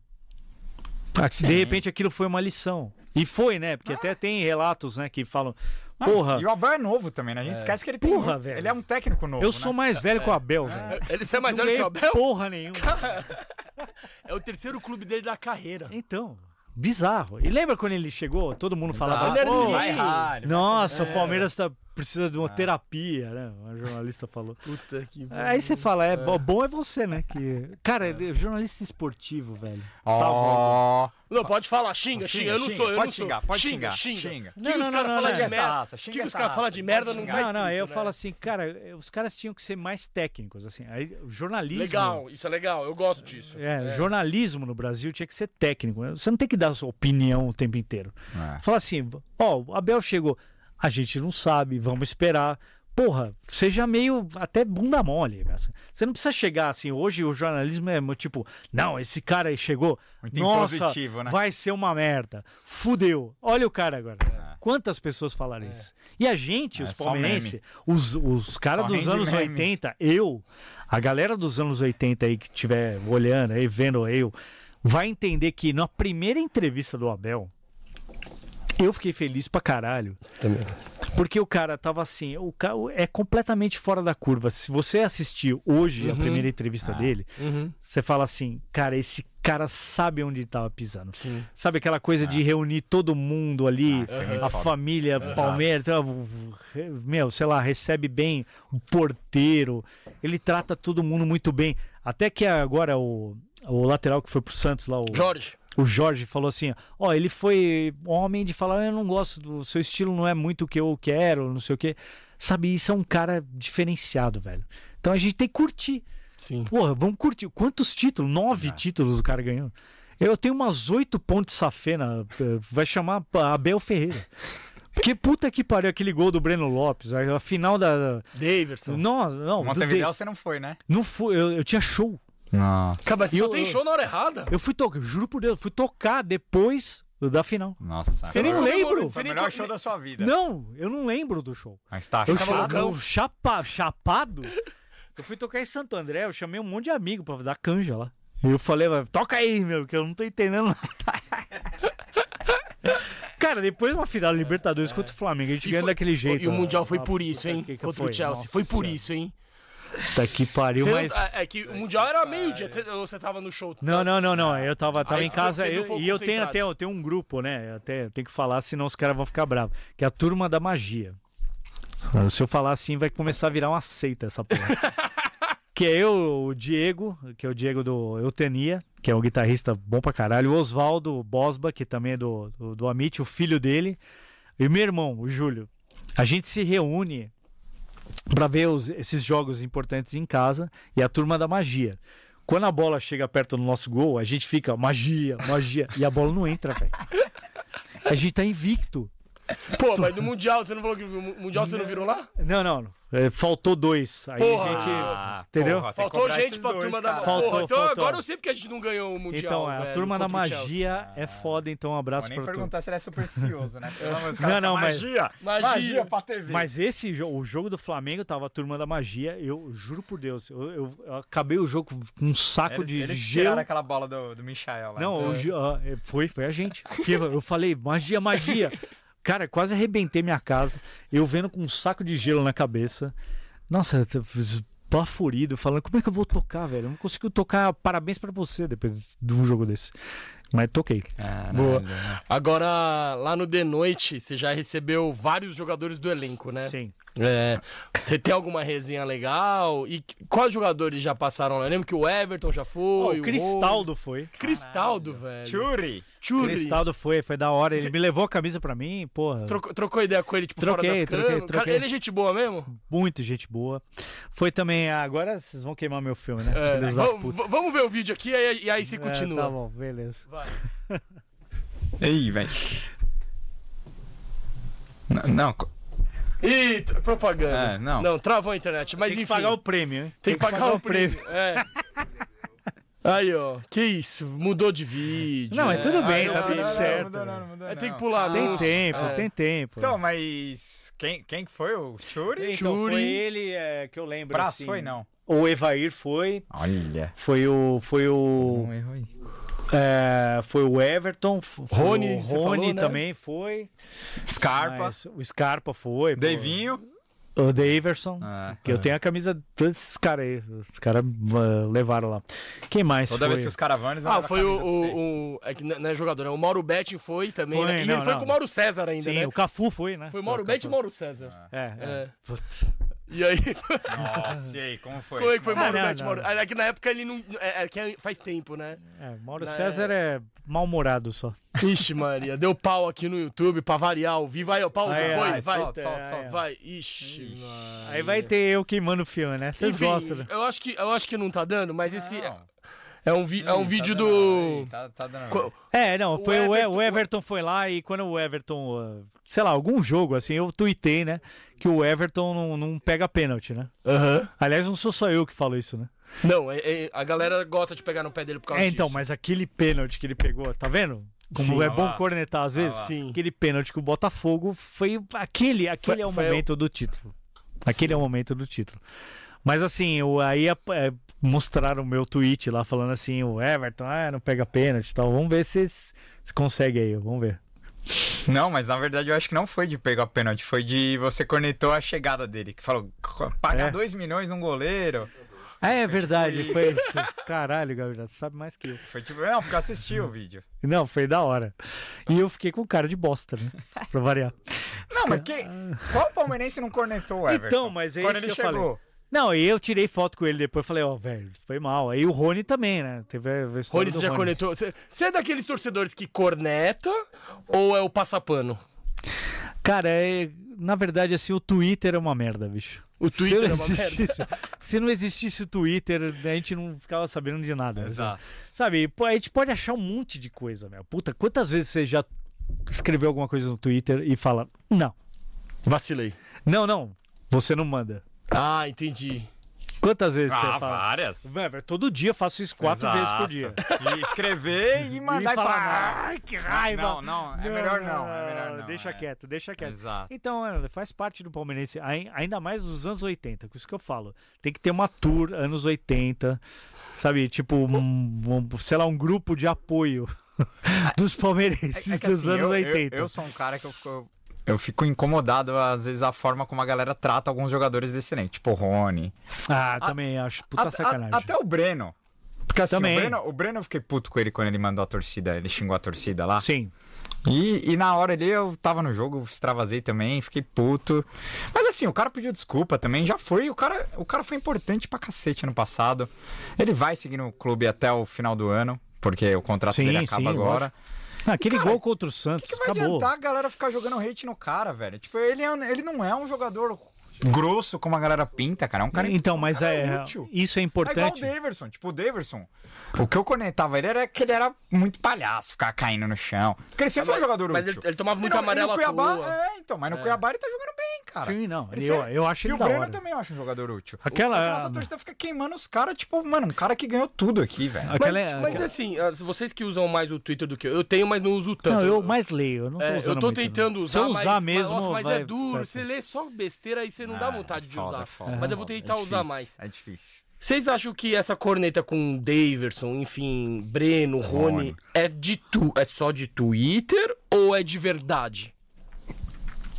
Ah, Sim. De repente aquilo foi uma lição. E foi, né? Porque até tem relatos, né, que falam, Ah, porra, E o Abel é novo também, né? A gente esquece que ele tem. Porra, velho. Ele é um técnico novo. eu né? sou mais velho que o Abel, velho. Ele você é mais Não velho que o Abel? porra nenhuma. É o terceiro clube dele da carreira. Então, bizarro. E lembra quando ele chegou? Todo mundo falava, Ele era "Pô, ninguém. Vai errar. nossa, É. o Palmeiras tá, precisa de uma terapia, né? Uma jornalista falou. Puta que Aí você fala, é, bo- bom é você, né? Que... Cara, jornalista esportivo, velho. Ó. Não, pode falar, xinga, xinga. Eu não sou, eu pode não sou. xingar, pode xinga, xingar, xinga. xinga. Que Não, os caras falam de merda. Raça, xinga Que os caras falam de merda não tá Não, não, escrito, eu né? falo assim, cara, os caras tinham que ser mais técnicos, assim. Aí, o jornalismo. Legal, isso é legal, eu gosto disso. É, jornalismo no Brasil tinha que ser técnico. né? Você não tem que dar a sua opinião o tempo inteiro. É. Fala assim, ó, o Abel chegou, a gente não sabe, vamos esperar. Porra, seja meio até bunda mole. Você não precisa chegar assim. Hoje o jornalismo é tipo, não, esse cara aí chegou. Muito nossa, impositivo, né? vai ser uma merda. Fudeu. Olha o cara agora. É. Quantas pessoas falaram isso? E a gente, É, os palmeirenses, os, os caras dos anos meme. 80, eu, a galera dos anos 80 aí que estiver olhando aí, vendo eu, vai entender que na primeira entrevista do Abel, eu fiquei feliz pra caralho. Também. Porque o cara tava assim, o cara é completamente fora da curva. Se você assistir hoje a Uhum. primeira entrevista Ah. dele, Uhum. você fala assim, cara, esse cara sabe onde tava pisando. Sim. Sabe aquela coisa de reunir todo mundo ali, Ah, muito a foda. família Exato. Palmeiras, ah, meu, sei lá, recebe bem o porteiro, ele trata todo mundo muito bem. Até que agora o, o lateral que foi pro Santos lá, o Jorge. O Jorge falou assim: ó, ele foi homem de falar, eu não gosto do seu estilo, não é muito o que eu quero, não sei o quê. Sabe, isso é um cara diferenciado, velho. Então a gente tem que curtir. Sim. Porra, vamos curtir. Quantos títulos? Nove É. títulos o cara ganhou. Eu tenho umas oito pontos safena. eh, Vai chamar Abel Ferreira. Porque puta que pariu aquele gol do Breno Lopes, a final da. Daverson. Nossa, não, Montevideo De- você não foi, né? não foi. Eu, eu tinha show. Não. Cara, mas você Eu- só tem eu- show na hora errada. Eu fui tocar, juro por Deus, fui tocar depois da final. Nossa. Você nem você Foi o nem melhor show da sua vida. Não, eu não lembro do show. Mas tá Eu, chapa, chapado. Eu fui tocar em Santo André, eu chamei um monte de amigo pra dar canja lá. E eu falei, "Vai, toca aí, meu, que eu não tô entendendo nada. Cara, depois de uma final Libertadores contra o Flamengo, a gente E ganha foi- daquele jeito. E o ó. Mundial foi por isso, hein? que que Contra o? Chelsea. Nossa Foi por isso, hein? Puta que pariu, Você não- mas... é, é que o Mundial era meio-dia. Ou você tava no show? Não, não, não, não. Eu tava, tava Aí em casa eu- e eu tenho até eu tenho um grupo, né? Até eu tenho que falar, senão os caras vão ficar bravos. Que é a turma da magia. Se eu falar assim, vai começar a virar uma seita essa porra. que é eu, o Diego, que é o Diego do Eutenia, que é um guitarrista bom pra caralho. O Oswaldo Bosba, que também é do, do, do Amit, o filho dele. E meu irmão, o Júlio. A gente se reúne pra ver os- esses jogos importantes em casa e a turma da magia. Quando a bola chega perto do nosso gol, a gente fica magia, magia, e a bola não entra, velho. A gente tá invicto. Pô, mas no Mundial, você não falou que no Mundial você não virou lá? Não, não. é, faltou dois. Aí Porra. a gente. Ah, Entendeu? porra, Faltou gente pra dois, turma da cara. Faltou, Porra, então faltou. agora eu sei porque a gente não ganhou o Mundial. Então, a velho, turma da magia é foda, então um abraço nem pra tu. perguntar se ele é supersticioso, né? Pelo amor de Deus, Não, cara, não, mas- magia, Magia. magia pra TV. Mas esse jogo, o jogo do Flamengo tava a turma da magia. Eu juro por Deus, eu, eu- eu acabei o jogo com um saco eles, de, eles gelo. aquela bola do, do Michael lá. Não, então. o é, foi, foi a gente. Porque eu falei, magia, magia. Cara, quase arrebentei minha casa. Eu vendo com um saco de gelo na cabeça. Nossa, baforido, falando, como é que eu vou tocar, velho? Eu não consigo tocar parabéns pra você depois de um jogo desse. Mas toquei. Caralho, Boa. né? Agora, lá no The Noite, você já recebeu vários jogadores do elenco, né? Sim. É, você tem alguma resenha legal? E quais jogadores já passaram lá? Eu lembro que o Everton já foi. o Cristaldo foi. Rony. Cristaldo, velho. Churi. Churi. Cristaldo foi, foi da hora. Ele me levou a camisa pra mim, porra. Trocou, trocou ideia com ele, tipo, Troquei, fora das troquei, câmeras? Cara, troquei. Ele é gente boa mesmo? Muito gente boa. Foi também. Agora vocês vão queimar meu filme, né? É, vamos, puta. vamos ver o vídeo aqui e aí, e aí você É, continua. tá bom, beleza. Vai. Ei, velho. Não, não, tra- propaganda. É, não. Não, travou a internet, mas Tem que enfim. pagar o prêmio, hein? Tem que pagar, o prêmio. É. Aí, ó. Que isso? Mudou de vídeo. Não, é tudo bem, tá tudo não, certo. Não, mudou não, não mudou tem que pular Tem tempo, É. tem tempo. Então, mas quem, quem que foi o Churi? Então, Churi. foi ele é, que eu lembro. Braço assim. foi, não? O Evair foi. Olha. Foi o. Foi o. Um erro aí. é, foi o Everton. Foi Rony, o Rony falou, né? também foi. Scarpa. mas o Scarpa foi. pô. O Daverson. Ah, que eu tenho a camisa desses caras aí. Os caras ah, levaram lá. Quem mais Toda foi? vez que os caravanes... Ah, foi o, o, o- É que não é jogador, né? O Mauro Betting foi também. Foi, né? E não, ele foi não. com o Mauro César ainda, Sim, né? o Cafu foi, né? Foi o Mauro O Betting e o. Mauro César. É, é. É. E aí. Nossa, e aí, como foi? Como é que foi Ah, Mauro Betting? não. Mauro... É que na época ele não. É, é que faz tempo, né? É, Mauro Na- César é mal-humorado só. Ixi, Maria, deu pau aqui no YouTube pra variar ao vivo. Aí, ó, Paulo, Aí, foi? aí, vai, solta, solta, é, solta. vai. Ixi. Aí vai ter eu queimando o filme, né? Vocês gostam, né? Eu acho, que, eu acho que não tá dando, mas esse Não. é um, vi- é um Ih, vídeo tá do. aí, Tá, tá dando. É, não, O foi o, Everton- o Everton foi lá e quando o Everton, ah, sei lá, algum jogo assim, eu tuitei, né, que o Everton não, não pega pênalti, né? Aham. Aliás, não sou só eu que falo isso, né? Não, é- é- a galera gosta de pegar no pé dele por causa É, então, disso. mas aquele pênalti que ele pegou, tá vendo? Como Sim. é bom lá. cornetar às vezes. Sim. Aquele pênalti que o Botafogo foi aquele, aquele Foi- é o momento do título. Aquele é o momento do título. Mas assim, o, aí é, é, mostraram o meu tweet lá falando assim, o Everton, ah, não pega pênalti e tal. Vamos ver se, se consegue aí, vamos ver. Não, mas na verdade eu acho que não foi de pegar pênalti, foi de você cornetou a chegada dele, que falou, pagar É. 2 milhões num goleiro. Ah, é verdade, isso. foi isso. Caralho, Gabriel, você sabe mais que eu. Foi tipo, não, porque eu assisti o vídeo. Não, foi da hora. E eu fiquei com cara de bosta, né? Pra variar. Não, mas que, qual palmeirense não cornetou o Everton? Então, mas é Quando isso ele que eu chegou. Não, e eu tirei foto com ele depois, falei, ó, velho, foi mal. Aí o Rony também, né? Teve a Rony, você já cornetou. Você você é daqueles torcedores que corneta ou é o passapano? Cara, é, na verdade, assim, o Twitter é uma merda, bicho. O Twitter é uma merda. Se não existisse o Twitter, a gente não ficava sabendo de nada. né? Exato. Sabe, a gente pode achar um monte de coisa, meu. Puta, quantas vezes você já escreveu alguma coisa no Twitter e fala, não, Vacilei. não, não, você não manda. Ah, entendi. Quantas vezes você Ah, fala? várias. Velho, todo dia eu faço isso quatro Exato. vezes por dia. E escrever e mandar e, falar, falar. ai, que raiva. Não, não, é melhor não, é melhor não, Deixa é. quieto, deixa quieto. Exato. Então, é, faz parte do palmeirense, ai- ainda mais dos anos 80, que é isso que eu falo. Tem que ter uma tour anos 80, sabe? Tipo, um, um- sei lá, um grupo de apoio dos palmeirenses É que dos assim, anos eu, 80. Eu, eu sou um cara que eu fico, eu fico incomodado, às vezes, a forma como a galera trata alguns jogadores desse elenco, tipo o Rony. Ah, também acho puta A- a- sacanagem. até o Breno. Porque assim, Também. o Breno, o Breno eu fiquei puto com ele quando ele mandou a torcida, ele xingou a torcida lá. Sim. E, e na hora ali eu tava no jogo, extravasei também, fiquei puto. Mas assim, o cara pediu desculpa também, já foi. O cara, o cara foi importante pra cacete ano passado. Ele vai seguir no clube até o final do ano, porque o contrato Sim, dele acaba sim, agora. Aquele cara, gol contra o Santos, O que, que vai acabou. adiantar a galera ficar jogando hate no cara, velho? Tipo, ele, é ele não é um jogador grosso como a galera pinta, cara. É um cara Então, mas cara é, útil. isso é É igual importante. o Daverson. Tipo, o Daverson. O que eu conectava ele era que ele era muito palhaço, ficar caindo no chão. Porque ele sempre foi um jogador mas útil. ele- ele tomava E muito amarelo e no à Cuiabá. É, então. Mas no Cuiabá ele tá jogando bem, cara. Sim, não. Ele Eu, eu acho E ele o da Breno também eu acho um jogador útil. Aquela- Só que a nossa torcida fica queimando os caras, tipo, mano, um cara que ganhou tudo aqui, velho. Mas, Aquela é- mas aquela- assim, as- vocês que usam mais o Twitter do que eu, eu tenho, mas não uso tanto. Não, eu mais leio, eu não tô É, usando eu tô muito, tentando Se usar, eu usar mas, mesmo, mas, nossa, mas vai- é duro. vai- Você lê só besteira e você não dá É, vontade é de foda, usar. é foda. mas eu vou tentar É usar difícil, mais. É difícil. Vocês acham que essa corneta com Daverson, enfim, Breno, Rony, Rony. é de tu, é só de Twitter ou é de verdade?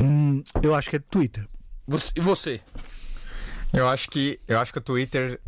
Hum, eu acho que é Twitter. Você- E você? Eu acho que, eu acho que o Twitter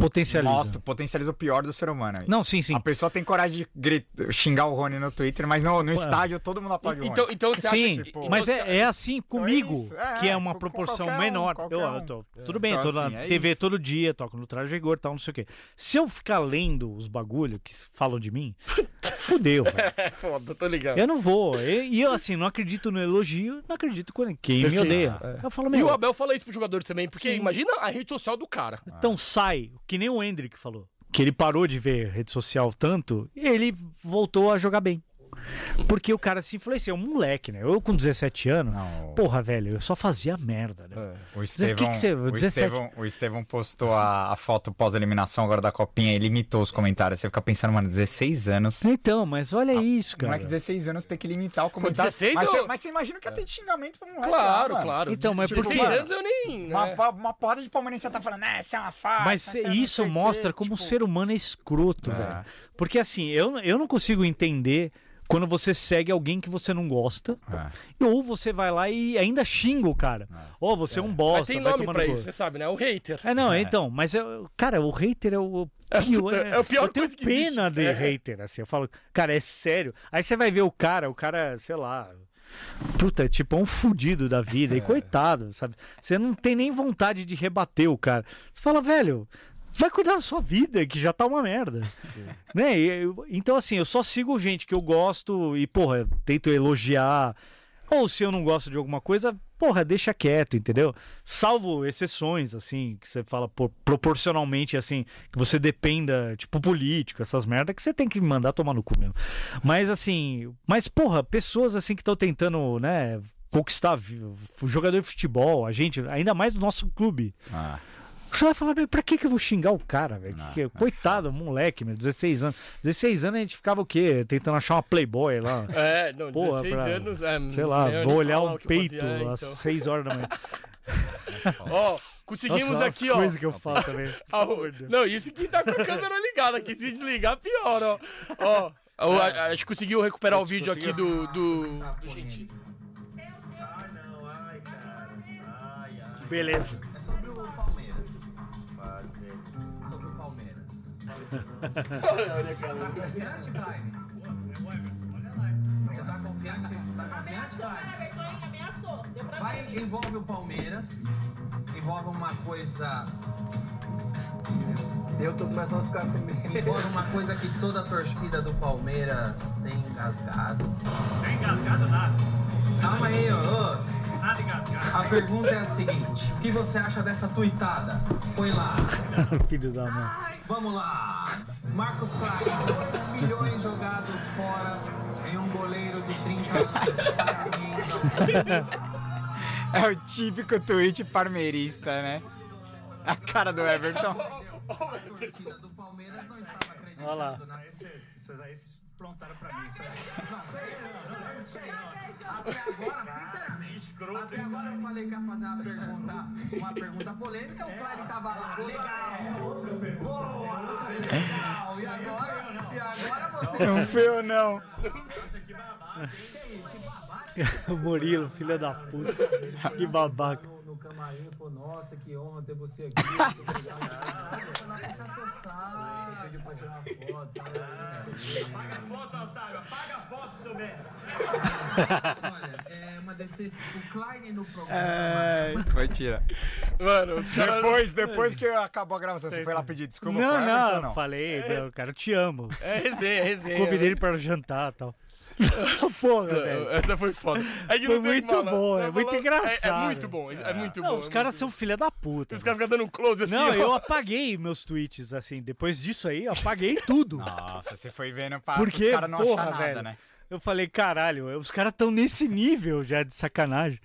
Potencializa. mostra, potencializa o pior do ser humano. aí. Não, sim, sim. A pessoa tem coragem de gritar, xingar o Rony no Twitter, mas no, no estádio todo mundo aplaude o Rony. Então, então você Sim, acha então mas você- é, é assim comigo, isso, é, que é é, uma proporção um, menor. eu, um. eu tô- tudo bem, Então, tô na assim, é TV isso. todo dia, toco no traje rigor e tal, não sei o quê. Se eu ficar lendo os bagulho que falam de mim, fudeu, velho. É foda, tô ligado. Eu não vou. E, e eu, assim, não acredito no elogio, não acredito quando quem me Perfeito, odeia. é. Eu falo, E meu, o Abel fala isso pro jogador também, porque Sim. imagina a rede social do cara. então sai, que nem o Hendrick falou. Que ele parou de ver rede social tanto e ele voltou a jogar bem. Porque o cara se influenciou, um moleque, né? Eu com 17 anos, Não. porra, velho, eu só fazia merda, né? O que Estevão, que você- o, 17? Estevão, o Estevão postou a, a foto pós-eliminação agora da copinha e limitou os comentários. Você fica pensando, mano, 16 anos. Então, mas olha isso, cara. Moleque de 16 anos tem que limitar o comentário. 16 mas, eu- você, mas você imagina que ia ter xingamento pra moleque. Claro, lá, claro. Então, mas por 16 quê? anos eu nem. Uma, né? po- uma porrada de palmeirense tá falando, né, você é uma farsa. Mas é isso o quê", mostra como o tipo, ser humano é escroto, É. velho. Porque assim, eu, eu não consigo entender quando você segue alguém que você não gosta, É. ou você vai lá e ainda xinga o cara. Ó, você é um bosta, Mas tem vai nome pra isso, você sabe, né? O hater. É, não, É. então, mas eu, cara, o hater é o pior. é a pior eu tenho pena existe. de É. hater, assim. Eu falo, cara, é sério. Aí você vai ver o cara, o cara, sei lá. Puta, é tipo um fudido da vida. É. E coitado, sabe? Você não tem nem vontade de rebater o cara. Você fala, velho. Vai cuidar da sua vida, que já tá uma merda. Né? E eu- então, assim, eu só sigo gente que eu gosto e, porra, eu tento elogiar. Ou se eu não gosto de alguma coisa, porra, deixa quieto, entendeu? Salvo exceções, assim, que você fala pô, proporcionalmente, assim, que você dependa, tipo, político, essas merdas, que você tem que mandar tomar no cu mesmo. Mas, assim, mas, porra, pessoas, assim, que estão tentando, né, conquistar jogador de futebol, a gente, ainda mais do nosso clube. Ah. Você vai falar, "Meu, pra que, que eu vou xingar o cara, velho? Que- é Coitado, moleque, meu, 16 anos. 16 anos a gente ficava o quê? Tentando achar uma Playboy lá. É, não, Porra, 16 pra- anos. É, Sei lá, vou olhar um peito fazia, é, às então. 6 horas da manhã. Ó, conseguimos Nossa, aqui, as ó. coisas que eu falo também. Ah, o- Não, isso que tá com a câmera ligada, que se desligar, pior, ó. Ó, ó, a, a gente conseguiu recuperar o vídeo aqui do. do, do Gentili. Ah, não, ai, cara. Ai, ai. Beleza. Olha. Tá? Você tá confiante? Você tá confiante, hein, ameaçou. Deu pra Vai, ver. envolve o Palmeiras. Envolve uma coisa. Eu tô começando a ficar com medo. Envolve uma coisa que toda a torcida do Palmeiras tem engasgado. Tem engasgado nada. Calma aí, ô. engasgado. A pergunta é a seguinte: o que você acha dessa tuitada? Põe lá. Filho da mãe. Vamos lá! Marcos Klein, 2 milhões jogados fora em um goleiro de 30 anos. Parabéns ao É o típico tweet parmeirista, né? A cara do Everton. A torcida do Palmeiras plantaram pra mim. Até agora, sinceramente, até agora eu falei que ia fazer uma pergunta, uma pergunta polêmica, o Kleber tava lá. Legal. Outra pergunta. Legal. E agora, e agora você. Não feu, não. O Murilo, filha da puta. Que babaca. Camarim, falou, nossa, que honra ter você aqui. Muito obrigado. Você não puxar seu saco. Pediu pra tirar uma foto. Tá, Apaga a foto, Otário. Apaga a foto, seu merda. Olha, é uma DC. O Klein no programa. É, foi tira. Mano, os caras. Depois, depois que acabou a gravação, você foi lá pedir desculpa Não, não, não? falei, meu, cara, eu te amo. É resenha, é resenha. Convidei ele pra jantar e tal. Porra, velho. Essa foi foda. É que Foi muito bom, é Vai muito falar- engraçado. É, é muito bom, é muito Não, bom. os é caras muito são filha da puta. Os caras ficam dando um close assim. Não, ó. eu apaguei meus tweets, assim. Depois disso aí, eu apaguei tudo. Nossa, você foi vendo pra Porque, os caras não porra, nada, velho. né? Eu falei, caralho, os caras tão nesse nível já de sacanagem.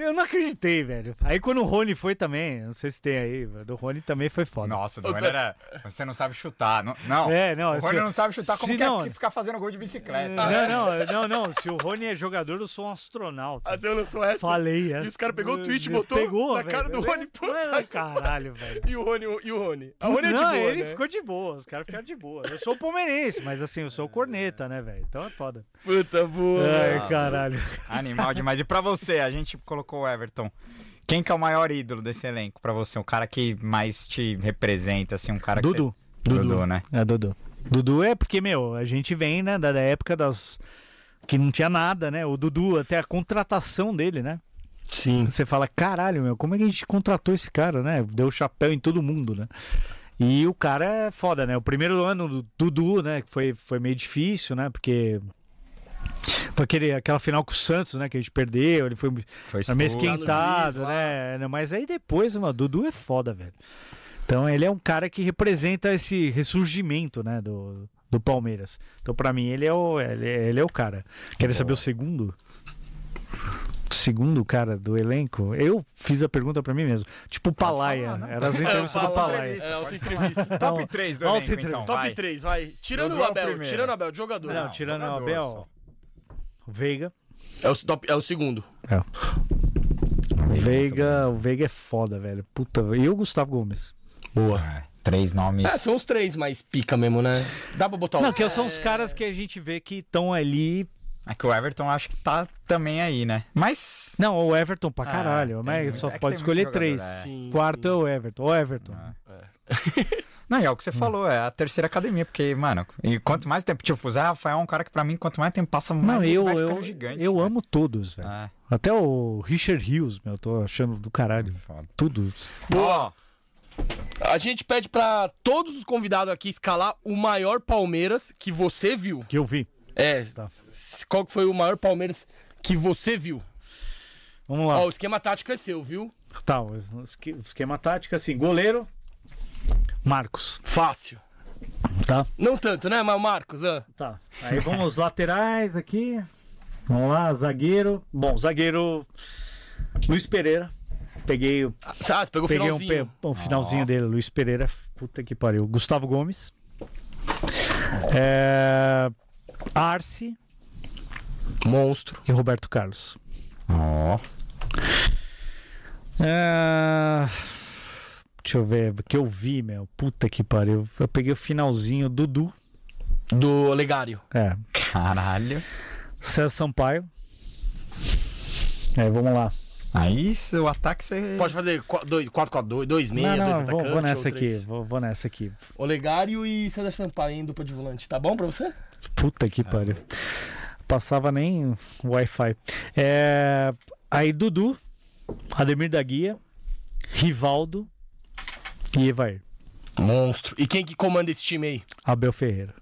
Eu não acreditei, velho. Aí quando o Rony foi também, não sei se tem aí, do Rony também foi foda. Nossa, o Rony era... Você não sabe chutar. Não, não. É, não, o Rony se- não sabe chutar como se que não- é que ficar fazendo gol de bicicleta. Não, não, não, não. Se o Rony é jogador, eu sou um astronauta. Ah, você lançou essa? Falei, é. E os caras pegou o tweet e botou Pegou, na velho. cara do Rony. Puta Mano, Caralho, velho. E o Rony, e o Rony? A Rony é de não, boa, ele né? ficou de boa, os caras ficaram de boa. Eu sou palmeirense, mas assim, eu sou corneta, né, velho? Então é foda. Puta boa. Ai, caralho. Animal demais. E pra você, a gente colocou o Everton. Quem que é o maior ídolo desse elenco pra você? O cara que mais te representa, assim, um cara que Dudu. Dudu, né? É, Dudu. Dudu é porque, meu, a gente vem, né, da da época das. que não tinha nada, né? O Dudu, até a contratação dele, né? Sim. Você fala, caralho, meu, como é que a gente contratou esse cara, né? Deu chapéu em todo mundo, né? E o cara é foda, né? O primeiro ano do Dudu, né? Que foi, foi meio difícil, né? Porque. Foi aquele, aquela final com o Santos, né? Que a gente perdeu. Ele foi Foi meio esquentado, no né? Mas aí depois, mano, Dudu é foda, velho. Então ele é um cara que representa esse ressurgimento, né, do, do Palmeiras. Então pra mim ele é o, ele, ele é o cara. Quer saber o segundo? O Segundo cara do elenco? Eu fiz a pergunta pra mim mesmo. Tipo o Palaia. falar, né? Era as entrevistas do Palaia. É, auto-entrevista. Top 3 do Alto elenco, então, Top vai. 3, vai. Tirando o é Abel, primeiro. tirando o Abel, de jogadores. Não, tirando o jogador Abel, só. O Veiga. É o, top, é o segundo. O Veiga, o Veiga é foda, velho. Puta, e o Gustavo Gomes. Boa. É, Três nomes. É, são os três mais pica mesmo, né? Dá pra botar Não, um... que são os caras que a gente vê que estão ali É que o Everton acho que tá também aí, né? Mas. Não, o Everton pra Ah, caralho, tem mas muito- só é pode escolher três. é. Sim, Quarto sim. é o Everton. O Everton. Não, e é o que você falou, é a terceira academia, porque, mano, e quanto mais tempo, tipo, o Zé Rafael é um cara que pra mim, quanto mais tempo passa, mais Não, eu, vai eu, ficando gigante. eu né? amo todos, velho. É, Até o Richard Hughes, meu, eu tô achando do caralho. foda. Tudo. Boa! A gente pede pra todos os convidados aqui escalar o maior Palmeiras que você viu. Que eu vi. É, Tá. qual que foi o maior Palmeiras que você viu? Vamos lá. Ó, o esquema tático é seu, viu? Tá, o esque- o esquema tático assim, goleiro, Marcos, Fácil. tá? Não tanto, né, mas Marcos? ah. Tá. Aí vamos os laterais aqui. Vamos lá, zagueiro. Bom, zagueiro Luiz Pereira. Peguei, o- Ah, você pegou o peguei um, finalzinho. pe- um finalzinho dele, Luiz Pereira. Puta que pariu. Gustavo Gomes. É, Arce Monstro. e Roberto Carlos. Ó. É, Deixa eu ver, o que eu vi, meu. Puta que pariu. Eu peguei o finalzinho, Dudu. Do Olegário. É, Caralho. César Sampaio. É, vamos lá. Aí o ataque você. Pode fazer 4-4-2, 2 meia, não, 2 não, atacantes. vou, vou nessa aqui, vou, vou nessa aqui. Olegário e César Sampaio em dupla de volante. Tá bom pra você? Puta que pariu. Passava nem Wi-Fi. É, aí Dudu, Ademir da Guia, Rivaldo e Evair. Monstro. E quem que comanda esse time aí? Abel Ferreira.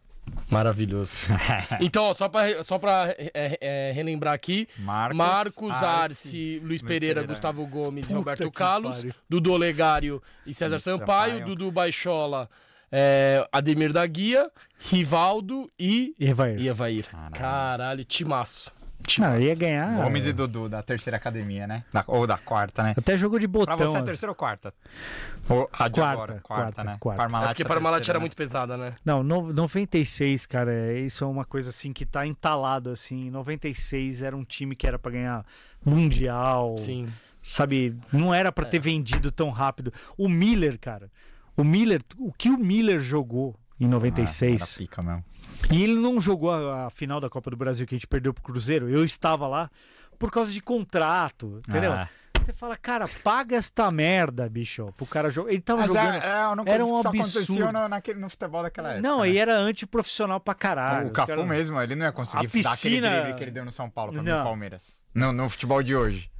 Maravilhoso. então, ó, só pra, só pra é, é, relembrar aqui: Marcos, Marcos, Arce, Arce, Luiz, Pereira, Pereira. Gustavo Gomes e Puta Roberto que Carlos, pariu. Dudu Olegário e César E Sampaio, Sampaio. Dudu Baixola, é, Ademir da Guia, Rivaldo e, E Evair. e Evair. Caralho, timaço. Não, ia ganhar. Gomes e Dudu, da terceira academia, né? Da- ou da quarta, né? Até jogo de Pra botão. você é terceira ou quarta? Ou a de Quarta, agora? Quarta, quarta, né? quarta. É Parmalat porque é Parmalat era né? muito pesada, né? Não, no- 96, cara, isso é uma coisa assim que tá entalado assim. 96 era um time que era pra ganhar mundial. Sim. Sabe, não era pra ter vendido tão rápido. O Miller, cara. O Miller, o que o Miller jogou em Ah, 96? era pica mesmo. E ele não jogou a, a final da Copa do Brasil que a gente perdeu pro Cruzeiro. Eu estava lá por causa de contrato, entendeu? Ah. Você fala, cara, paga esta merda, bicho, pro cara jogar. Ele tava Mas jogando. é, é era um que só absurdo. acontecia no, naquele, no futebol daquela época. Não, né? aí era antiprofissional pra caralho. O Cafu cara- mesmo, ele não ia conseguir A dar aquele piscina- drible que ele deu no São Paulo pra Não. o Palmeiras. No, no futebol de hoje.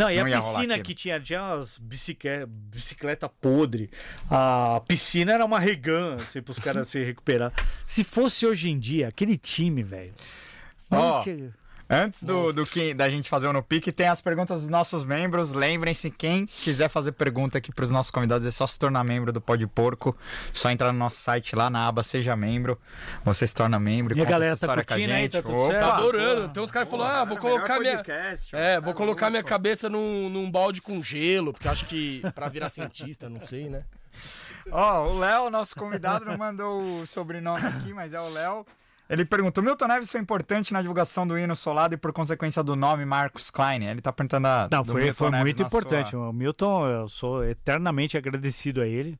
Não, e Não a piscina que tinha, tinha umas bicicleta, bicicleta podre. A piscina era uma regan, assim, pros caras se recuperar. Se fosse hoje em dia, aquele time, velho. Ó, Antes do, do que, da gente fazer o No Pique, tem as perguntas dos nossos membros. Lembrem-se, quem quiser fazer pergunta aqui pros nossos convidados, é só se tornar membro do Pode Porco. Só entrar no nosso site lá na aba Seja Membro. Você se torna membro E a galera essa tá história com a curtindo aí, tá tudo Opa! certo? Tá adorando. Tem uns caras que falaram, ah, vou colocar minha. É, tá vou colocar minha cabeça num, num balde com gelo, porque acho que pra virar cientista, não sei, né? Ó, o Léo, nosso convidado, não mandou o sobrenome aqui, mas é o Léo. Ele perguntou: Milton Neves foi importante na divulgação do hino solado e por consequência do nome Marcos Klein. Ele tá perguntando a. Não, foi, foi muito importante. sua- O Milton, eu sou eternamente agradecido a ele.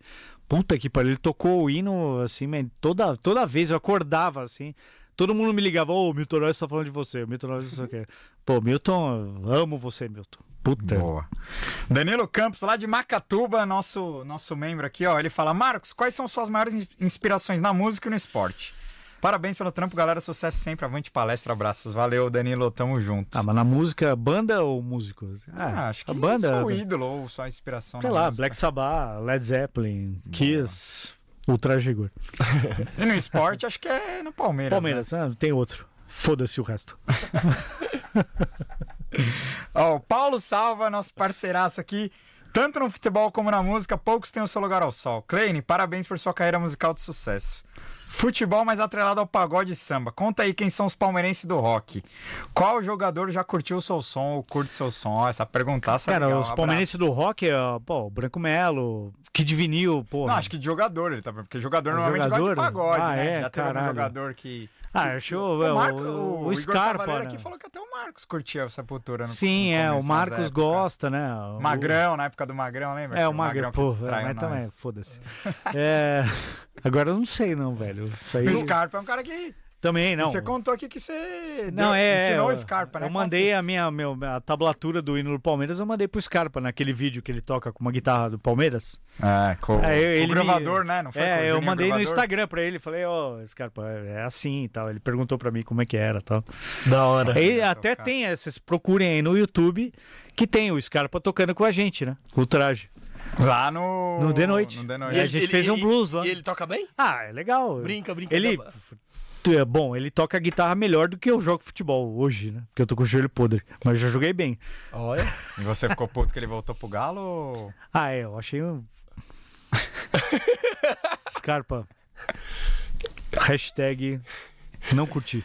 Puta que pariu, ele tocou o hino assim, toda, toda vez eu acordava assim. Todo mundo me ligava, ô, Milton Neves tá falando de você, Milton Neves não sei o quê. Pô, Milton, amo você, Milton. Puta. Boa. Danilo Campos, lá de Macatuba, nosso, nosso membro aqui, ó. Ele fala: Marcos, quais são suas maiores in- inspirações na música e no esporte? Parabéns pelo trampo, galera. Sucesso sempre. Avante palestra, abraços. Valeu, Danilo. Tamo junto. Ah, mas na música, banda ou músico? Ah, acho que a banda. sou ídolo ou só inspiração Sei lá, música. Black Sabbath, Led Zeppelin, Kiss, Ultra Rigor. E no esporte, acho que é no Palmeiras. Palmeiras, ah, tem outro. Foda-se o resto. Né? Ó, o Paulo Salva, nosso parceiraço aqui. Tanto no futebol como na música, poucos têm o seu lugar ao sol. Kleine, parabéns por sua carreira musical de sucesso. Futebol mais atrelado ao pagode e samba. Conta aí quem são os palmeirenses do rock. Qual jogador já curtiu o seu som ou curte seu som? Ó, essa perguntaça é Cara, legal. os Abraço. palmeirenses do rock, é, pô, o Branco Melo, Kid Vinil, pô. Não, acho que de jogador, ele tá... porque jogador Ah, normalmente gosta de jogador? pagode, Ah, né? é, Já teve caralho. jogador que. Ah, achou O, o, Marcos, o, o, o Igor Scarpa. Cavaleiro né? aqui falou que até o Marcos curtia a Sepultura no Sim, no é, o Marcos gosta, né? O- Magrão, na época do Magrão, lembra? É, Que o Magrão, que pô, traiu mas nós. também, foda-se. É, agora eu não sei não, velho. Aí... O Scarpa é um cara que. Também, não. Você contou aqui que você Não, deu- é. ensinou eu, o Scarpa, né? Eu mandei Quantos- a minha meu, a tablatura do hino do Palmeiras, eu mandei pro Scarpa naquele vídeo que ele toca com uma guitarra do Palmeiras. É, com É, eu- o ele me- gravador, né? Não foi com o É, eu mandei no? Instagram pra ele, falei, ó, Scarpa, é assim e tal. Ele perguntou pra mim como é que era e tal. Da hora. Aí legal, até cara. tem, vocês procurem aí no YouTube, que tem o Scarpa tocando com a gente, né? O traje. Lá no. No The Noite. No The E Noite. a gente fez um blues lá. E ele toca bem? Ah, é legal. Brinca, brinca. Ele. É bom, ele toca a guitarra melhor do que eu jogo futebol hoje, né? Porque eu tô com o joelho podre. Mas eu já joguei bem. Olha. E você ficou puto que ele voltou pro Galo? ou- Ah, é, eu achei um. Scarpa. Hashtag não curti.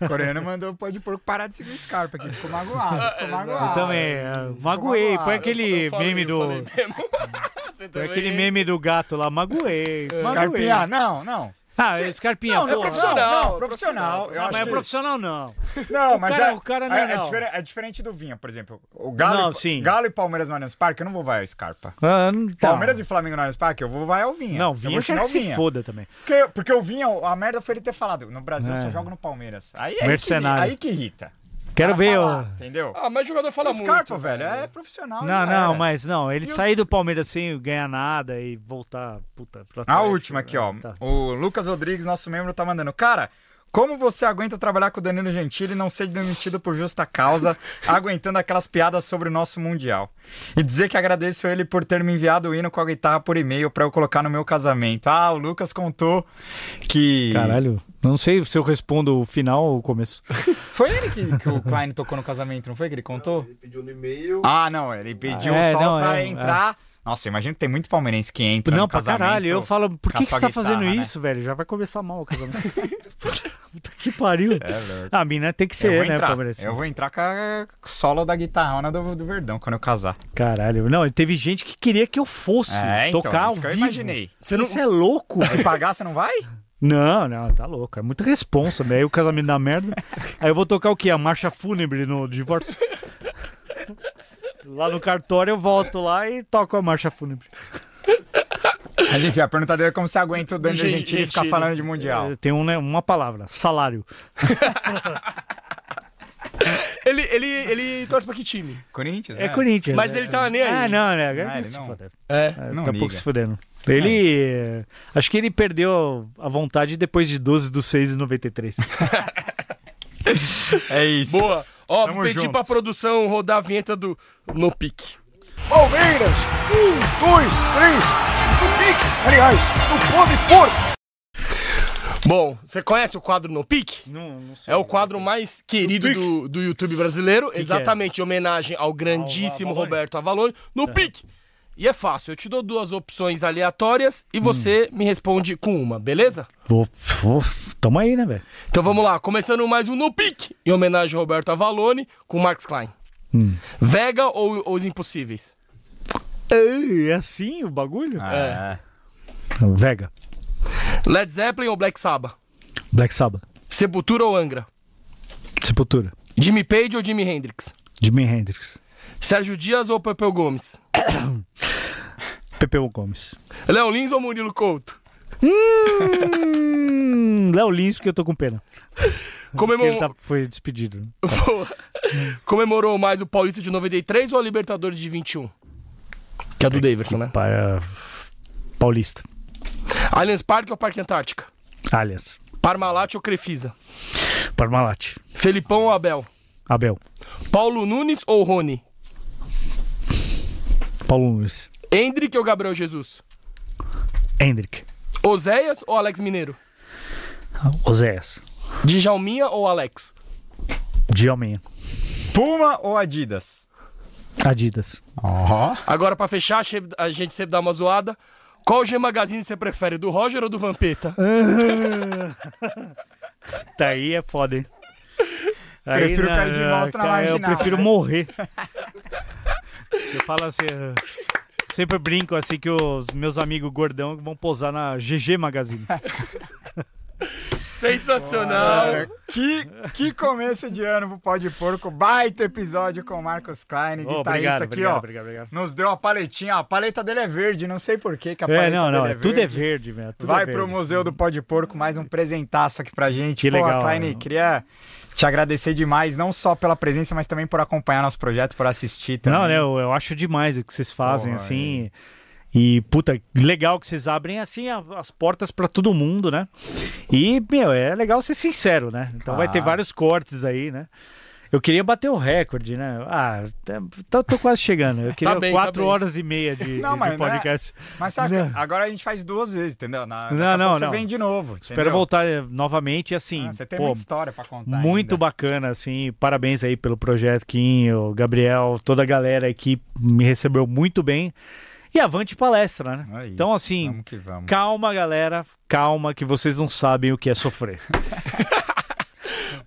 O coreano mandou pode parar de seguir o Scarpa aqui. Ficou magoado. Ficou magoado. Eu também. é, magoei. Põe aquele Eu falei- meme do. Põe aquele meme do gato lá. Magoei. magoei. Scarpinha, não, não. Ah, Cê- Scarpinha, Não, não é profissional. Não, profissional. Eu Não, mas é profissional não. Não, O mas cara- é, o cara não é, é, é diferente, é diferente do Vinha, por exemplo. O Galo, Não, e, sim. Galo e Palmeiras no Allianz Parque, eu não vou vai ao Scarpa. Ah, não tá. Palmeiras e Flamengo no Allianz Parque, eu vou vai ao Vinha. Não, Eu Vinha vou quer xingar que se Vinha. foda também. Porque, porque o Vinha, a merda foi ele ter falado, no Brasil eu só É. jogo no Palmeiras. Aí, aí, Mercenário. Que, aí que irrita. Quero ver o. Entendeu? Ah, mas jogador fala o muito. Scarpa, velho, é profissional. Não, não, era. mas não, ele E o- sair do Palmeiras sem ganhar nada e voltar, puta, pro A Atlético, última aqui, ó. tá. O Lucas Rodrigues, nosso membro, tá mandando. Cara, como você aguenta trabalhar com o Danilo Gentili e não ser demitido por justa causa, aguentando aquelas piadas sobre o nosso Mundial? E dizer que agradeço ele por ter me enviado o hino com a guitarra por e-mail pra eu colocar no meu casamento. Ah, o Lucas contou que. Caralho, não sei se eu respondo o final ou o começo. Foi ele que, que o Klein tocou no casamento, não foi que ele contou? Ele pediu no e-mail. Ah, não, ele pediu É, só não, pra é, entrar. Nossa, imagina que tem muito palmeirense que entra não, no pra casamento. caralho, eu falo, por que, que você tá fazendo guitarra, né? isso, velho? Já vai começar mal o casamento. Puta que pariu. É louco. A mina tem que ser, né, entrar. Palmeiras? Eu vou entrar com a solo da guitarrona do, do Verdão quando eu casar. Caralho. Não, teve gente que queria que eu fosse então, tocar ao isso que eu vivo. imaginei. Você não... Isso é louco. Se pagar, você não vai? Não, não, tá louco. É muita responsa, velho. Aí o casamento dá merda. Aí eu vou tocar o quê? A marcha fúnebre no divórcio. Lá no cartório eu volto lá e toco a marcha fúnebre. Mas enfim, a pergunta dele é como você aguenta o Danilo Gen- Gentili ficar falando de Mundial. É, Tem um, né, uma palavra: salário. ele, ele, ele torce pra que time? Corinthians, É né? Corinthians. Mas ele tá nem aí. Ah, não, né? Ah, Agora ele se não. É. É, Não tá liga. pouco se fudendo. Ele. eh, Acho que ele perdeu a vontade depois de 12 do 6 de 93. É isso. Boa. Ó, Tamo vou pedir junto. pra produção rodar a vinheta do No Pique. Palmeiras, um, dois, três, no pique, aliás, no pode porco. Bom, você conhece o quadro No Pique? não, não sei. É o quadro mais querido do, do YouTube brasileiro, que é? exatamente em homenagem ao grandíssimo. Roberto Avalone, no Pique. E é fácil, eu te dou duas opções aleatórias e você Hum. me responde com uma, beleza? Vou, vou, tamo aí, né, velho? Então vamos lá, começando mais um No Pique, em homenagem ao Roberto Avalone, com Marcos Klein. Hum. Vega ou Os Impossíveis? É assim o bagulho? É. Vega. Led Zeppelin ou Black Sabbath? Black Sabbath. Sepultura ou Angra? Sepultura. Jimmy Page ou Jimi Hendrix? Jimi Hendrix. Sérgio Dias ou Pepeu Gomes? Pepeu Gomes. Léo Lins ou Murilo Couto? Hum, Léo Lins, porque eu tô com pena. Porque Comemor- ele tá- foi despedido. Comemorou mais o Paulista de 93 ou a Libertadores de 21? Que é do Davidson, né? Para Paulista. Allianz Parque ou Parque Antártica? Alias. Parmalat ou Crefisa? Parmalat. Felipão ou Abel? Abel. Paulo Nunes ou Rony? Paulo Nunes. Hendrick ou Gabriel Jesus? Hendrick. Oséias ou Alex Mineiro? Oséias. Djalminha ou Alex? Djalminha. Puma ou Adidas? Adidas. Ó. Agora, pra fechar, a gente sempre dá uma zoada. Qual G Magazine você prefere, do Roger ou do Vampeta? Tá aí é foda, hein? Prefiro na- cair de volta na cara, Eu prefiro né? morrer. Eu falo assim, sempre brinco assim que os meus amigos gordão vão posar na GG Magazine. Sensacional. Que, que começo de ano pro Pó de Porco. Baita episódio com o Marcos Klein, Ô, guitarrista obrigado, aqui, obrigado, ó. obrigado, obrigado. Nos deu uma paletinha, ó. A paleta dele é verde, não sei por que a paleta É, não, não, dele é, é tudo é verde. verde, velho. tudo Vai é pro verde. Museu do Pó de Porco, mais um presentaço aqui pra gente. Que Pô, legal, Klein, né? queria te agradecer demais, não só pela presença, mas também por acompanhar nosso projeto, por assistir também. Não, né? Eu, eu acho demais o que vocês fazem, assim. E, puta, legal que vocês abrem, assim, as portas pra todo mundo, né? E, meu, é legal ser sincero, né? Então vai ter Claro. vários cortes aí, né? Eu queria bater o recorde, né? Ah, tô, tô quase chegando. Eu queria bem, tá quatro bem. horas e meia de, Não, de- mas de não é- podcast. Mas saca, Não. agora a gente faz duas vezes, entendeu? Na, Não, não, pouco não. Você vem de novo. Espero entendeu? voltar eh, novamente, e assim, Ah, você tem pô, muita história pra contar. muito ainda. bacana, assim. Parabéns aí pelo projeto, Kim, o Gabriel, toda a galera aí que me recebeu muito bem. E avante palestra, né? É isso, então, assim, Vamos que vamos. calma, galera. Calma, que vocês não sabem o que é sofrer.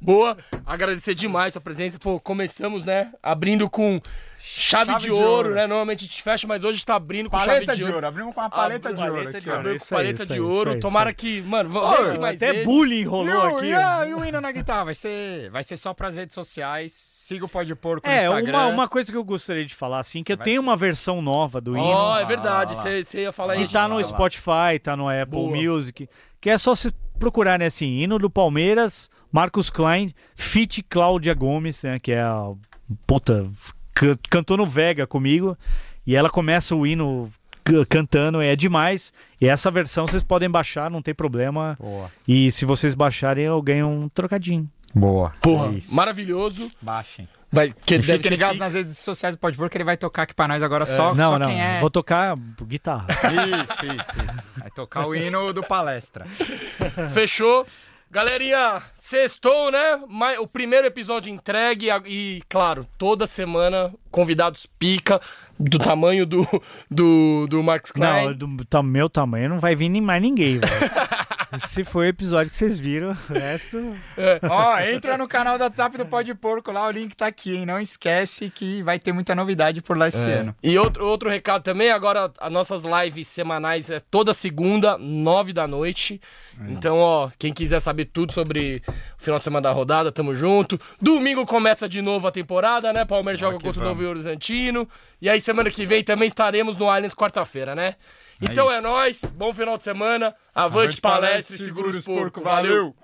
Boa, agradecer demais sua presença. Pô, começamos, né? Abrindo com chave, Chave de, de ouro, ouro. né? Normalmente a gente fecha, mas hoje está abrindo com Paleta chave de, de, ouro. Abrimos com uma paleta Abriu de ouro paleta aqui, de ouro. Abriu Isso com paleta isso de ouro. isso aí, Tomara isso que, mano, vamos aqui mais Até vezes. bullying E rolou o, aqui. e, né? e o hino na guitarra? Vai ser, vai ser só pras redes sociais. Siga o Pó de Porco no É, Instagram. uma, uma coisa que eu gostaria de falar, assim, que eu Vai- tenho uma versão nova do hino. Ó, é verdade. Você você ia falar E isso. tá no. Spotify, tá no Apple Boa. Music. Que é só se procurar, né, assim, hino do Palmeiras, Marcos Klein, Fit Cláudia Gomes, né, que é a puta, can- cantou no Vega comigo, e ela começa o hino cantando, é demais. E essa versão vocês podem baixar, não tem problema. Boa. E se vocês baixarem, eu ganho um trocadinho. Boa. Porra, É maravilhoso. Baixem. Vai, que E ligados pique. nas redes sociais do Porco, que ele vai tocar aqui pra nós agora só, não, só não, quem é. vou tocar guitarra. Isso, isso, isso. Vai tocar o hino do palestra. Fechou. Galerinha, sextou, né? O primeiro episódio entregue e, claro, toda semana convidados pica do tamanho do, do, do Max Klein. Não, do ta- meu tamanho não vai vir nem mais ninguém, velho. Se foi o episódio que vocês viram, o resto. Ó, entra no canal do WhatsApp do Pode Porco lá, o link tá aqui, hein? Não esquece que vai ter muita novidade por lá esse ano. E outro, outro recado também, agora as nossas lives semanais é toda segunda, nove da noite. Então, ó, quem quiser saber tudo sobre o final de semana da rodada, tamo junto. Domingo começa de novo a temporada, né? Palmeiras joga contra o Novo Horizontino. E aí, semana que vem também estaremos no Allianz quarta-feira, né? É então é, é nós. bom final de semana. Avante, Avante palestra, palestra e segura os porco. Valeu!